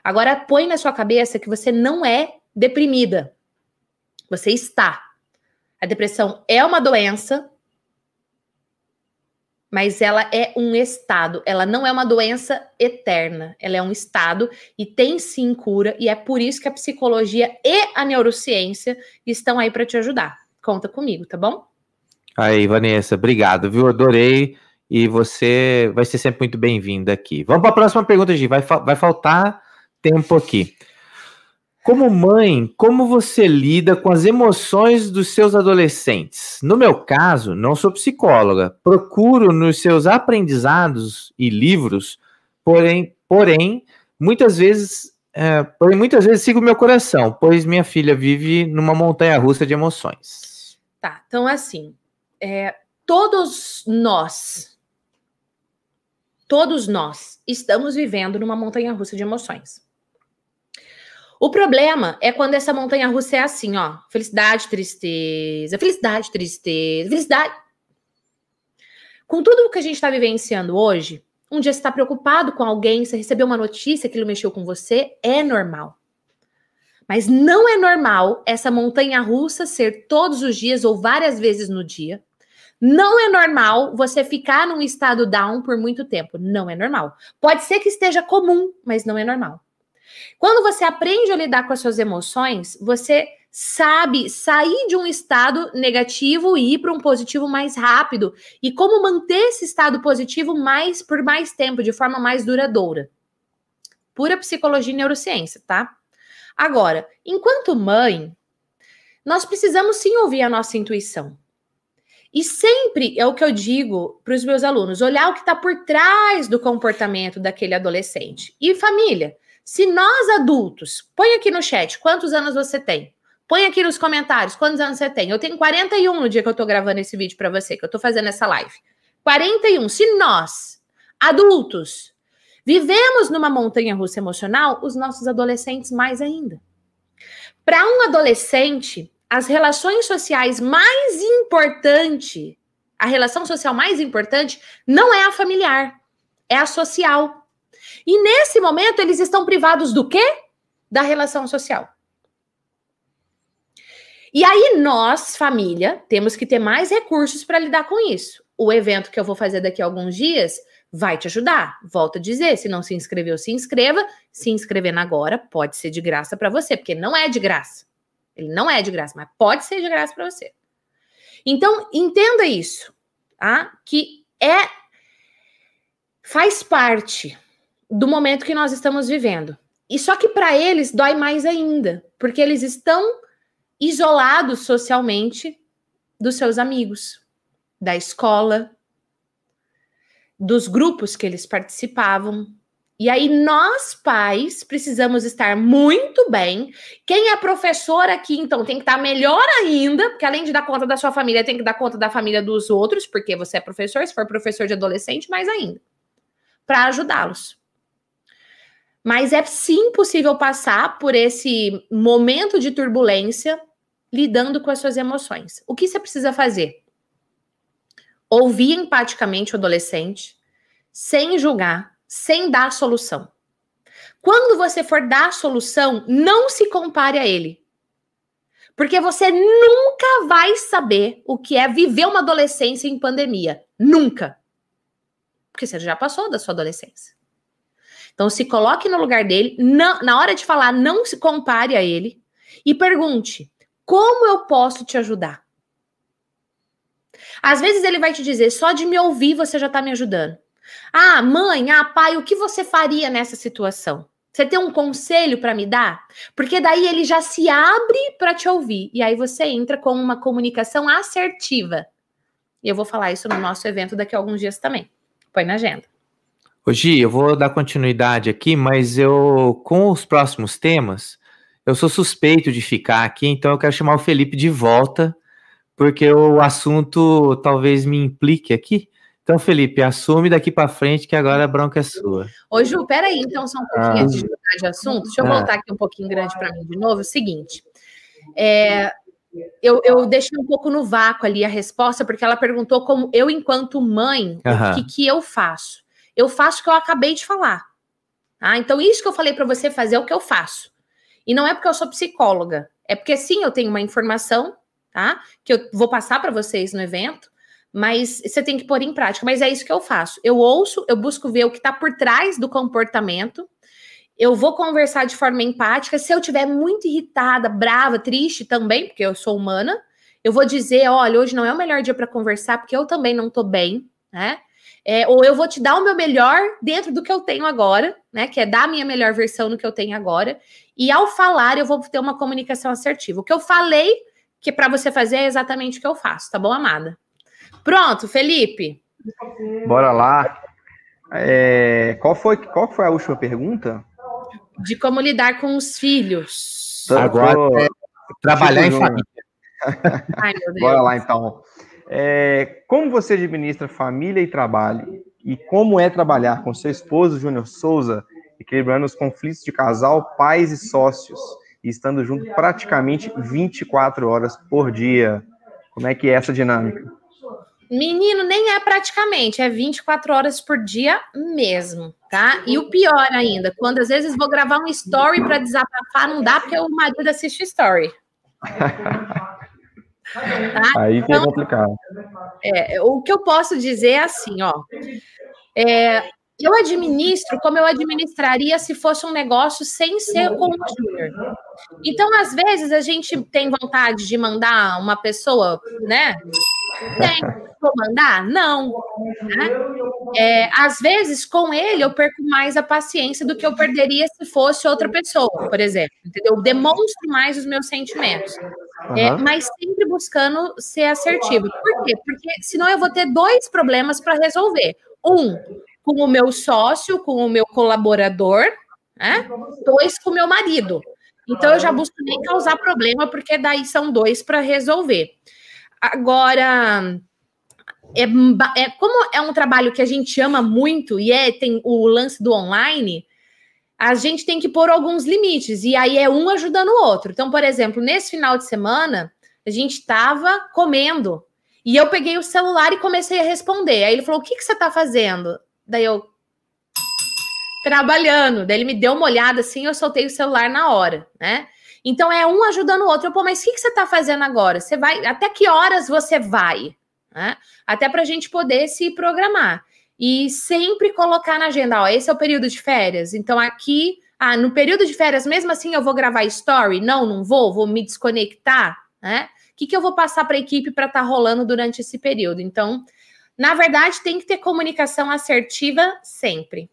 B: Agora põe na sua cabeça que você não é deprimida. Você está. A depressão é uma doença, mas ela é um estado. Ela não é uma doença eterna. Ela é um estado e tem sim cura. E é por isso que a psicologia e a neurociência estão aí para te ajudar. Conta comigo, tá bom?
C: Aí, Vanessa, obrigado, viu? Adorei e você vai ser sempre muito bem-vinda aqui. Vamos para a próxima pergunta, Gi. Vai, vai faltar tempo aqui. Como mãe, como você lida com as emoções dos seus adolescentes? No meu caso, não sou psicóloga, procuro nos seus aprendizados e livros, porém, porém, muitas vezes, é, porém, muitas vezes sigo meu coração, pois minha filha vive numa montanha russa de emoções.
B: Tá, então assim, é, todos nós Todos nós estamos vivendo numa montanha russa de emoções. O problema é quando essa montanha russa é assim, ó. Felicidade, tristeza, felicidade, tristeza, felicidade. Com tudo o que a gente está vivenciando hoje, um dia você está preocupado com alguém, você recebeu uma notícia ele mexeu com você, é normal. Mas não é normal essa montanha russa ser todos os dias ou várias vezes no dia, não é normal você ficar num estado down por muito tempo. Não é normal. Pode ser que esteja comum, mas não é normal. Quando você aprende a lidar com as suas emoções, você sabe sair de um estado negativo e ir para um positivo mais rápido e como manter esse estado positivo mais por mais tempo, de forma mais duradoura. Pura psicologia e neurociência, tá? Agora, enquanto mãe, nós precisamos sim ouvir a nossa intuição. E sempre é o que eu digo para os meus alunos: olhar o que está por trás do comportamento daquele adolescente. E família, se nós adultos, põe aqui no chat quantos anos você tem. Põe aqui nos comentários quantos anos você tem. Eu tenho 41 no dia que eu estou gravando esse vídeo para você, que eu estou fazendo essa live. 41. Se nós, adultos, vivemos numa montanha russa emocional, os nossos adolescentes mais ainda. Para um adolescente, as relações sociais mais importante, a relação social mais importante não é a familiar, é a social. E nesse momento eles estão privados do quê? Da relação social. E aí nós, família, temos que ter mais recursos para lidar com isso. O evento que eu vou fazer daqui a alguns dias vai te ajudar. Volto a dizer, se não se inscreveu, se inscreva. Se inscrevendo agora, pode ser de graça para você, porque não é de graça. Ele não é de graça, mas pode ser de graça para você. Então, entenda isso, tá? Que é faz parte do momento que nós estamos vivendo. E só que para eles dói mais ainda, porque eles estão isolados socialmente dos seus amigos, da escola, dos grupos que eles participavam, e aí, nós, pais, precisamos estar muito bem. Quem é professor aqui, então, tem que estar melhor ainda, porque além de dar conta da sua família, tem que dar conta da família dos outros, porque você é professor, se for professor de adolescente, mais ainda, para ajudá-los. Mas é sim possível passar por esse momento de turbulência lidando com as suas emoções. O que você precisa fazer? ouvir empaticamente o adolescente, sem julgar, sem dar solução. Quando você for dar solução, não se compare a ele. Porque você nunca vai saber o que é viver uma adolescência em pandemia. Nunca. Porque você já passou da sua adolescência. Então, se coloque no lugar dele. Na hora de falar, não se compare a ele. E pergunte: como eu posso te ajudar? Às vezes ele vai te dizer: só de me ouvir você já está me ajudando. Ah, mãe, ah, pai, o que você faria nessa situação? Você tem um conselho para me dar? Porque daí ele já se abre para te ouvir. E aí você entra com uma comunicação assertiva. E eu vou falar isso no nosso evento daqui a alguns dias também. Põe na agenda.
C: Hoje eu vou dar continuidade aqui, mas eu, com os próximos temas, eu sou suspeito de ficar aqui, então eu quero chamar o Felipe de volta, porque o assunto talvez me implique aqui. Então, Felipe, assume daqui para frente que agora a bronca é sua.
B: Ô, Ju, peraí, então, só um pouquinho ah. de de assunto. Deixa eu ah. voltar aqui um pouquinho grande para mim de novo. É o seguinte, é, eu, eu deixei um pouco no vácuo ali a resposta, porque ela perguntou como eu, enquanto mãe, o que, que eu faço. Eu faço o que eu acabei de falar. Ah, então, isso que eu falei para você fazer é o que eu faço. E não é porque eu sou psicóloga, é porque sim, eu tenho uma informação, tá? Que eu vou passar para vocês no evento, mas você tem que pôr em prática. Mas é isso que eu faço. Eu ouço, eu busco ver o que está por trás do comportamento. Eu vou conversar de forma empática. Se eu estiver muito irritada, brava, triste também, porque eu sou humana, eu vou dizer: olha, hoje não é o melhor dia para conversar, porque eu também não estou bem, né? É, ou eu vou te dar o meu melhor dentro do que eu tenho agora, né? Que é dar a minha melhor versão no que eu tenho agora. E ao falar, eu vou ter uma comunicação assertiva. O que eu falei que para você fazer é exatamente o que eu faço, tá bom, amada? Pronto, Felipe.
D: Bora lá. É, qual, foi, qual foi a última pergunta?
B: De como lidar com os filhos.
C: Agora, é, trabalhar em família.
D: Ai, Bora lá, então. É, como você administra família e trabalho? E como é trabalhar com seu esposo, Júnior Souza, equilibrando os conflitos de casal, pais e sócios, e estando junto praticamente 24 horas por dia? Como é que é essa dinâmica?
B: Menino, nem é praticamente, é 24 horas por dia mesmo, tá? E o pior ainda, quando às vezes vou gravar um story para desabafar, não dá porque o marido assiste story.
D: Tá? Aí que é então, é complicado.
B: É, o que eu posso dizer é assim, ó. É, eu administro como eu administraria se fosse um negócio sem ser com o Júnior. Então, às vezes, a gente tem vontade de mandar uma pessoa, né? Tem. Vou mandar? Não. Né? É, às vezes, com ele, eu perco mais a paciência do que eu perderia se fosse outra pessoa, por exemplo. Entendeu? Eu demonstro mais os meus sentimentos. Uhum. É, mas sempre buscando ser assertivo. Por quê? Porque senão eu vou ter dois problemas para resolver. Um, com o meu sócio, com o meu colaborador, né? Dois, com o meu marido. Então eu já busco nem causar problema, porque daí são dois para resolver. Agora, é, é, como é um trabalho que a gente ama muito e é tem o lance do online, a gente tem que pôr alguns limites e aí é um ajudando o outro. Então, por exemplo, nesse final de semana a gente estava comendo e eu peguei o celular e comecei a responder. Aí ele falou: "O que, que você está fazendo?" Daí eu trabalhando. Daí ele me deu uma olhada assim, eu soltei o celular na hora, né? Então é um ajudando o outro. Eu, Pô, mas o que, que você está fazendo agora? Você vai. Até que horas você vai? Né? Até para a gente poder se programar. E sempre colocar na agenda, ó, esse é o período de férias. Então, aqui, ah, no período de férias, mesmo assim, eu vou gravar story? Não, não vou, vou me desconectar, né? O que, que eu vou passar para a equipe para estar tá rolando durante esse período? Então, na verdade, tem que ter comunicação assertiva sempre.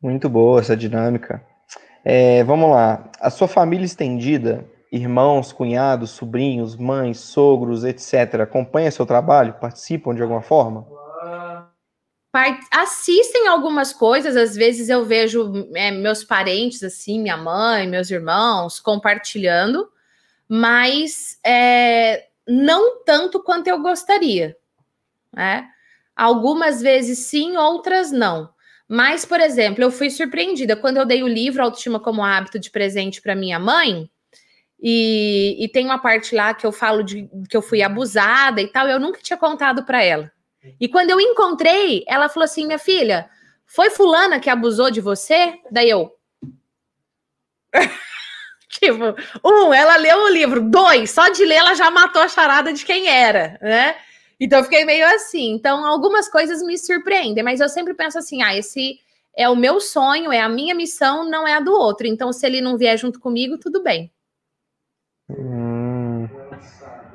D: Muito boa essa dinâmica. É, vamos lá. A sua família estendida, irmãos, cunhados, sobrinhos, mães, sogros, etc., acompanha seu trabalho? Participam de alguma forma?
B: Assistem algumas coisas, às vezes eu vejo é, meus parentes, assim, minha mãe, meus irmãos, compartilhando, mas é, não tanto quanto eu gostaria. Né? Algumas vezes sim, outras não. Mas, por exemplo, eu fui surpreendida quando eu dei o livro Autoestima como Hábito de presente para minha mãe. E, e tem uma parte lá que eu falo de que eu fui abusada e tal, eu nunca tinha contado para ela. E quando eu encontrei, ela falou assim: minha filha, foi fulana que abusou de você? Daí eu. tipo, um, ela leu o livro. Dois, só de ler ela já matou a charada de quem era, né? Então eu fiquei meio assim. Então, algumas coisas me surpreendem, mas eu sempre penso assim: ah, esse é o meu sonho, é a minha missão, não é a do outro. Então, se ele não vier junto comigo, tudo bem.
D: Hum,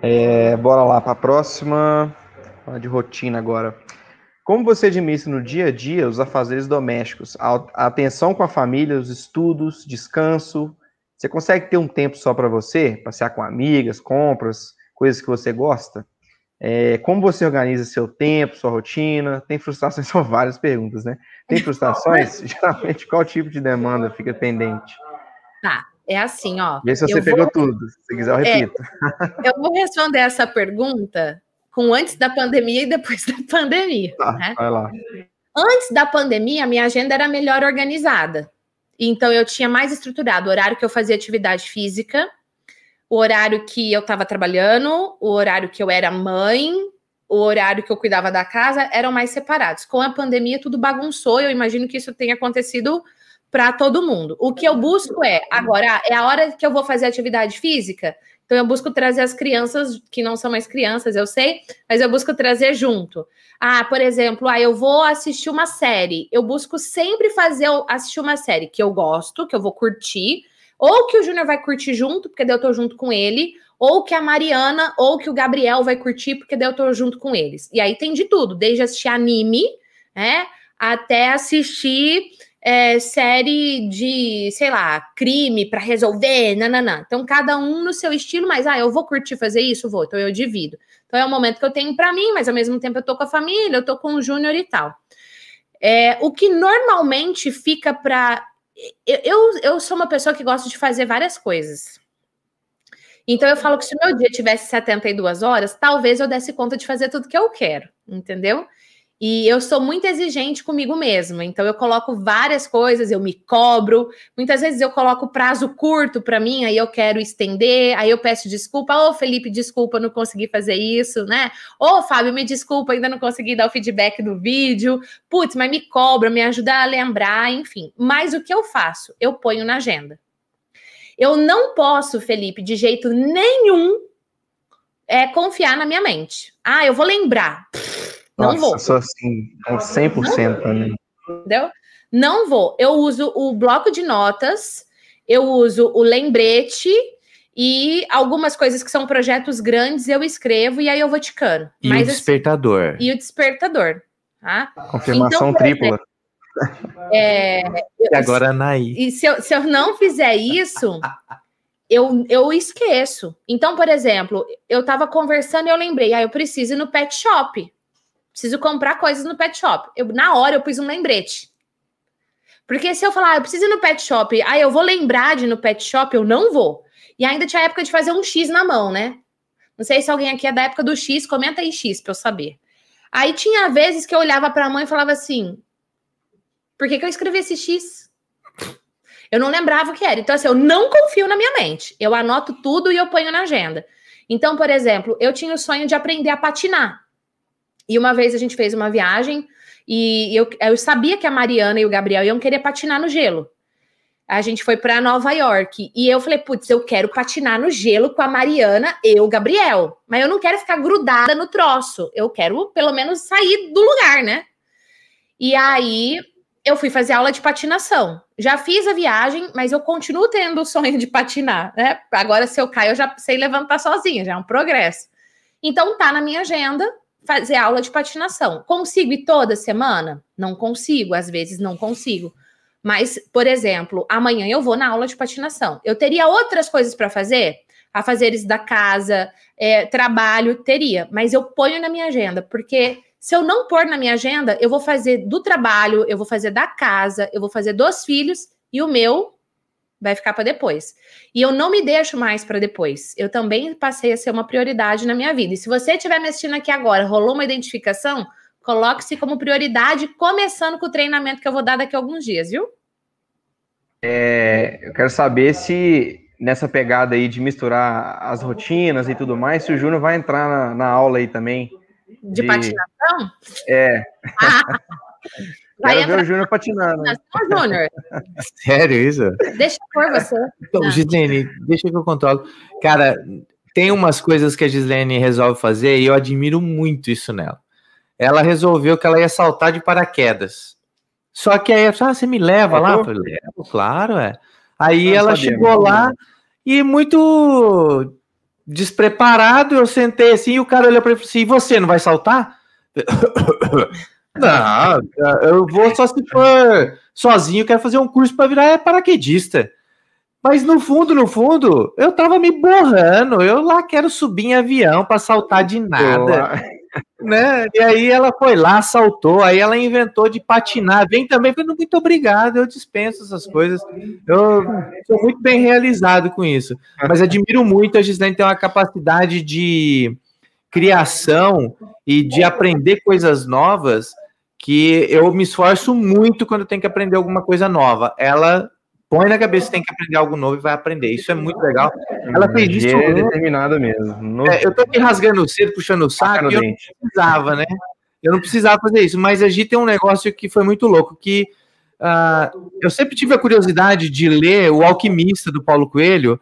D: é, bora lá para a próxima. Falar de rotina agora. Como você administra no dia a dia os afazeres domésticos? A atenção com a família, os estudos, descanso. Você consegue ter um tempo só para você? Passear com amigas, compras, coisas que você gosta? É, como você organiza seu tempo, sua rotina? Tem frustrações? São várias perguntas, né? Tem frustrações? Geralmente, qual tipo de demanda fica pendente?
B: Tá, é assim, ó.
D: Vê se você pegou tudo. Se quiser, eu é, repito.
B: É, eu vou responder essa pergunta com antes da pandemia e depois da pandemia. Tá, né? vai lá. Antes da pandemia, a minha agenda era melhor organizada. Então, eu tinha mais estruturado o horário que eu fazia atividade física, o horário que eu estava trabalhando, o horário que eu era mãe, o horário que eu cuidava da casa, eram mais separados. Com a pandemia, tudo bagunçou. Eu imagino que isso tenha acontecido para todo mundo. O que eu busco é, agora, é a hora que eu vou fazer atividade física, então eu busco trazer as crianças que não são mais crianças, eu sei, mas eu busco trazer junto. Ah, por exemplo, ah, eu vou assistir uma série. Eu busco sempre fazer assistir uma série que eu gosto, que eu vou curtir, ou que o Júnior vai curtir junto, porque daí eu tô junto com ele, ou que a Mariana ou que o Gabriel vai curtir, porque daí eu tô junto com eles. E aí tem de tudo, desde assistir anime, né, até assistir é, série de, sei lá, crime para resolver, nananã. Então, cada um no seu estilo, mas, ah, eu vou curtir fazer isso? Vou, então eu divido. Então, é um momento que eu tenho para mim, mas ao mesmo tempo eu tô com a família, eu tô com o Júnior e tal. É, o que normalmente fica para. Eu, eu sou uma pessoa que gosta de fazer várias coisas. Então, eu falo que se o meu dia tivesse 72 horas, talvez eu desse conta de fazer tudo que eu quero, entendeu? E eu sou muito exigente comigo mesma, então eu coloco várias coisas, eu me cobro. Muitas vezes eu coloco prazo curto para mim, aí eu quero estender, aí eu peço desculpa. Ô, oh, Felipe, desculpa, não consegui fazer isso, né? Ô, oh, Fábio, me desculpa, ainda não consegui dar o feedback do vídeo. Putz, mas me cobra, me ajuda a lembrar, enfim. Mas o que eu faço? Eu ponho na agenda. Eu não posso, Felipe, de jeito nenhum, é, confiar na minha mente. Ah, eu vou lembrar. Não Nossa, vou.
D: Sou assim, 100% para mim.
B: Entendeu? Não vou. Eu uso o bloco de notas, eu uso o lembrete e algumas coisas que são projetos grandes eu escrevo e aí eu vou ticando.
C: E Mas, o despertador.
B: Assim, e o despertador. Tá?
D: Confirmação então, tripla.
B: é,
C: e agora a Naí.
B: E se eu, se eu não fizer isso, eu, eu esqueço. Então, por exemplo, eu estava conversando e eu lembrei, ah, eu preciso ir no pet shop. Preciso comprar coisas no pet shop. Eu, na hora eu pus um lembrete. Porque se eu falar, ah, eu preciso ir no pet shop, aí eu vou lembrar de ir no pet shop, eu não vou. E ainda tinha a época de fazer um X na mão, né? Não sei se alguém aqui é da época do X, comenta aí X pra eu saber. Aí tinha vezes que eu olhava pra mãe e falava assim: por que, que eu escrevi esse X? Eu não lembrava o que era. Então, assim, eu não confio na minha mente. Eu anoto tudo e eu ponho na agenda. Então, por exemplo, eu tinha o sonho de aprender a patinar. E uma vez a gente fez uma viagem e eu, eu sabia que a Mariana e o Gabriel iam querer patinar no gelo. A gente foi para Nova York e eu falei, putz, eu quero patinar no gelo com a Mariana e o Gabriel, mas eu não quero ficar grudada no troço. Eu quero pelo menos sair do lugar, né? E aí eu fui fazer aula de patinação. Já fiz a viagem, mas eu continuo tendo o sonho de patinar, né? Agora, se eu caio, eu já sei levantar sozinha, já é um progresso. Então tá na minha agenda fazer aula de patinação. Consigo ir toda semana? Não consigo, às vezes não consigo. Mas, por exemplo, amanhã eu vou na aula de patinação. Eu teria outras coisas para fazer? A fazeres da casa, é, trabalho, teria, mas eu ponho na minha agenda, porque se eu não pôr na minha agenda, eu vou fazer do trabalho, eu vou fazer da casa, eu vou fazer dos filhos e o meu vai ficar para depois. E eu não me deixo mais para depois. Eu também passei a ser uma prioridade na minha vida. E se você estiver me assistindo aqui agora, rolou uma identificação, coloque-se como prioridade, começando com o treinamento que eu vou dar daqui a alguns dias, viu?
D: É, eu quero saber se nessa pegada aí de misturar as rotinas e tudo mais, se o Júnior vai entrar na, na aula aí também.
B: De, de... patinação?
D: É. Ah, vai Quero ver o Júnior patinando.
C: Júnior. Sério isso?
B: Deixa por você.
C: Então, Gislene, deixa que eu controlo. Cara, tem umas coisas que a Gislene resolve fazer e eu admiro muito isso nela. Ela resolveu que ela ia saltar de paraquedas. Só que aí, ah, você me leva lá? Eu levo, claro, é. Aí não ela sabia, chegou lá e muito despreparado, eu sentei assim e o cara olhou para mim e falou assim: e você não vai saltar? não, eu vou só se for sozinho, quero fazer um curso para virar paraquedista. Mas no fundo, no fundo, eu tava me borrando. Eu lá quero subir em avião para saltar de nada. né? E aí ela foi lá, saltou, aí ela inventou de patinar. Vem também, falei, muito obrigado, eu dispenso essas coisas. Eu sou muito bem realizado com isso. Mas admiro muito a Gislaine ter uma capacidade de criação e de aprender coisas novas que eu me esforço muito quando tenho que aprender alguma coisa nova. Ela põe na cabeça que tem que aprender algo novo e vai aprender. Isso é muito legal. Ela fez isso.
D: É determinada mesmo.
C: É, eu tô aqui rasgando o cedo, puxando o saco, eu não precisava, né? Eu não precisava fazer isso, mas a gente tem um negócio que foi muito louco, que uh, eu sempre tive a curiosidade de ler O Alquimista, do Paulo Coelho.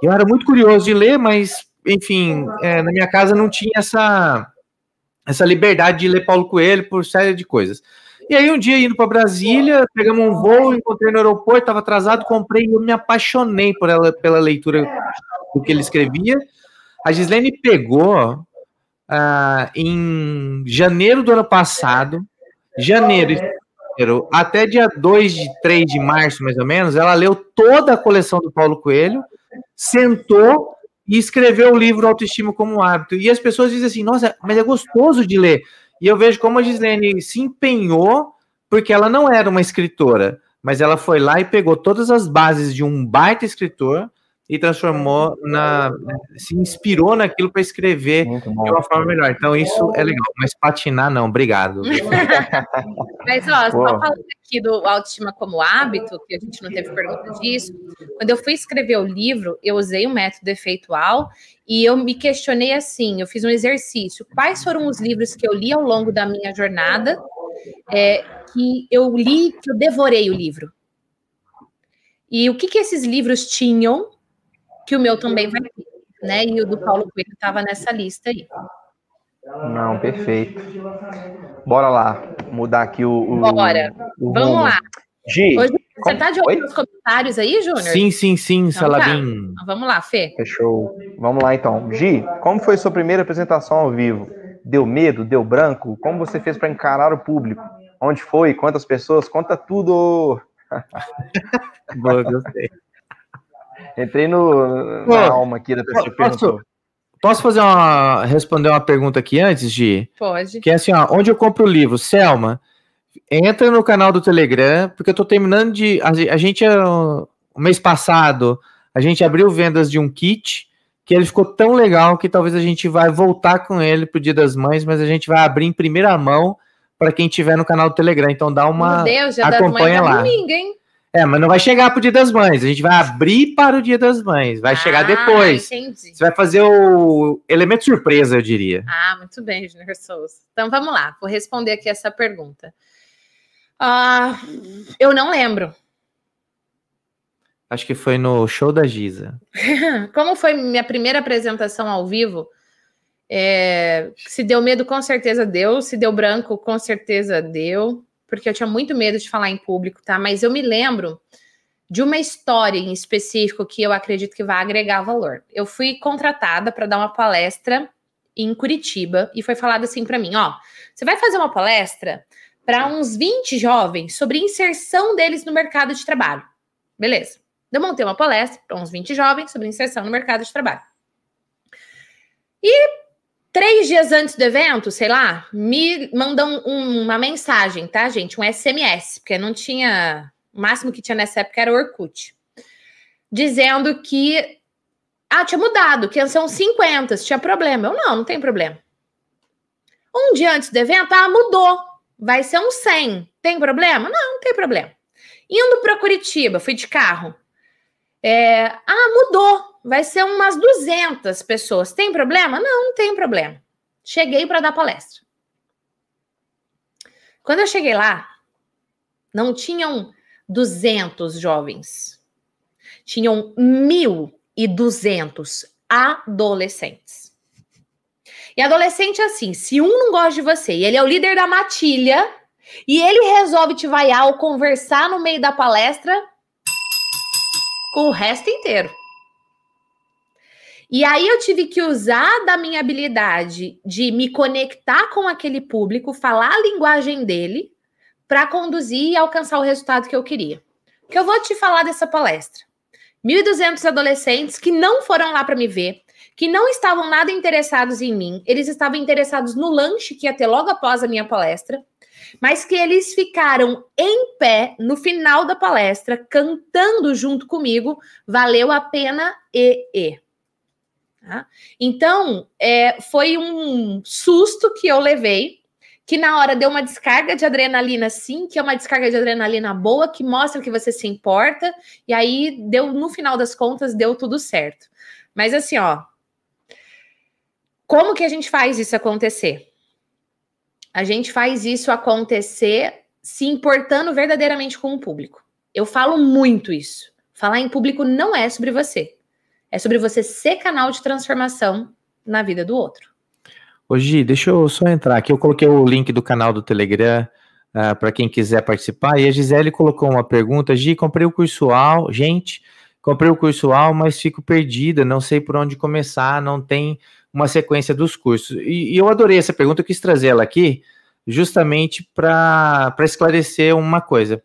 C: Eu era muito curioso de ler, mas, enfim, é, na minha casa não tinha essa, essa liberdade de ler Paulo Coelho por série de coisas. E aí, um dia, indo para Brasília, pegamos um voo, encontrei no aeroporto, estava atrasado, comprei e eu me apaixonei por ela, pela leitura do que ele escrevia. A Gislene pegou uh, em janeiro do ano passado, janeiro, até dia 2 de 3 de março, mais ou menos, ela leu toda a coleção do Paulo Coelho, sentou e escreveu o livro Autoestima como Hábito. E as pessoas dizem assim: nossa, mas é gostoso de ler. E eu vejo como a Gislene se empenhou, porque ela não era uma escritora, mas ela foi lá e pegou todas as bases de um baita escritor e transformou na. se inspirou naquilo para escrever de uma forma melhor. Então, isso é legal, mas patinar não, obrigado.
B: mas, ó, só falando aqui do autoestima como hábito, que a gente não teve pergunta disso, quando eu fui escrever o livro, eu usei o método efeitual e eu me questionei assim: eu fiz um exercício. Quais foram os livros que eu li ao longo da minha jornada? É, que eu li, que eu devorei o livro. E o que, que esses livros tinham que o meu também vai ter, né? E o do Paulo Coelho estava nessa lista aí.
D: Não, perfeito. Bora lá, mudar aqui o. o
B: Bora. O Vamos lá. Gi, Hoje, você está de olho nos comentários aí, Júnior?
C: Sim, sim, sim, então, Salabim.
B: Tá. Então, vamos lá, Fê.
D: Fechou. Vamos lá, então. Gi, como foi sua primeira apresentação ao vivo? Deu medo? Deu branco? Como você fez para encarar o público? Onde foi? Quantas pessoas? Conta tudo!
C: Boa, gostei.
D: Entrei no, na alma aqui da pessoa que perguntou.
C: Posso fazer uma, responder uma pergunta aqui antes de?
B: Pode.
C: Que é assim, ó, onde eu compro o livro? Selma, entra no canal do Telegram, porque eu tô terminando de. A, a gente, o mês passado, a gente abriu vendas de um kit que ele ficou tão legal que talvez a gente vai voltar com ele pro Dia das Mães, mas a gente vai abrir em primeira mão para quem tiver no canal do Telegram. Então dá uma.
B: Meu Deus, já acompanha das mães lá. domingo, hein?
C: É, mas não vai chegar pro Dia das Mães. A gente vai abrir para o Dia das Mães. Vai ah, chegar depois. Entendi. Você vai fazer o elemento surpresa, eu diria.
B: Ah, muito bem, Junior Souza. Então vamos lá, vou responder aqui essa pergunta. Ah, eu não lembro.
C: Acho que foi no show da Giza.
B: Como foi minha primeira apresentação ao vivo? É, se deu medo, com certeza deu. Se deu branco, com certeza deu porque eu tinha muito medo de falar em público, tá? Mas eu me lembro de uma história em específico que eu acredito que vai agregar valor. Eu fui contratada para dar uma palestra em Curitiba e foi falado assim para mim, ó, você vai fazer uma palestra para uns 20 jovens sobre inserção deles no mercado de trabalho. Beleza. Eu montei uma palestra para uns 20 jovens sobre inserção no mercado de trabalho. E Três dias antes do evento, sei lá, me mandam um, uma mensagem, tá, gente? Um SMS, porque não tinha. O máximo que tinha nessa época era o Orkut. Dizendo que. Ah, tinha mudado, que são 50, se tinha problema. Eu não, não tem problema. Um dia antes do evento, ah, mudou. Vai ser um 100. Tem problema? Não, não tem problema. Indo para Curitiba, fui de carro. É, ah, mudou. Vai ser umas 200 pessoas. Tem problema? Não, não tem problema. Cheguei para dar palestra. Quando eu cheguei lá, não tinham 200 jovens. Tinham 1.200 adolescentes. E adolescente é assim, se um não gosta de você e ele é o líder da matilha e ele resolve te vaiar ou conversar no meio da palestra com o resto inteiro. E aí eu tive que usar da minha habilidade de me conectar com aquele público, falar a linguagem dele para conduzir e alcançar o resultado que eu queria. Que eu vou te falar dessa palestra. 1.200 adolescentes que não foram lá para me ver, que não estavam nada interessados em mim, eles estavam interessados no lanche que ia ter logo após a minha palestra, mas que eles ficaram em pé no final da palestra, cantando junto comigo, valeu a pena e. e. Tá? Então, é, foi um susto que eu levei, que na hora deu uma descarga de adrenalina, sim, que é uma descarga de adrenalina boa, que mostra que você se importa, e aí deu, no final das contas, deu tudo certo. Mas assim, ó, como que a gente faz isso acontecer? A gente faz isso acontecer se importando verdadeiramente com o público. Eu falo muito isso. Falar em público não é sobre você. É sobre você ser canal de transformação na vida do outro.
C: Gi, deixa eu só entrar aqui. Eu coloquei o link do canal do Telegram uh, ah, para quem quiser participar. E a Gisele colocou uma pergunta. Gi, comprei o curso AL. Gente, comprei o curso AL, mas fico perdida. Não sei por onde começar. Não tem uma sequência dos cursos. E, e eu adorei essa pergunta, eu quis trazer ela aqui justamente para esclarecer uma coisa.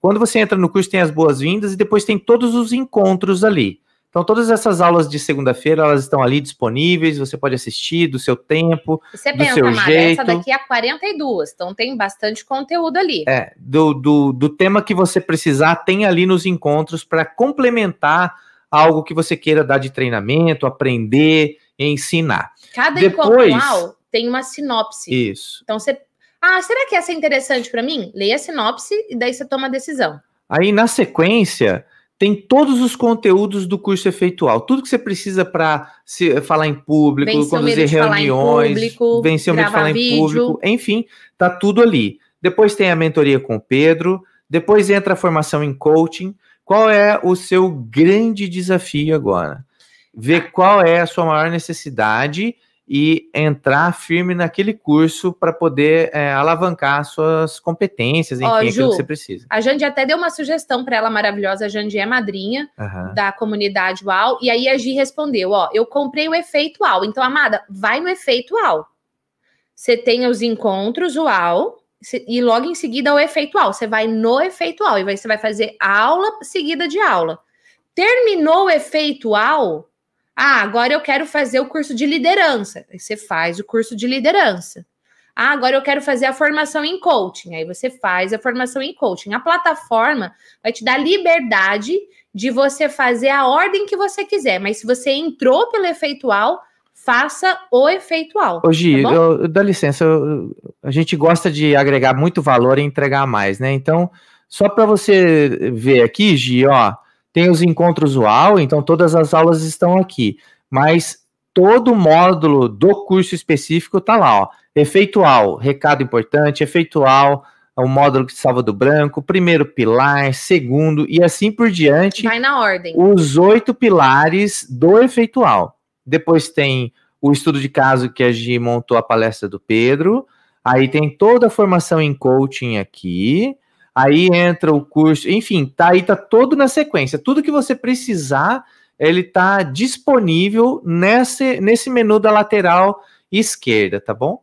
C: Quando você entra no curso, tem as boas-vindas e depois tem todos os encontros ali. Então, todas essas aulas de segunda-feira, elas estão ali disponíveis, você pode assistir do seu tempo, você do pensa, seu Mara, jeito.
B: essa daqui é 42, então tem bastante conteúdo ali.
C: É, do, do, do tema que você precisar, tem ali nos encontros para complementar algo que você queira dar de treinamento, aprender, ensinar.
B: Cada Depois, encontro tem uma sinopse.
C: Isso.
B: Então você. Ah, será que essa é interessante para mim? Leia a sinopse e daí você toma a decisão.
C: Aí na sequência tem todos os conteúdos do curso efeitual, tudo que você precisa para falar em público, vencer conduzir reuniões, público, vencer o medo de falar vídeo. em público, enfim, tá tudo ali. Depois tem a mentoria com o Pedro, depois entra a formação em coaching. Qual é o seu grande desafio agora? ver qual é a sua maior necessidade e entrar firme naquele curso para poder é, alavancar suas competências, enfim, Ó, Ju, aquilo que você precisa.
B: A Jandy até deu uma sugestão para ela maravilhosa. A Jandy é madrinha uhum. da comunidade UAU. E aí a Gi respondeu: Ó, eu comprei o efeito UAU. Então, amada, vai no efeito UAU. Você tem os encontros UAU e logo em seguida o efeito UAU. Você vai no efeito UAU e você vai fazer aula seguida de aula. Terminou o efeito UAU, ah, agora eu quero fazer o curso de liderança. Aí você faz o curso de liderança. Ah, agora eu quero fazer a formação em coaching. Aí você faz a formação em coaching. A plataforma vai te dar liberdade de você fazer a ordem que você quiser. Mas se você entrou pelo efeitual, faça o efeitual.
C: Hoje, tá eu, dá licença, eu, a gente gosta de agregar muito valor e entregar mais, né? Então, só para você ver aqui, Gi, ó, tem os encontros UAU, então todas as aulas estão aqui. Mas todo módulo do curso específico está lá, ó. Efeitual, recado importante, efeitual, o módulo que salva do branco, primeiro pilar, segundo e assim por diante.
B: Vai na ordem.
C: Os oito pilares do efeitual. Depois tem o estudo de caso que a Gi montou a palestra do Pedro. Aí tem toda a formação em coaching aqui. Aí entra o curso, enfim, tá aí tá todo na sequência. Tudo que você precisar, ele tá disponível nesse nesse menu da lateral esquerda, tá bom?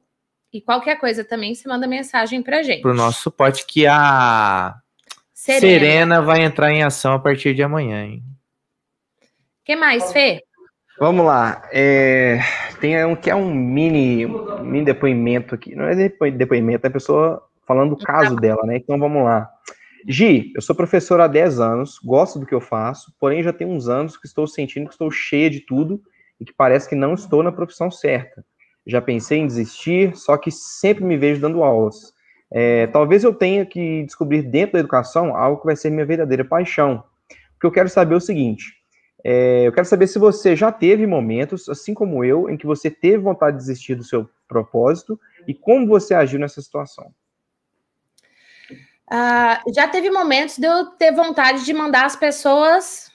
B: E qualquer coisa também se manda mensagem pra gente.
C: Pro nosso suporte que a Serena, Serena vai entrar em ação a partir de amanhã, hein?
B: que mais, Fê?
D: Vamos lá. É, tem um que é um mini, mini depoimento aqui. Não é depoimento, é a pessoa falando do caso dela, né? Então vamos lá. Gi, eu sou professor há 10 anos, gosto do que eu faço, porém já tem uns anos que estou sentindo que estou cheia de tudo e que parece que não estou na profissão certa. Já pensei em desistir, só que sempre me vejo dando aulas. É, talvez eu tenha que descobrir dentro da educação algo que vai ser minha verdadeira paixão. O que eu quero saber é o seguinte: é, eu quero saber se você já teve momentos, assim como eu, em que você teve vontade de desistir do seu propósito e como você agiu nessa situação.
B: Uh, já teve momentos de eu ter vontade de mandar as pessoas,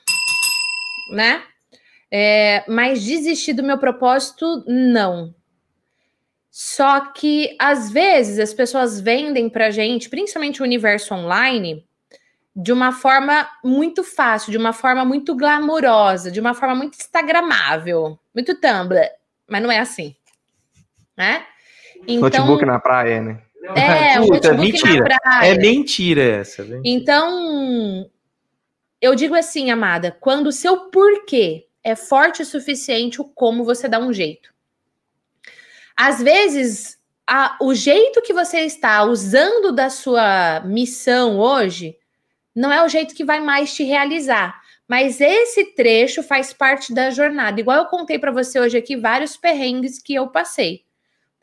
B: né? É, mas desistir do meu propósito, não. Só que às vezes as pessoas vendem para gente, principalmente o universo online, de uma forma muito fácil, de uma forma muito glamurosa, de uma forma muito instagramável, muito Tumblr, mas não é assim, né?
D: Então, notebook na praia, né?
B: É,
C: Puta, mentira. É mentira essa. Mentira.
B: Então, eu digo assim, amada, quando o seu porquê é forte o suficiente, o como você dá um jeito. Às vezes, a, o jeito que você está usando da sua missão hoje não é o jeito que vai mais te realizar. Mas esse trecho faz parte da jornada. Igual eu contei para você hoje aqui vários perrengues que eu passei,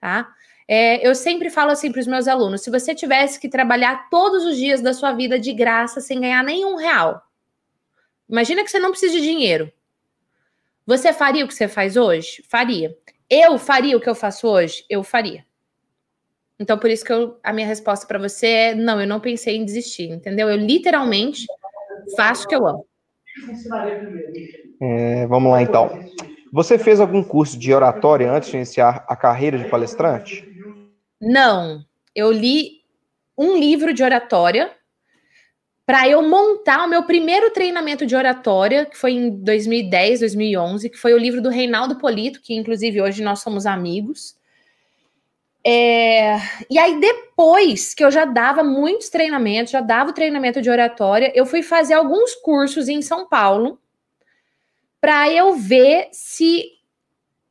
B: tá? É, eu sempre falo assim para os meus alunos: se você tivesse que trabalhar todos os dias da sua vida de graça, sem ganhar nenhum real, imagina que você não precisa de dinheiro. Você faria o que você faz hoje? Faria. Eu faria o que eu faço hoje? Eu faria. Então, por isso que eu, a minha resposta para você é: não, eu não pensei em desistir, entendeu? Eu literalmente faço o que eu amo.
D: É, vamos lá, então. Você fez algum curso de oratória antes de iniciar a carreira de palestrante?
B: Não, eu li um livro de oratória para eu montar o meu primeiro treinamento de oratória, que foi em 2010, 2011, que foi o livro do Reinaldo Polito, que inclusive hoje nós somos amigos. É... E aí, depois que eu já dava muitos treinamentos, já dava o treinamento de oratória, eu fui fazer alguns cursos em São Paulo para eu ver se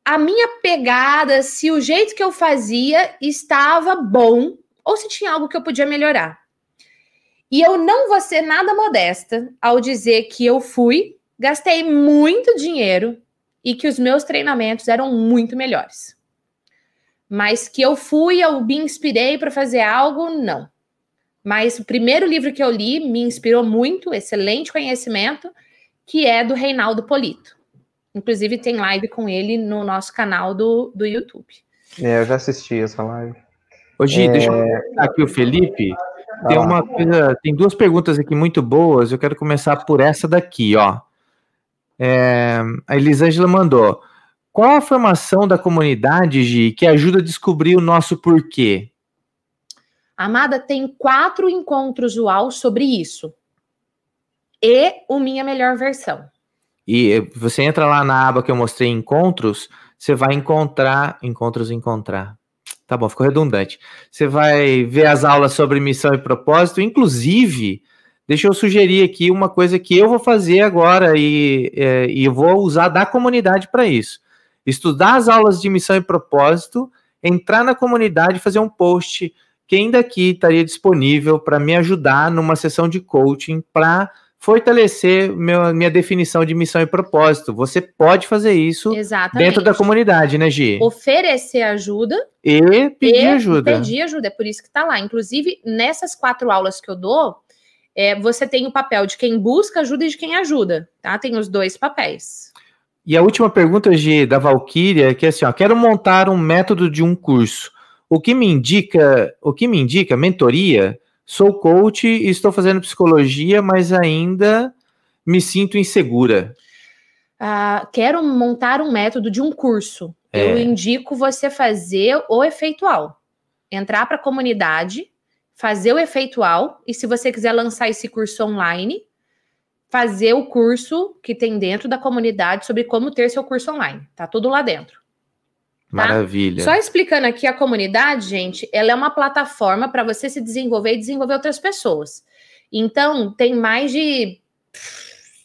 B: a minha pegada, se o jeito que eu fazia estava bom ou se tinha algo que eu podia melhorar. E eu não vou ser nada modesta ao dizer que eu fui, gastei muito dinheiro e que os meus treinamentos eram muito melhores. Mas que eu fui, eu me inspirei para fazer algo, não. Mas o primeiro livro que eu li me inspirou muito, excelente conhecimento, que é do Reinaldo Polito. Inclusive, tem live com ele no nosso canal do, do YouTube.
D: É, eu já assisti essa live.
C: Hoje, é... deixa eu aqui o Felipe. Tem uma coisa, tem duas perguntas aqui muito boas. Eu quero começar por essa daqui, ó. É, a Elisângela mandou. Qual a formação da comunidade, Gi, que ajuda a descobrir o nosso porquê?
B: Amada, tem quatro encontros UAU sobre isso. E o Minha Melhor Versão.
C: E você entra lá na aba que eu mostrei encontros, você vai encontrar encontros encontrar. Tá bom, ficou redundante. Você vai ver as aulas sobre missão e propósito, inclusive, deixa eu sugerir aqui uma coisa que eu vou fazer agora e, é, e vou usar da comunidade para isso. Estudar as aulas de missão e propósito, entrar na comunidade e fazer um post. Quem daqui estaria disponível para me ajudar numa sessão de coaching para fortalecer meu, minha definição de missão e propósito. Você pode fazer isso Exatamente. dentro da comunidade, né, Gi?
B: Oferecer ajuda
C: e pedir e ajuda.
B: Pedir ajuda, é por isso que está lá. Inclusive, nessas quatro aulas que eu dou, é, você tem o papel de quem busca ajuda e de quem ajuda, tá? Tem os dois papéis.
C: E a última pergunta, Gi, da Valkyria, que é assim, ó, quero montar um método de um curso. O que me indica, o que me indica mentoria Sou coach e estou fazendo psicologia, mas ainda me sinto insegura.
B: Ah, quero montar um método de um curso. É. Eu indico você fazer o efeitual. Entrar para a comunidade, fazer o efeitual, e se você quiser lançar esse curso online, fazer o curso que tem dentro da comunidade sobre como ter seu curso online. Tá tudo lá dentro.
C: Tá? Maravilha.
B: Só explicando aqui a comunidade, gente, ela é uma plataforma para você se desenvolver e desenvolver outras pessoas. Então, tem mais de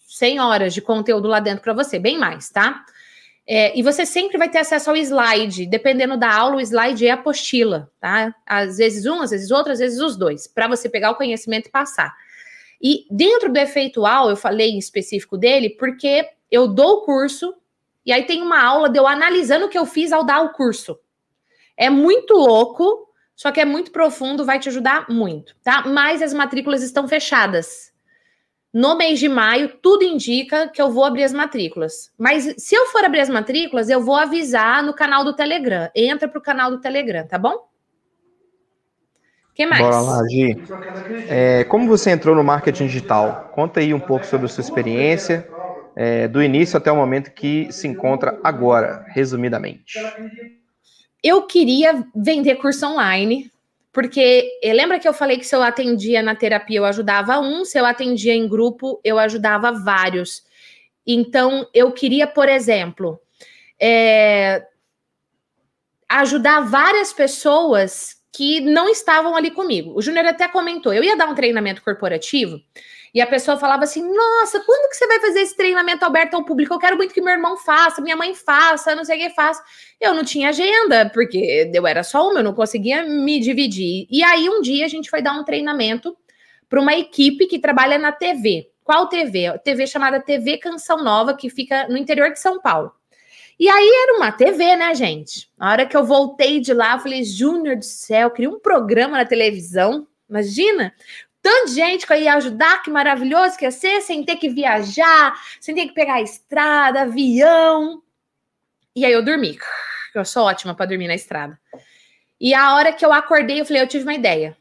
B: 100 horas de conteúdo lá dentro para você, bem mais, tá? É, e você sempre vai ter acesso ao slide, dependendo da aula, o slide é apostila, tá? Às vezes um, às vezes outro, às vezes os dois, para você pegar o conhecimento e passar. E dentro do efeitual, eu falei em específico dele, porque eu dou o curso e aí tem uma aula de eu analisando o que eu fiz ao dar o curso. É muito louco, só que é muito profundo, vai te ajudar muito, tá? Mas as matrículas estão fechadas. no mês de maio, tudo indica que eu vou abrir as matrículas. Mas se eu for abrir as matrículas, eu vou avisar no canal do Telegram. Entra para o canal do Telegram, tá bom? que mais?
D: Bora lá, Gi. É, como você entrou no marketing digital? Conta aí um pouco sobre a sua experiência, é, do início até o momento que se encontra agora, resumidamente.
B: Eu queria vender curso online, porque eh, lembra que eu falei que se eu atendia na terapia eu ajudava um, se eu atendia em grupo eu ajudava vários. Então eu queria, por exemplo, é, ajudar várias pessoas que não estavam ali comigo. O Júnior até comentou, eu ia dar um treinamento corporativo e a pessoa falava assim: Nossa, quando que você vai fazer esse treinamento aberto ao público? Eu quero muito que meu irmão faça, minha mãe faça, não sei o que faça. Eu não tinha agenda, porque eu era só uma, eu não conseguia me dividir. E aí, um dia, a gente foi dar um treinamento para uma equipe que trabalha na TV. Qual TV? TV chamada TV Canção Nova, que fica no interior de São Paulo. E aí era uma TV, né, gente? A hora que eu voltei de lá, eu falei, Júnior do céu, queria um programa na televisão. Imagina, tanta gente que eu ia ajudar, que maravilhoso que ia ser, sem ter que viajar, sem ter que pegar a estrada, avião. E aí eu dormi. Eu sou ótima para dormir na estrada. E a hora que eu acordei, eu falei, eu tive uma ideia.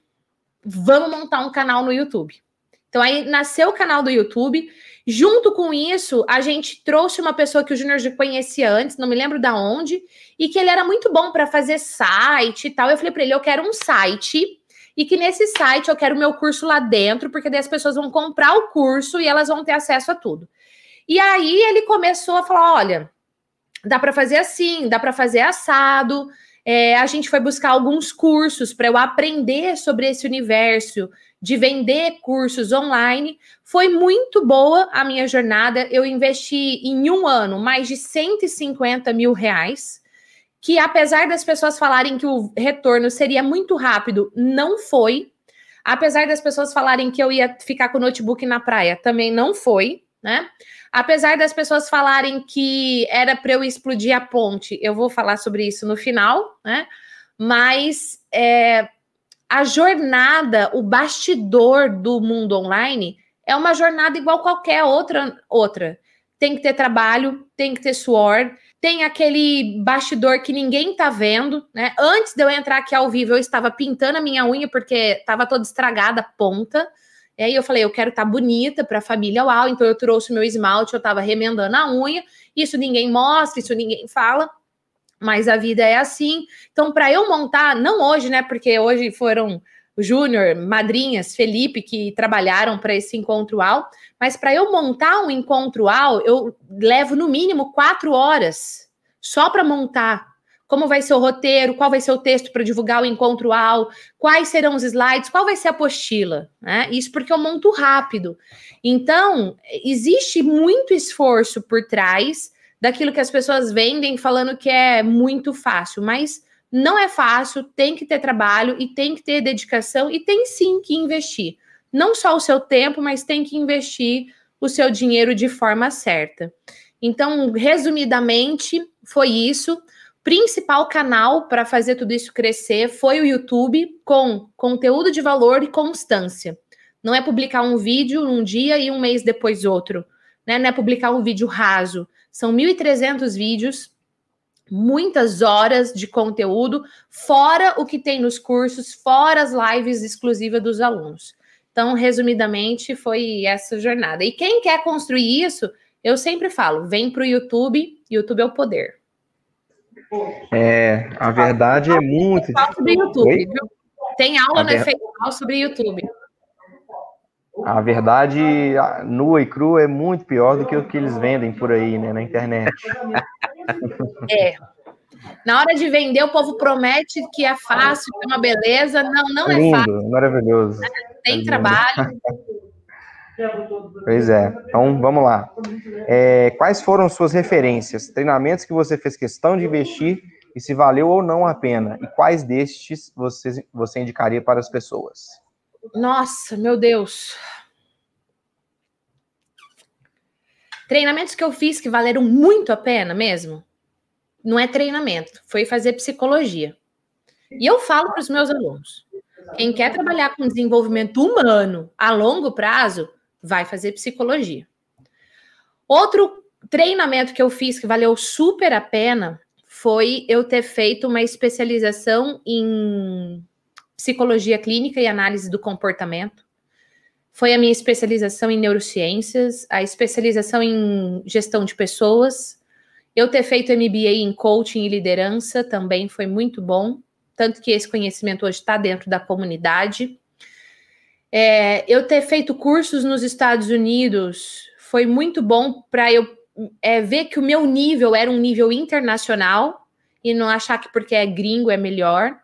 B: Vamos montar um canal no YouTube. Então aí nasceu o canal do YouTube. Junto com isso, a gente trouxe uma pessoa que o Júnior conhecia antes, não me lembro da onde, e que ele era muito bom para fazer site e tal. Eu falei para ele: eu quero um site e que nesse site eu quero o meu curso lá dentro, porque daí as pessoas vão comprar o curso e elas vão ter acesso a tudo. E aí ele começou a falar: olha, dá para fazer assim, dá para fazer assado. É, a gente foi buscar alguns cursos para eu aprender sobre esse universo de vender cursos online. Foi muito boa a minha jornada. Eu investi em um ano mais de 150 mil reais. Que apesar das pessoas falarem que o retorno seria muito rápido, não foi. Apesar das pessoas falarem que eu ia ficar com o notebook na praia, também não foi, né? Apesar das pessoas falarem que era para eu explodir a ponte, eu vou falar sobre isso no final, né? Mas é, a jornada, o bastidor do mundo online é uma jornada igual qualquer outra outra. Tem que ter trabalho, tem que ter suor, tem aquele bastidor que ninguém tá vendo, né? Antes de eu entrar aqui ao vivo, eu estava pintando a minha unha porque estava toda estragada ponta. E aí eu falei, eu quero estar tá bonita para a família UAU, então eu trouxe meu esmalte, eu estava remendando a unha. Isso ninguém mostra, isso ninguém fala mas a vida é assim. Então, para eu montar, não hoje, né? Porque hoje foram Júnior, madrinhas, Felipe, que trabalharam para esse encontro AL, mas para eu montar um encontro AL, eu levo no mínimo quatro horas só para montar. Como vai ser o roteiro, qual vai ser o texto para divulgar o encontro AL, quais serão os slides, qual vai ser a apostila, né? Isso porque eu monto rápido. Então, existe muito esforço por trás daquilo que as pessoas vendem falando que é muito fácil, mas não é fácil, tem que ter trabalho e tem que ter dedicação e tem sim que investir. Não só o seu tempo, mas tem que investir o seu dinheiro de forma certa. Então, resumidamente, foi isso. Principal canal para fazer tudo isso crescer foi o YouTube, com conteúdo de valor e constância. Não é publicar um vídeo um dia e um mês depois outro. Né? Não é publicar um vídeo raso. São 1.300 vídeos, muitas horas de conteúdo, fora o que tem nos cursos, fora as lives exclusivas dos alunos. Então, resumidamente, foi essa jornada. E quem quer construir isso, eu sempre falo, vem para o YouTube, YouTube é o poder.
D: É, a verdade é muito.
B: Sobre YouTube, Tem aula a no ver... Efeito sobre YouTube.
D: A verdade nua e crua é muito pior do que o que eles vendem por aí, né, na internet.
B: É. Na hora de vender, o povo promete que é fácil, que é uma beleza. Não, não é
D: Lindo,
B: é fácil.
D: Maravilhoso.
B: Tem é trabalho.
D: Pois é. Então, vamos lá. É, quais foram suas referências? Treinamentos que você fez questão de investir e se valeu ou não a pena? E quais destes você, você indicaria para as pessoas?
B: Nossa, meu Deus. Treinamentos que eu fiz que valeram muito a pena mesmo. Não é treinamento, foi fazer psicologia. E eu falo para os meus alunos: quem quer trabalhar com desenvolvimento humano a longo prazo, vai fazer psicologia. Outro treinamento que eu fiz que valeu super a pena foi eu ter feito uma especialização em psicologia clínica e análise do comportamento. Foi a minha especialização em neurociências, a especialização em gestão de pessoas. Eu ter feito MBA em coaching e liderança também foi muito bom, tanto que esse conhecimento hoje está dentro da comunidade. É, eu ter feito cursos nos Estados Unidos foi muito bom para eu é, ver que o meu nível era um nível internacional e não achar que porque é gringo é melhor.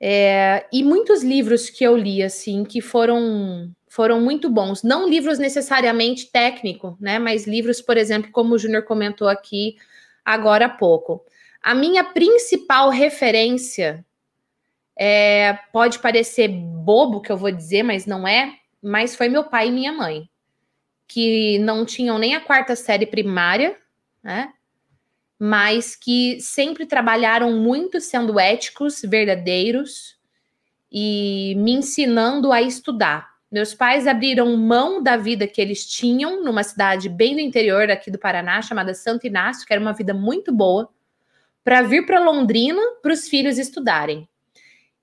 B: É, e muitos livros que eu li, assim, que foram foram muito bons. Não livros necessariamente técnico, né? Mas livros, por exemplo, como o Júnior comentou aqui agora há pouco. A minha principal referência é, pode parecer bobo que eu vou dizer, mas não é. Mas foi meu pai e minha mãe, que não tinham nem a quarta série primária, né? Mas que sempre trabalharam muito sendo éticos, verdadeiros e me ensinando a estudar. Meus pais abriram mão da vida que eles tinham numa cidade bem do interior aqui do Paraná, chamada Santo Inácio, que era uma vida muito boa, para vir para Londrina para os filhos estudarem.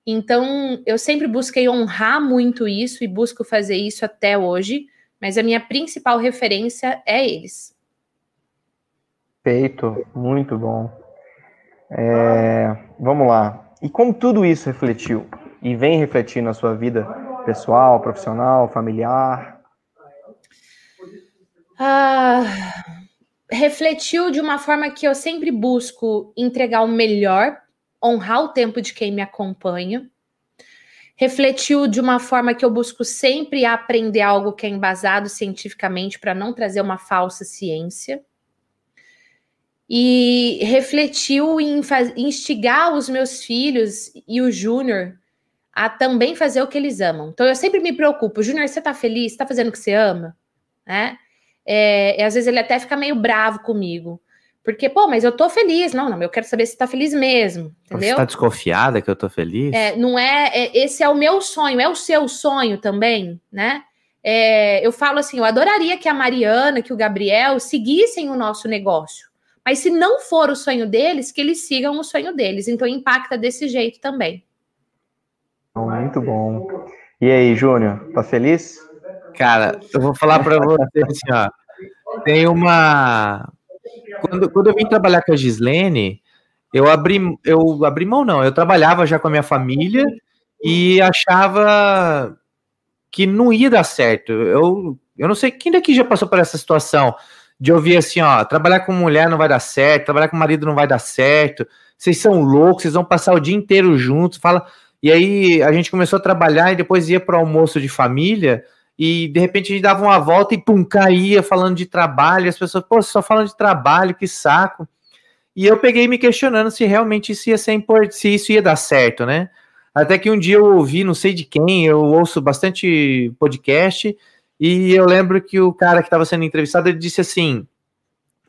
B: Então, eu sempre busquei honrar muito isso e busco fazer isso até hoje, mas a minha principal referência é eles.
D: Perfeito, muito bom. É, vamos lá. E como tudo isso refletiu e vem refletindo na sua vida pessoal, profissional, familiar?
B: Ah, refletiu de uma forma que eu sempre busco entregar o melhor, honrar o tempo de quem me acompanha. Refletiu de uma forma que eu busco sempre aprender algo que é embasado cientificamente para não trazer uma falsa ciência e refletiu em instigar os meus filhos e o Júnior a também fazer o que eles amam. Então eu sempre me preocupo, Júnior, você tá feliz? Você tá fazendo o que você ama? Né? É, às vezes ele até fica meio bravo comigo. Porque, pô, mas eu tô feliz. Não, não, eu quero saber se tá feliz mesmo. Entendeu? Você
C: tá desconfiada que eu tô feliz?
B: É, não é, é, Esse é o meu sonho, é o seu sonho também, né? É, eu falo assim: eu adoraria que a Mariana, que o Gabriel seguissem o nosso negócio. Mas se não for o sonho deles, que eles sigam o sonho deles. Então impacta desse jeito também.
D: Muito bom. E aí, Júnior, tá feliz?
C: Cara, eu vou falar para você assim, ó. Tem uma. Quando, quando eu vim trabalhar com a Gislene, eu abri, eu abri mão, não. Eu trabalhava já com a minha família e achava que não ia dar certo. Eu, eu não sei quem daqui já passou por essa situação de ouvir assim, ó, trabalhar com mulher não vai dar certo, trabalhar com marido não vai dar certo, vocês são loucos, vocês vão passar o dia inteiro juntos, fala. E aí a gente começou a trabalhar e depois ia para o almoço de família e de repente a gente dava uma volta e pum, caía falando de trabalho, e as pessoas, pô, só falam de trabalho, que saco. E eu peguei me questionando se realmente isso ia ser importante, se isso ia dar certo, né? Até que um dia eu ouvi, não sei de quem, eu ouço bastante podcast, e eu lembro que o cara que estava sendo entrevistado, ele disse assim,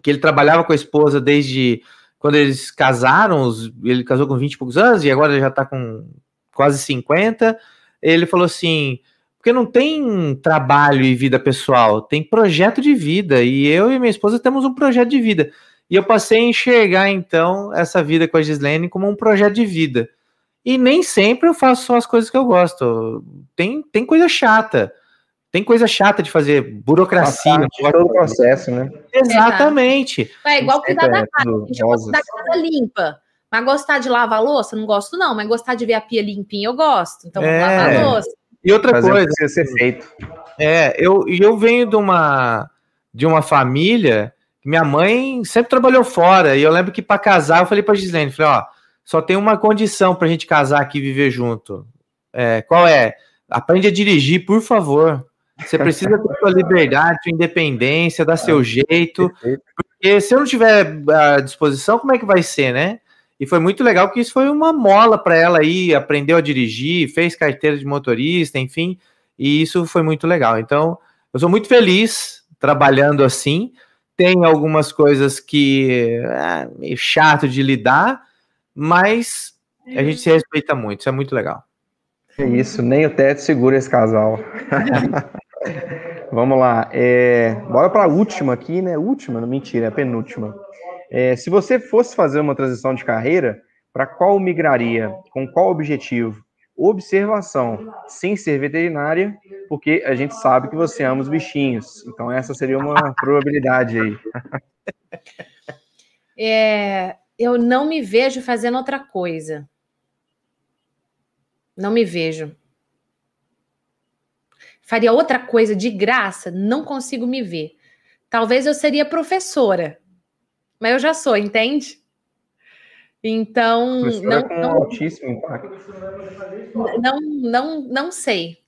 C: que ele trabalhava com a esposa desde quando eles casaram, ele casou com 20 e poucos anos, e agora ele já está com quase 50. Ele falou assim, porque não tem trabalho e vida pessoal, tem projeto de vida, e eu e minha esposa temos um projeto de vida. E eu passei a enxergar, então, essa vida com a Gislene como um projeto de vida. E nem sempre eu faço só as coisas que eu gosto. Tem, tem coisa chata. Tem coisa chata de fazer, burocracia.
D: Todo o processo, né?
B: Exatamente. É igual cuidar da casa. A gente gosta da casa limpa. Mas gostar de lavar louça, não gosto, não. Mas gostar de ver a pia limpinha, eu gosto. Então, é. lavar a louça.
C: E outra Fazer coisa. Precisa ser feito. É, eu, eu venho de uma, de uma família minha mãe sempre trabalhou fora. E eu lembro que para casar, eu falei para Gislene: falei, ó, só tem uma condição para a gente casar aqui e viver junto. É, qual é? Aprende a dirigir, por favor. Você precisa ter sua liberdade, sua independência, dar seu jeito. Porque se eu não tiver à disposição, como é que vai ser, né? E foi muito legal que isso foi uma mola para ela aí, aprendeu a dirigir, fez carteira de motorista, enfim, e isso foi muito legal. Então, eu sou muito feliz trabalhando assim. Tem algumas coisas que é meio chato de lidar, mas a gente se respeita muito, isso é muito legal.
D: É isso, nem o teto segura esse casal. Vamos lá. É, bora para a última aqui, né? Última, não mentira, é a penúltima. É, se você fosse fazer uma transição de carreira, para qual migraria? Com qual objetivo? Observação, sem ser veterinária, porque a gente sabe que você ama os bichinhos. Então, essa seria uma probabilidade aí.
B: É, eu não me vejo fazendo outra coisa. Não me vejo. Faria outra coisa de graça? Não consigo me ver. Talvez eu seria professora, mas eu já sou, entende? Então, não, com não, altíssimo impacto. Não, não, não sei.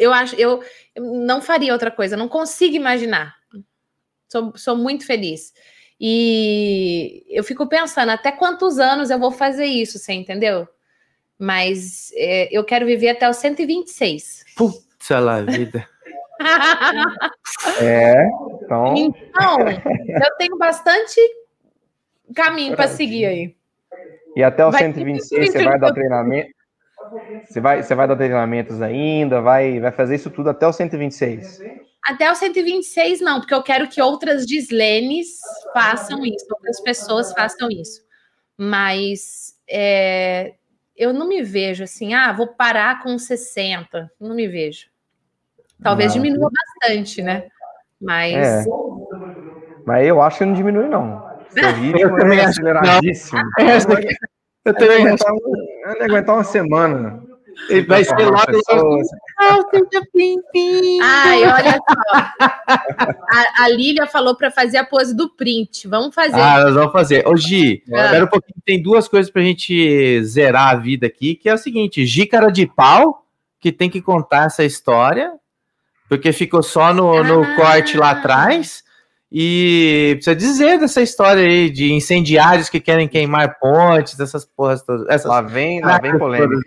B: Eu acho, eu, eu não faria outra coisa, não consigo imaginar. Sou, sou muito feliz. E eu fico pensando até quantos anos eu vou fazer isso, você entendeu? Mas é, eu quero viver até os 126.
C: Putz, lá, vida.
D: é, então...
B: então, eu tenho bastante caminho para seguir aí.
D: E até os vai 126 você vai dar treinamento? Você vai, você vai dar treinamentos ainda? Vai, vai fazer isso tudo até os 126?
B: Até os 126 não, porque eu quero que outras Dislenes façam isso, outras pessoas façam isso. Mas é, eu não me vejo assim, ah, vou parar com 60. Não me vejo. Talvez não. diminua bastante, né? Mas. É.
D: Mas eu acho que não diminui, não. Eu também é aceleradíssimo.
C: Eu também acho.
D: Não vai aguentar uma semana.
C: Ele vai ser logo.
B: Ai, olha só. A, a Lília falou para fazer a pose do print. Vamos fazer.
C: Ah, nós vamos fazer. Ô, Gi, espera um pouquinho. Tem duas coisas para a gente zerar a vida aqui, que é o seguinte: Gi, cara de pau, que tem que contar essa história, porque ficou só no, no ah. corte lá atrás. E precisa dizer dessa história aí de incendiários que querem queimar pontes, essas porras todas. Essas
D: lá vem, lá vem polêmica.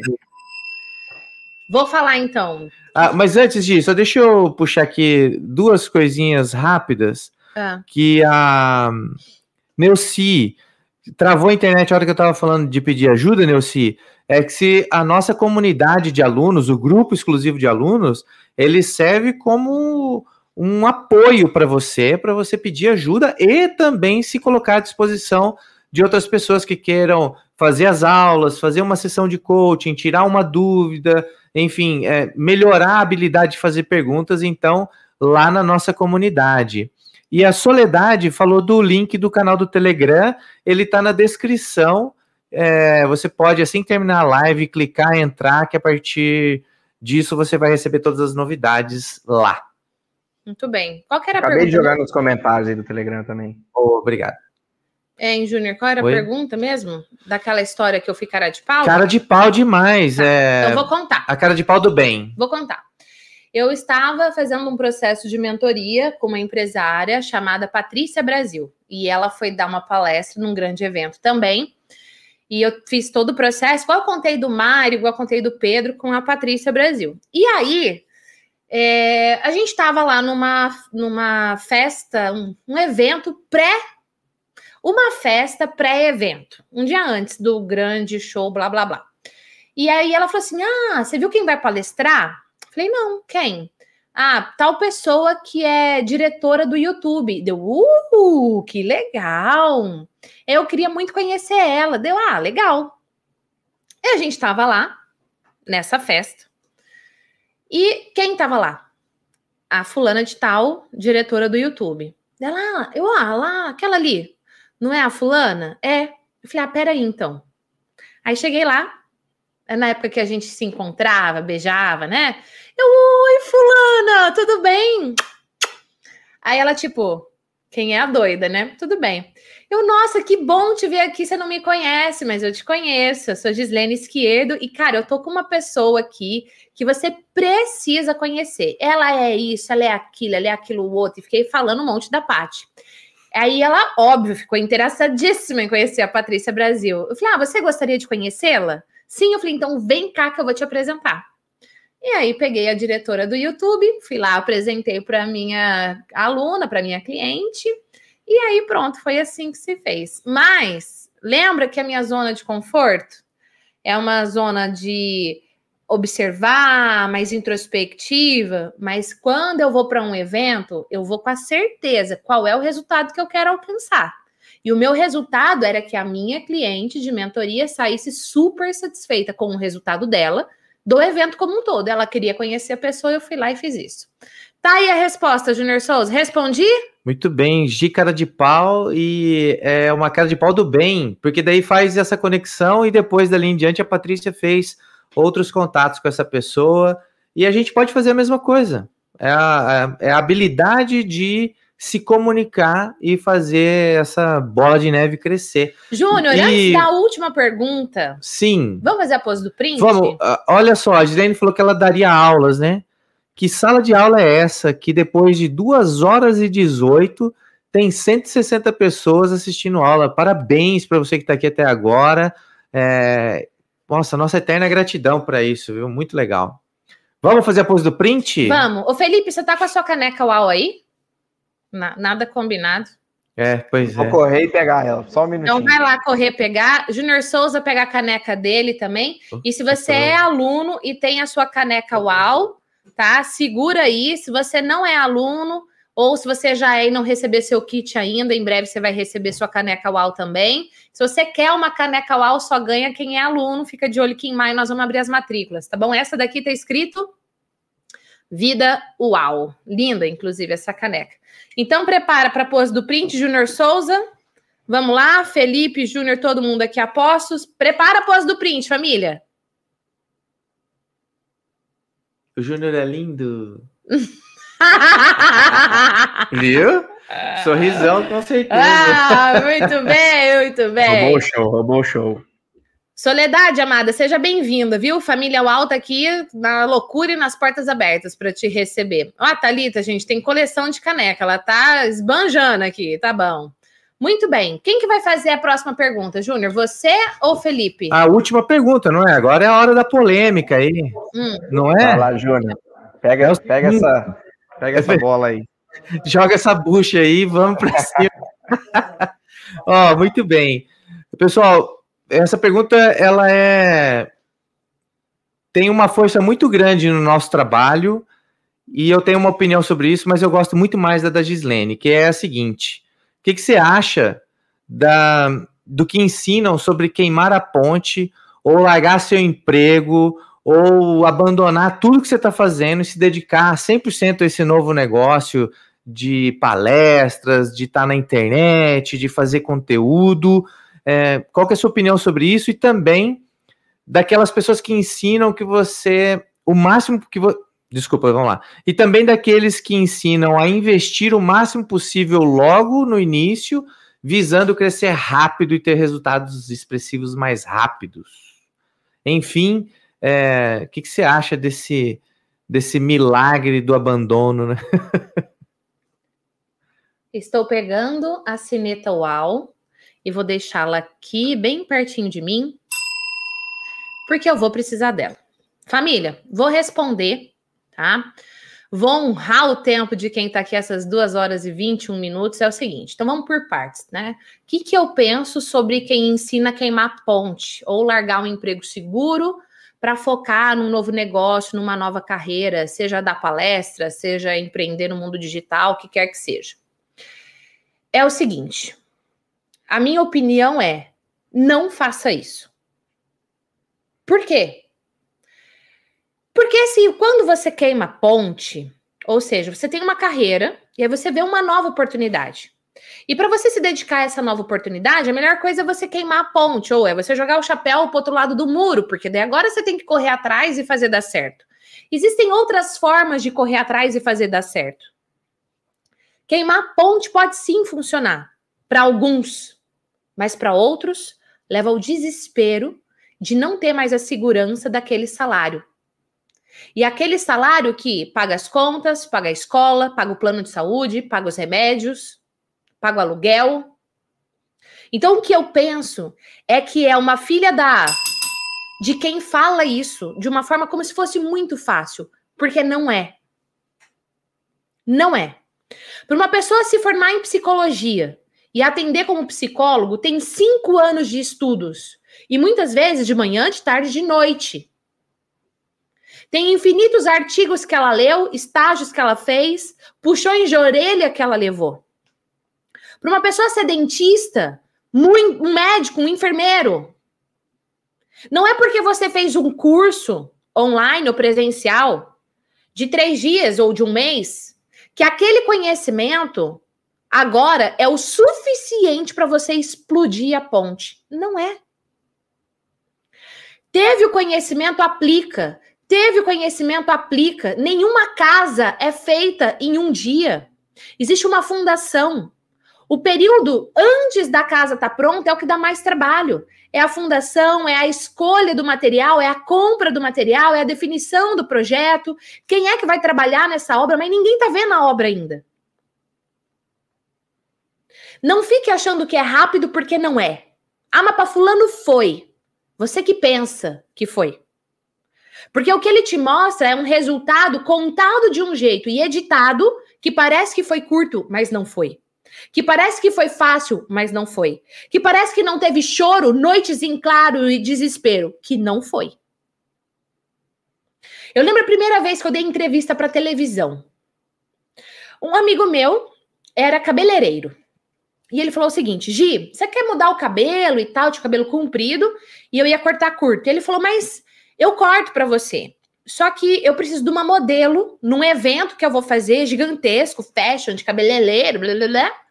B: Vou falar então.
C: Ah, mas antes disso, deixa eu puxar aqui duas coisinhas rápidas. Ah. Que a Neuci travou a internet a hora que eu estava falando de pedir ajuda, Neuci. É que se a nossa comunidade de alunos, o grupo exclusivo de alunos, ele serve como um apoio para você, para você pedir ajuda e também se colocar à disposição de outras pessoas que queiram fazer as aulas, fazer uma sessão de coaching, tirar uma dúvida, enfim, é, melhorar a habilidade de fazer perguntas, então, lá na nossa comunidade. E a Soledade falou do link do canal do Telegram, ele está na descrição. É, você pode, assim que terminar a live, clicar, entrar, que a partir disso você vai receber todas as novidades lá.
B: Muito bem. Qual que era
D: Acabei a pergunta? Acabei de jogar nos comentários aí do Telegram também.
C: Oh, obrigado.
B: É, em Júnior, qual era Oi? a pergunta mesmo? Daquela história que eu fui cara de pau?
C: Cara de pau demais. Tá, é...
B: Então vou contar.
C: A cara de pau do bem.
B: Vou contar. Eu estava fazendo um processo de mentoria com uma empresária chamada Patrícia Brasil. E ela foi dar uma palestra num grande evento também. E eu fiz todo o processo, igual eu contei do Mário, igual eu contei do Pedro, com a Patrícia Brasil. E aí, é, a gente estava lá numa, numa festa, um, um evento pré. Uma festa pré-evento, um dia antes do grande show, blá blá blá. E aí ela falou assim: Ah, você viu quem vai palestrar? Falei, não, quem? Ah, tal pessoa que é diretora do YouTube. Deu, uh, que legal! Eu queria muito conhecer ela. Deu, ah, legal. E a gente estava lá, nessa festa. E quem estava lá? A fulana de tal, diretora do YouTube. Ela, ah, eu, ah, lá, aquela ali. Não é a fulana? É. Eu falei, ah, peraí, então. Aí cheguei lá, é na época que a gente se encontrava, beijava, né? Eu, oi, fulana, tudo bem? Aí ela, tipo, quem é a doida, né? Tudo bem. Eu, nossa, que bom te ver aqui. Você não me conhece, mas eu te conheço. Eu sou Gislene Esquerdo e, cara, eu tô com uma pessoa aqui que você precisa conhecer. Ela é isso, ela é aquilo, ela é aquilo outro. E fiquei falando um monte da Paty. Aí ela, óbvio, ficou interessadíssima em conhecer a Patrícia Brasil. Eu falei, ah, você gostaria de conhecê-la? Sim, eu falei, então vem cá que eu vou te apresentar. E aí peguei a diretora do YouTube, fui lá, apresentei para minha aluna, para minha cliente, e aí pronto, foi assim que se fez. Mas lembra que a minha zona de conforto é uma zona de observar, mais introspectiva, mas quando eu vou para um evento, eu vou com a certeza qual é o resultado que eu quero alcançar. E o meu resultado era que a minha cliente de mentoria saísse super satisfeita com o resultado dela, do evento como um todo. Ela queria conhecer a pessoa, eu fui lá e fiz isso. Tá aí a resposta, Junior Souza. Respondi?
C: Muito bem, G cara de pau e é uma cara de pau do bem, porque daí faz essa conexão e depois dali em diante a Patrícia fez outros contatos com essa pessoa e a gente pode fazer a mesma coisa. É a, é a habilidade de se comunicar e fazer essa bola de neve crescer.
B: Júnior, e... antes da última pergunta.
C: Sim.
B: Vamos fazer a pose do print?
C: Vamos. Olha só, a Gislaine falou que ela daria aulas, né? Que sala de aula é essa que depois de 2 horas e 18 tem 160 pessoas assistindo aula? Parabéns para você que está aqui até agora. É... Nossa, nossa eterna gratidão para isso, viu? Muito legal. Vamos fazer a pose do print?
B: Vamos. Ô, Felipe, você tá com a sua caneca UAU aí? Na, nada combinado.
C: É, pois
D: Vou
C: é.
D: Vou correr e pegar ela, só um minutinho.
B: Então vai lá correr pegar. Júnior Souza pegar a caneca dele também. E se você é aluno e tem a sua caneca UAU, tá? Segura aí. Se você não é aluno, ou se você já é e não recebeu seu kit ainda, em breve você vai receber sua caneca UAU também. Se você quer uma caneca UAU, só ganha quem é aluno. Fica de olho que em maio nós vamos abrir as matrículas, tá bom? Essa daqui tá escrito Vida UAU. Linda, inclusive, essa caneca. Então, prepara para a pose do print, Júnior Souza. Vamos lá, Felipe, Júnior, todo mundo aqui apostos. Prepara a pose do print, família.
C: O Júnior é lindo. Viu? Sorrisão, com certeza.
B: Ah, muito bem, muito bem.
D: Roubou o show, roubou o show.
B: Soledade, amada, seja bem-vinda, viu? Família Alta aqui na loucura e nas portas abertas para te receber. Ó, a Thalita, gente, tem coleção de caneca, ela tá esbanjando aqui, tá bom. Muito bem. Quem que vai fazer a próxima pergunta, Júnior? Você ou Felipe?
C: A última pergunta, não é? Agora é a hora da polêmica aí.
B: Hum.
C: Não é?
D: Vai lá, Júnior. Pega, pega, essa, pega essa bola aí.
C: Joga essa bucha aí, vamos para cima. Ó, muito bem. Pessoal, essa pergunta ela é tem uma força muito grande no nosso trabalho e eu tenho uma opinião sobre isso, mas eu gosto muito mais da da Gislene, que é a seguinte: o que, que você acha da, do que ensinam sobre queimar a ponte ou largar seu emprego ou abandonar tudo que você está fazendo e se dedicar 100% a esse novo negócio de palestras, de estar tá na internet, de fazer conteúdo? É, qual é a sua opinião sobre isso? E também daquelas pessoas que ensinam que você. O máximo que você. Desculpa, vamos lá. E também daqueles que ensinam a investir o máximo possível logo no início, visando crescer rápido e ter resultados expressivos mais rápidos. Enfim, é, que, que, você acha desse, desse milagre do abandono? Né?
B: Estou pegando a cineta UAU e vou deixá-la aqui bem pertinho de mim, porque eu vou precisar dela. Família, vou responder, tá? Vou honrar o tempo de quem está aqui essas 2 horas e 21 minutos. É o seguinte, então vamos por partes, né? O que, que eu penso sobre quem ensina a queimar ponte ou largar um emprego seguro para focar num novo negócio, numa nova carreira, seja dar palestra, seja empreender no mundo digital, o que quer que seja? É o seguinte, a minha opinião é: não faça isso. Por quê? Porque assim, quando você queima ponte, ou seja, você tem uma carreira e aí você vê uma nova oportunidade. E para você se dedicar a essa nova oportunidade, a melhor coisa é você queimar a ponte, ou é você jogar o chapéu para outro lado do muro, porque daí agora você tem que correr atrás e fazer dar certo. Existem outras formas de correr atrás e fazer dar certo. Queimar a ponte pode sim funcionar para alguns, mas para outros leva ao desespero de não ter mais a segurança daquele salário. E aquele salário que paga as contas, paga a escola, paga o plano de saúde, paga os remédios, paga o aluguel. Então o que eu penso é que é uma filha da de quem fala isso de uma forma como se fosse muito fácil, porque não é. Não é. Para uma pessoa se formar em psicologia e atender como psicólogo, tem cinco anos de estudos. E muitas vezes de manhã, de tarde, de noite. Tem infinitos artigos que ela leu, estágios que ela fez, puxões de orelha que ela levou. Para uma pessoa ser dentista, um médico, um enfermeiro, não é porque você fez um curso online ou presencial de três dias ou de um mês que aquele conhecimento agora é o suficiente para você explodir a ponte. Não é. Teve o conhecimento, aplica. Teve o conhecimento, aplica. Nenhuma casa é feita em um dia. Existe uma fundação. O período antes da casa estar tá pronta é o que dá mais trabalho. É a fundação, é a escolha do material, é a compra do material, é a definição do projeto. Quem é que vai trabalhar nessa obra? Mas ninguém está vendo a obra ainda. Não fique achando que é rápido porque não é. Ah, mas para fulano foi. Você que pensa que foi. Porque o que ele te mostra é um resultado contado de um jeito e editado que parece que foi curto, mas não foi. Que parece que foi fácil, mas não foi. Que parece que não teve choro, noites em claro e desespero, que não foi. Eu lembro a primeira vez que eu dei entrevista para televisão. Um amigo meu era cabeleireiro. E ele falou o seguinte: Gi, você quer mudar o cabelo e tal, de cabelo comprido? E eu ia cortar curto. E ele falou, mas eu corto para você. Só que eu preciso de uma modelo num evento que eu vou fazer gigantesco, fashion, de cabeleireiro, blá blá blá.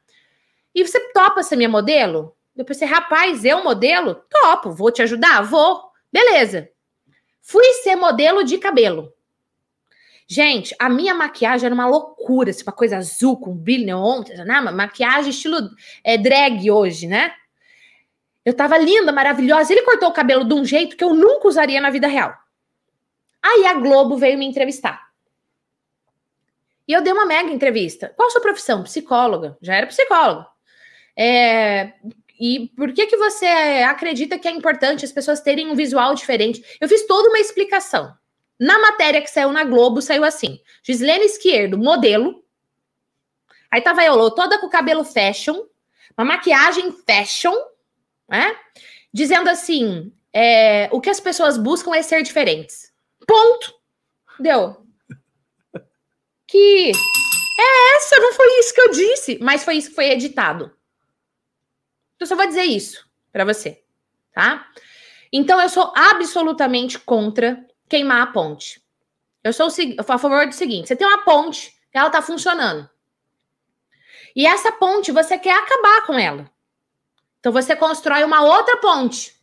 B: E você topa ser minha modelo? Eu pensei, rapaz, eu modelo? Topo, vou te ajudar? Vou. Beleza. Fui ser modelo de cabelo. Gente, a minha maquiagem era uma loucura, assim, uma coisa azul com brilho neon, né? maquiagem estilo é, drag hoje, né? Eu tava linda, maravilhosa. Ele cortou o cabelo de um jeito que eu nunca usaria na vida real. Aí a Globo veio me entrevistar. E eu dei uma mega entrevista. Qual sua profissão? Psicóloga. Já era psicóloga. É, e por que, que você acredita que é importante as pessoas terem um visual diferente? Eu fiz toda uma explicação. Na matéria que saiu na Globo, saiu assim: Gislene Esquerdo, modelo. Aí tava eu toda com o cabelo fashion, uma maquiagem fashion, né? Dizendo assim: é, o que as pessoas buscam é ser diferentes. Ponto. Deu. Que é essa, não foi isso que eu disse, mas foi isso que foi editado. Eu só vou dizer isso para você, tá? Então eu sou absolutamente contra queimar a ponte. Eu sou a favor do seguinte: você tem uma ponte, ela tá funcionando. E essa ponte você quer acabar com ela. Então você constrói uma outra ponte.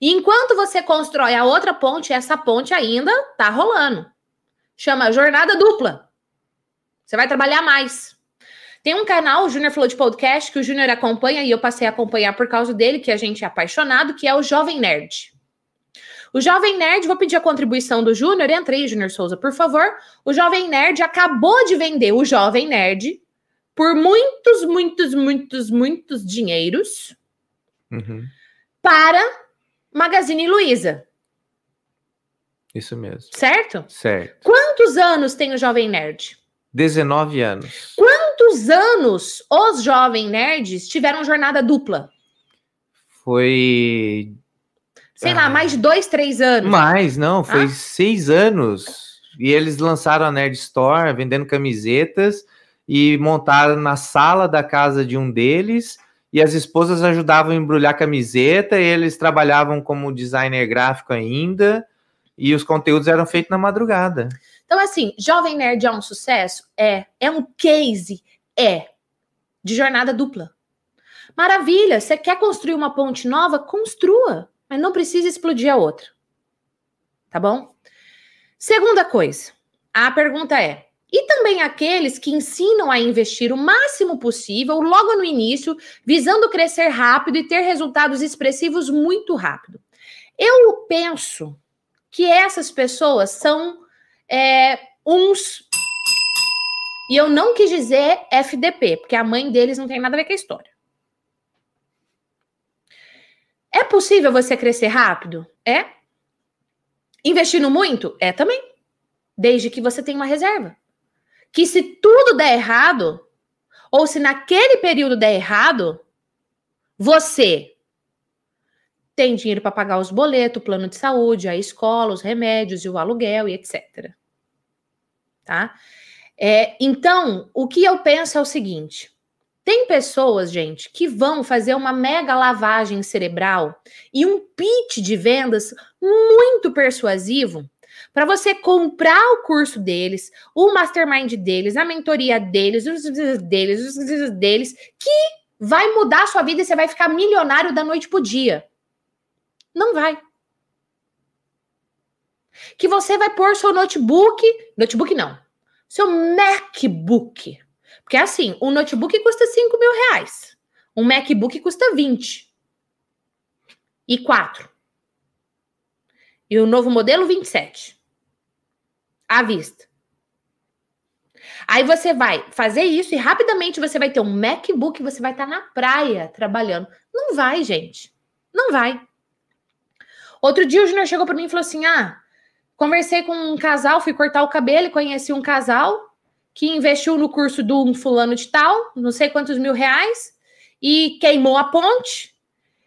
B: E enquanto você constrói a outra ponte, essa ponte ainda tá rolando. Chama jornada dupla. Você vai trabalhar mais. Tem um canal, o Júnior falou de podcast, que o Júnior acompanha e eu passei a acompanhar por causa dele, que a gente é apaixonado, que é o Jovem Nerd. O Jovem Nerd, vou pedir a contribuição do Júnior. Entra aí, Júnior Souza, por favor. O Jovem Nerd acabou de vender o Jovem Nerd por muitos, muitos, muitos, muitos dinheiros
C: uhum.
B: para Magazine Luiza.
C: Isso mesmo.
B: Certo?
C: Certo.
B: Quantos anos tem o Jovem Nerd?
C: 19 anos.
B: Quantos anos os jovens nerds tiveram jornada dupla?
C: Foi.
B: Sei ah, lá, mais de dois, três anos.
C: Mais, não, foi ah? seis anos. E eles lançaram a Nerd Store vendendo camisetas e montaram na sala da casa de um deles. E as esposas ajudavam a embrulhar camiseta, e eles trabalhavam como designer gráfico ainda, e os conteúdos eram feitos na madrugada.
B: Então, assim, Jovem Nerd é um sucesso? É. É um case? É. De jornada dupla. Maravilha! Você quer construir uma ponte nova? Construa, mas não precisa explodir a outra. Tá bom? Segunda coisa, a pergunta é: e também aqueles que ensinam a investir o máximo possível logo no início, visando crescer rápido e ter resultados expressivos muito rápido. Eu penso que essas pessoas são é, uns. E eu não quis dizer FDP, porque a mãe deles não tem nada a ver com a história. É possível você crescer rápido? É. Investindo muito? É também. Desde que você tenha uma reserva. Que se tudo der errado, ou se naquele período der errado, você tem dinheiro para pagar os boletos, o plano de saúde, a escola, os remédios e o aluguel e etc. Tá? É, então, o que eu penso é o seguinte: tem pessoas, gente, que vão fazer uma mega lavagem cerebral e um pitch de vendas muito persuasivo para você comprar o curso deles, o mastermind deles, a mentoria deles, os deles, os deles, que vai mudar a sua vida e você vai ficar milionário da noite pro dia. Não vai. Que você vai pôr seu notebook, notebook não, seu MacBook. Porque é assim, um notebook custa 5 mil reais. Um MacBook custa 20. E 4. E o novo modelo, 27 à vista. Aí você vai fazer isso e rapidamente você vai ter um MacBook, você vai estar na praia trabalhando. Não vai, gente. Não vai. Outro dia o Júnior chegou para mim e falou assim: "Ah, conversei com um casal, fui cortar o cabelo e conheci um casal que investiu no curso do um fulano de tal, não sei quantos mil reais, e queimou a ponte,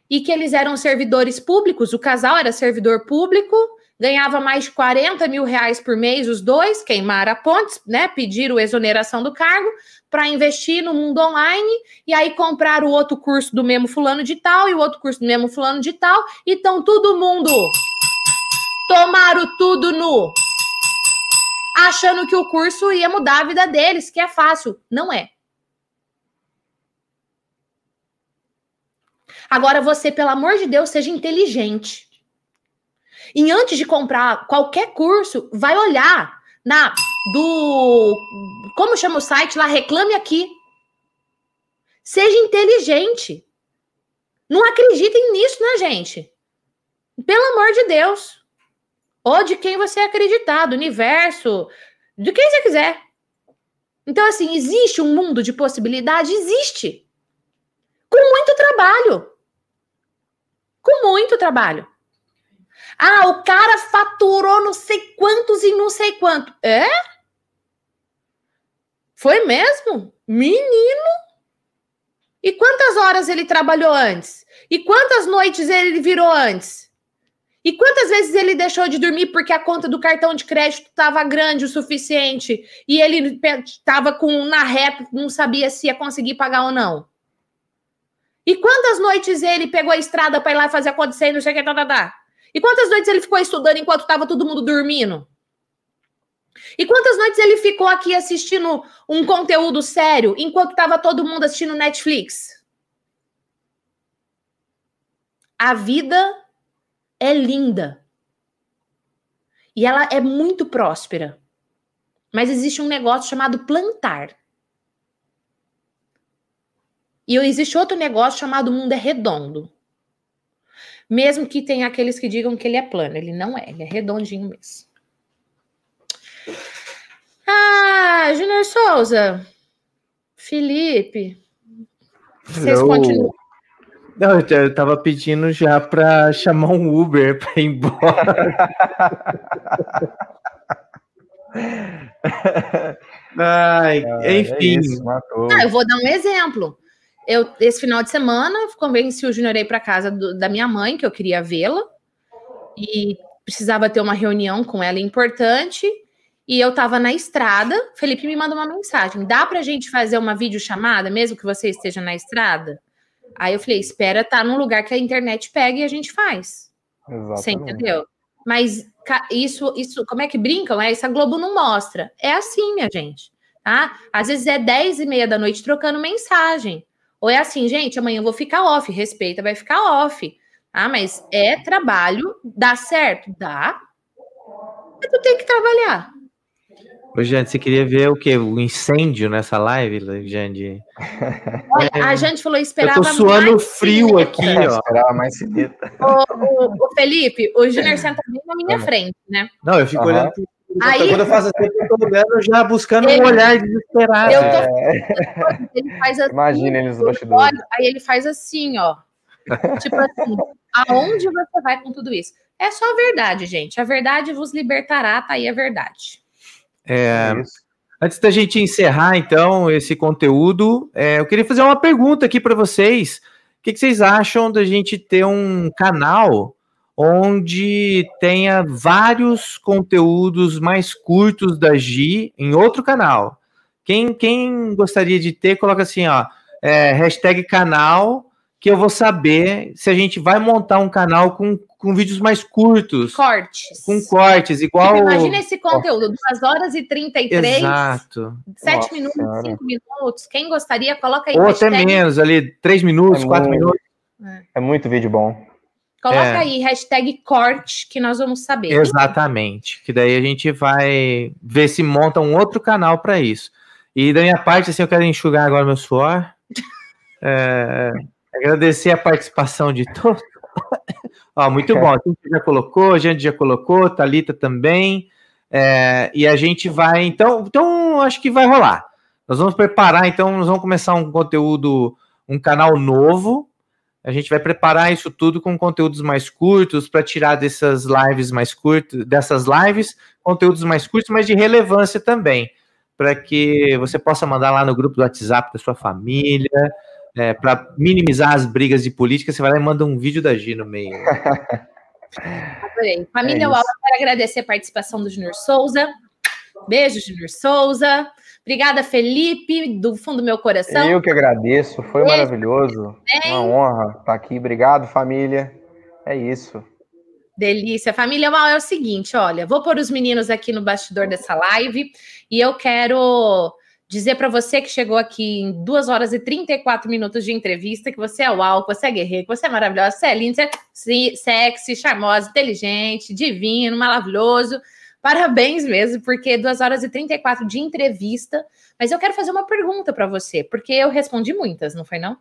B: e que eles eram servidores públicos, o casal era servidor público, ganhava mais de 40 mil reais por mês, os dois queimaram a ponte, né? Pediram exoneração do cargo para investir no mundo online e aí compraram o outro curso do mesmo fulano de tal e o outro curso do mesmo fulano de tal, então todo mundo tomaram tudo no achando que o curso ia mudar a vida deles, que é fácil, não é. Agora você, pelo amor de Deus, seja inteligente. E antes de comprar qualquer curso, vai olhar na do como chama o site lá, reclame aqui. Seja inteligente. Não acreditem nisso, né, gente? Pelo amor de Deus. Ou de quem você acreditar, do universo, de quem você quiser. Então, assim, existe um mundo de possibilidade? Existe. Com muito trabalho. Com muito trabalho. Ah, o cara faturou não sei quantos e não sei quanto. É? Foi mesmo? Menino? E quantas horas ele trabalhou antes? E quantas noites ele virou antes? E quantas vezes ele deixou de dormir porque a conta do cartão de crédito estava grande o suficiente e ele estava com na reta, não sabia se ia conseguir pagar ou não? E quantas noites ele pegou a estrada para ir lá fazer acontecer e não sei o que, tá, tá, tá? E quantas noites ele ficou estudando enquanto estava todo mundo dormindo? E quantas noites ele ficou aqui assistindo um conteúdo sério enquanto estava todo mundo assistindo Netflix? A vida é linda. E ela é muito próspera. Mas existe um negócio chamado plantar. E existe outro negócio chamado mundo é redondo. Mesmo que tenha aqueles que digam que ele é plano, ele não é, ele é redondinho mesmo. Ah, Júnior Souza, Felipe, vocês
C: eu...
B: continuam.
C: Não, eu tava pedindo já para chamar um Uber para ir embora. Ai, enfim. É isso,
B: ah, eu vou dar um exemplo. Eu, esse final de semana, convenci o Júnior a ir para casa do, da minha mãe, que eu queria vê-la, e precisava ter uma reunião com ela importante. E eu estava na estrada. Felipe me manda uma mensagem: dá para a gente fazer uma videochamada, mesmo que você esteja na estrada? Aí eu falei: espera, tá num lugar que a internet pega e a gente faz. Exatamente. Você entendeu? Mas isso, isso, como é que brincam? É, isso a Globo não mostra. É assim, minha gente. Tá? Às vezes é 10 e meia da noite trocando mensagem. Ou é assim, gente, amanhã eu vou ficar off, respeita, vai ficar off. Ah, mas é trabalho, dá certo? Dá. Mas tu tem que trabalhar.
C: Ô, Jane, você queria ver o quê? O incêndio nessa live, Jane?
B: Olha, é... a gente falou, esperava
C: Eu tô suando frio aqui, ó.
D: Esperava mais cineta.
B: O, o, o, Felipe, o Júnior senta bem na minha frente, né?
C: Não, eu fico uhum. olhando Aí, quando eu faço assim, eu tô olhando já buscando ele, um olhar desesperado. Eu tô,
B: é. ele faz assim,
D: Imagina ele nos bastidores.
B: Aí ele faz assim, ó. tipo assim, aonde você vai com tudo isso? É só a verdade, gente. A verdade vos libertará, tá aí a verdade.
C: É, antes da gente encerrar, então, esse conteúdo, é, eu queria fazer uma pergunta aqui para vocês. que, que vocês acham da gente ter um canal onde tenha vários conteúdos mais curtos da Gi em outro canal? Quem, quem gostaria de ter, coloca assim, ó, é, hashtag canal, que eu vou saber se a gente vai montar um canal com, com vídeos mais curtos.
B: Cortes.
C: Com cortes, igual. Tipo,
B: imagina esse conteúdo, 2 horas e 33.
C: Exato.
B: 7 minutos, 5 minutos. Quem gostaria, coloca aí.
C: Ou hashtag... até menos, ali, 3 minutos, 4 é minutos.
D: É. é muito vídeo bom.
B: Coloca é. aí, hashtag corte, que nós vamos saber.
C: Exatamente. Que daí a gente vai ver se monta um outro canal para isso. E da minha parte, assim, eu quero enxugar agora meu suor. É, agradecer a participação de todos. Ó, muito bom. A gente já colocou, a gente já colocou, Talita também. É, e a gente vai, então, então acho que vai rolar. Nós vamos preparar, então, nós vamos começar um conteúdo, um canal novo. A gente vai preparar isso tudo com conteúdos mais curtos para tirar dessas lives mais curtas, dessas lives, conteúdos mais curtos, mas de relevância também para que você possa mandar lá no grupo do WhatsApp da sua família, é, para minimizar as brigas de política, você vai lá e manda um vídeo da Gi no meio.
B: Adorei. Família é Uau, quero agradecer a participação do Junior Souza. Beijo, Junior Souza. Obrigada, Felipe, do fundo do meu coração.
D: Eu que agradeço, foi maravilhoso. Uma honra estar aqui. Obrigado, família. É isso.
B: Delícia. Família Mal é o seguinte, olha, vou pôr os meninos aqui no bastidor dessa live e eu quero dizer para você que chegou aqui em 2 horas e 34 minutos de entrevista que você é uau, que você é guerreiro, que você é maravilhosa, você é lindo, você é sexy, charmosa, inteligente, divino, maravilhoso. Parabéns mesmo, porque 2 horas e 34 de entrevista. Mas eu quero fazer uma pergunta para você, porque eu respondi muitas, não foi não?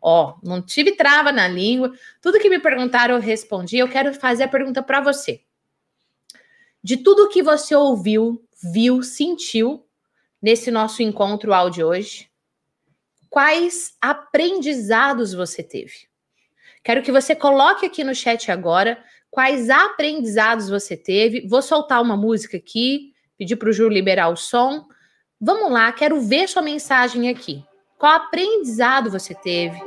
B: Ó, não tive trava na língua. Tudo que me perguntaram eu respondi. Eu quero fazer a pergunta para você. De tudo que você ouviu, viu, sentiu nesse nosso encontro áudio hoje, quais aprendizados você teve? Quero que você coloque aqui no chat agora quais aprendizados você teve. Vou soltar uma música aqui, pedir para o Ju liberar o som. Vamos lá, quero ver sua mensagem aqui. Qual aprendizado você teve?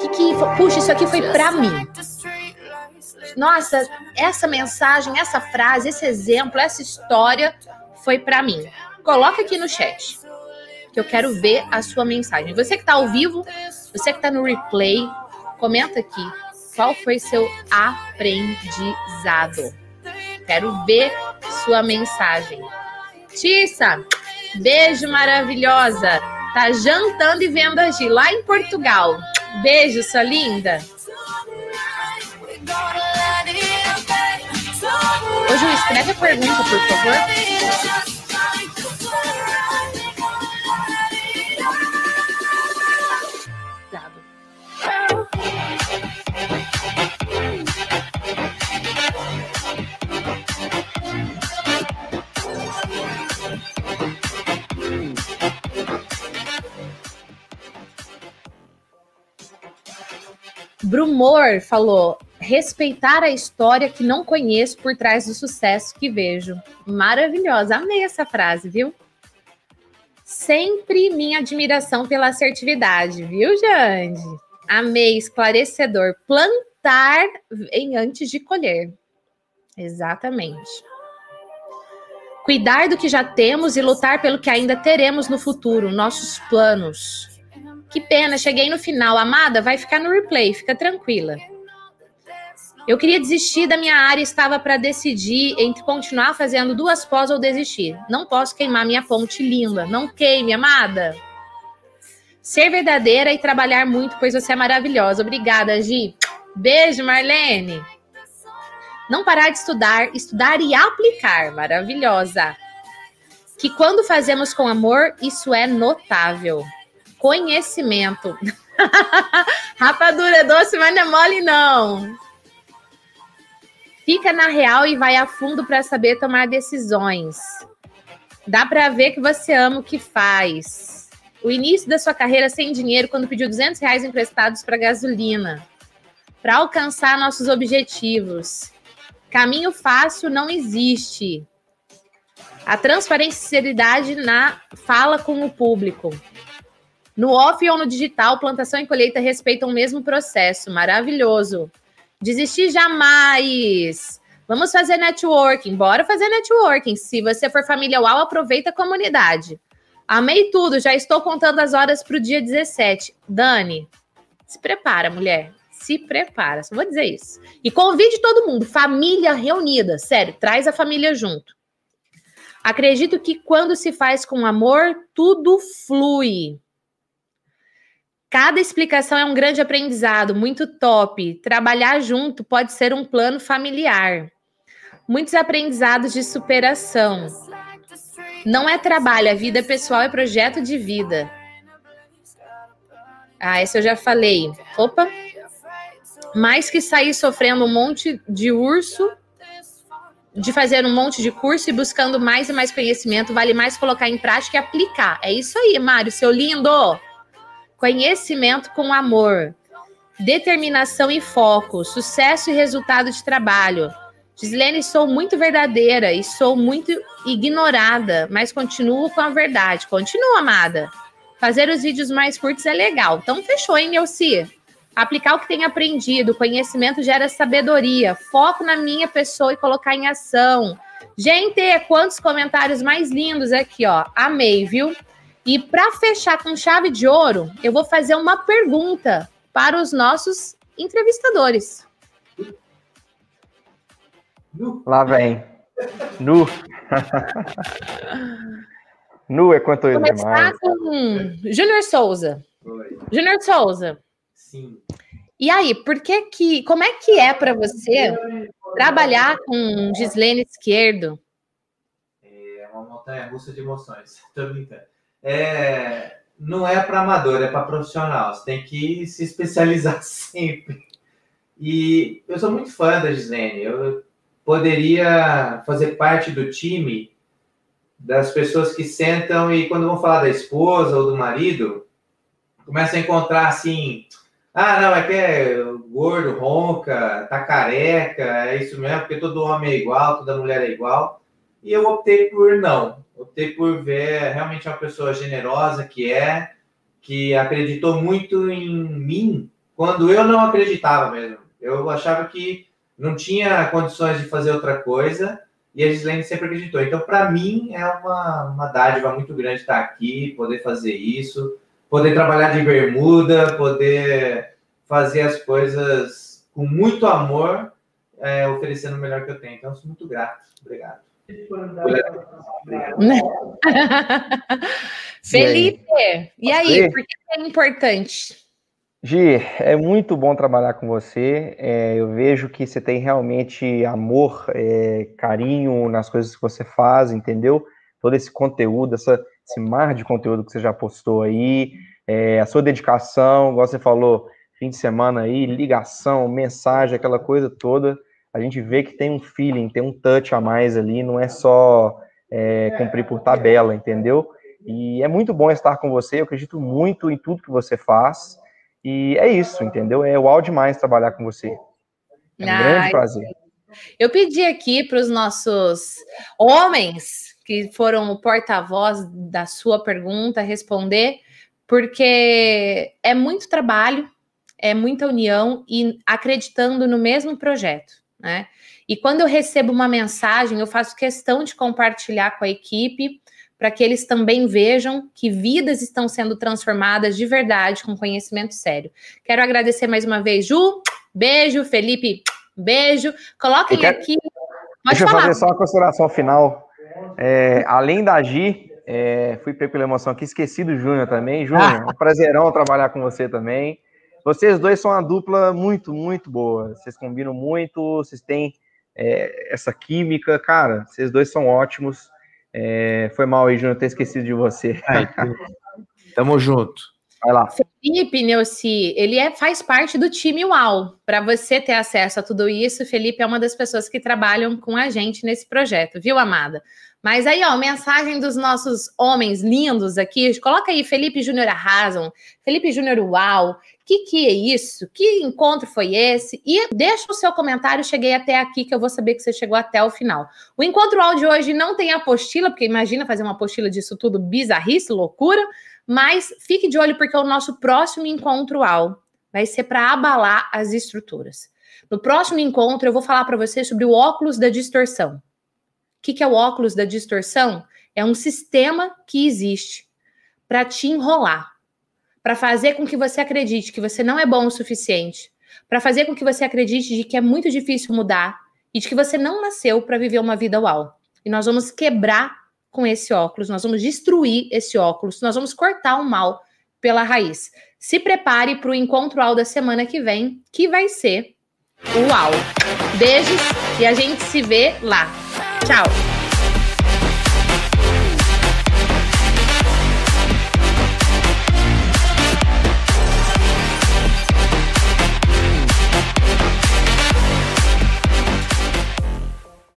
B: Que que puxa, isso aqui foi para mim. Nossa, essa mensagem, essa frase, esse exemplo, essa história foi para mim. Coloca aqui no chat que eu quero ver a sua mensagem. Você que está ao vivo, você que está no replay, comenta aqui qual foi seu aprendizado. Quero ver sua mensagem. Tissa, beijo maravilhosa. Tá jantando e vendo agir lá em Portugal. Beijo, sua linda. Ju, escreve a pergunta, por favor. Brumor falou: respeitar a história que não conheço por trás do sucesso que vejo. Maravilhosa, amei essa frase, viu? Sempre minha admiração pela assertividade, viu, Jande? Amei, esclarecedor. Plantar em antes de colher. Exatamente. Cuidar do que já temos e lutar pelo que ainda teremos no futuro, nossos planos. Que pena, cheguei no final. Amada, vai ficar no replay, fica tranquila. Eu queria desistir da minha área, estava para decidir entre continuar fazendo duas pós ou desistir. Não posso queimar minha ponte linda. Não queime, amada. Ser verdadeira e trabalhar muito, pois você é maravilhosa. Obrigada, Gi. Beijo, Marlene. Não parar de estudar, estudar e aplicar. Maravilhosa. Que quando fazemos com amor, isso é notável conhecimento. Rapadura é doce, mas não é mole, não. Fica na real e vai a fundo para saber tomar decisões. Dá para ver que você ama o que faz. O início da sua carreira sem dinheiro, quando pediu 200 reais emprestados para gasolina. Para alcançar nossos objetivos. Caminho fácil não existe. A transparência e sinceridade na fala com o público No off ou no digital, plantação e colheita respeitam o mesmo processo. Maravilhoso. Desistir jamais. Vamos fazer networking. Bora fazer networking. Se você for família UAU, aproveita a comunidade. Amei tudo. Já estou contando as horas para o dia 17. Dani, se prepara, mulher. Se prepara. Só vou dizer isso. E convide todo mundo. Família reunida. Sério, traz a família junto. Acredito que quando se faz com amor, tudo flui. Cada explicação é um grande aprendizado, muito top. Trabalhar junto pode ser um plano familiar. Muitos aprendizados de superação. Não é trabalho, a vida pessoal é projeto de vida. Ah, esse eu já falei. Opa. Mais que sair sofrendo um monte de urso, de fazer um monte de curso e buscando mais e mais conhecimento, vale mais colocar em prática e aplicar. É isso aí, Mário, seu lindo conhecimento com amor, determinação e foco, sucesso e resultado de trabalho. Gislene, sou muito verdadeira e sou muito ignorada, mas continuo com a verdade. Continua, amada. Fazer os vídeos mais curtos é legal. Então, fechou, hein, Elci? Aplicar o que tem aprendido. Conhecimento gera sabedoria. Foco na minha pessoa e colocar em ação. Gente, quantos comentários mais lindos aqui, ó. Amei, viu? E para fechar com chave de ouro, eu vou fazer uma pergunta para os nossos entrevistadores.
D: Lá vem. Nu. nu é quanto
B: ele demais. com Júnior Souza. Júnior Souza. Sim. E aí, por que que, como é que é para você trabalhar com Gislene Esquerdo?
C: É uma montanha russa de emoções. Tô brincando é, não é para amador, é para profissional. Você tem que se especializar sempre. E eu sou muito fã da Gislene. Eu poderia fazer parte do time das pessoas que sentam e quando vão falar da esposa ou do marido, começam a encontrar assim, ah, não, é que é gordo, ronca, tá careca, é isso mesmo, porque todo homem é igual, toda mulher é igual. E eu optei por não optei por ver realmente uma pessoa generosa que é, que acreditou muito em mim quando eu não acreditava mesmo. Eu achava que não tinha condições de fazer outra coisa e a Gislaine sempre acreditou. Então, para mim, é uma, uma dádiva muito grande estar aqui, poder fazer isso, poder trabalhar de bermuda, poder fazer as coisas com muito amor, é, oferecendo o melhor que eu tenho. Então, eu sou muito grato. Obrigado.
B: Felipe, e aí, por que é importante?
D: Gi, é muito bom trabalhar com você. É, eu vejo que você tem realmente amor, é, carinho nas coisas que você faz, entendeu? Todo esse conteúdo, essa, esse mar de conteúdo que você já postou aí, é, a sua dedicação, igual você falou, fim de semana aí, ligação, mensagem, aquela coisa toda a gente vê que tem um feeling, tem um touch a mais ali, não é só é, cumprir por tabela, entendeu? E é muito bom estar com você, eu acredito muito em tudo que você faz, e é isso, entendeu? É uau demais trabalhar com você. É um Ai, grande prazer.
B: Eu pedi aqui para os nossos homens que foram o porta-voz da sua pergunta responder, porque é muito trabalho, é muita união e acreditando no mesmo projeto né? E quando eu recebo uma mensagem, eu faço questão de compartilhar com a equipe para que eles também vejam que vidas estão sendo transformadas de verdade com conhecimento sério. Quero agradecer mais uma vez, Ju. Beijo, Felipe. Beijo. Coloquem quero... aqui.
D: Pode Deixa falar. eu fazer só uma consideração final. É, além da Gi, é, fui pego pela emoção aqui, esqueci do Júnior também. Júnior, um prazerão trabalhar com você também. Vocês dois são uma dupla muito, muito boa. Vocês combinam muito, vocês têm é, essa química. Cara, vocês dois são ótimos. É, foi mal aí, Júnior, ter esquecido de você. Aí,
C: tamo junto.
B: Vai lá. Felipe Neuci, ele é, faz parte do time UAU. Para você ter acesso a tudo isso, Felipe é uma das pessoas que trabalham com a gente nesse projeto, viu, amada? Mas aí, ó, mensagem dos nossos homens lindos aqui. Coloca aí, Felipe Júnior arrasam, Felipe Júnior Uau, que que é isso? Que encontro foi esse? E deixa o seu comentário, cheguei até aqui, que eu vou saber que você chegou até o final. O encontro de hoje não tem apostila, porque imagina fazer uma apostila disso tudo, bizarrice, loucura, Mas fique de olho porque o nosso próximo encontro UAU vai ser para abalar as estruturas. No próximo encontro, eu vou falar para você sobre o óculos da distorção. O que, que é o óculos da distorção? É um sistema que existe para te enrolar, para fazer com que você acredite que você não é bom o suficiente, para fazer com que você acredite de que é muito difícil mudar e de que você não nasceu para viver uma vida uau. E nós vamos quebrar com esse óculos, nós vamos destruir esse óculos, nós vamos cortar o mal pela raiz. Se prepare para o encontro UAU da semana que vem, que vai ser UAU. Beijos e a gente se vê lá. Tchau!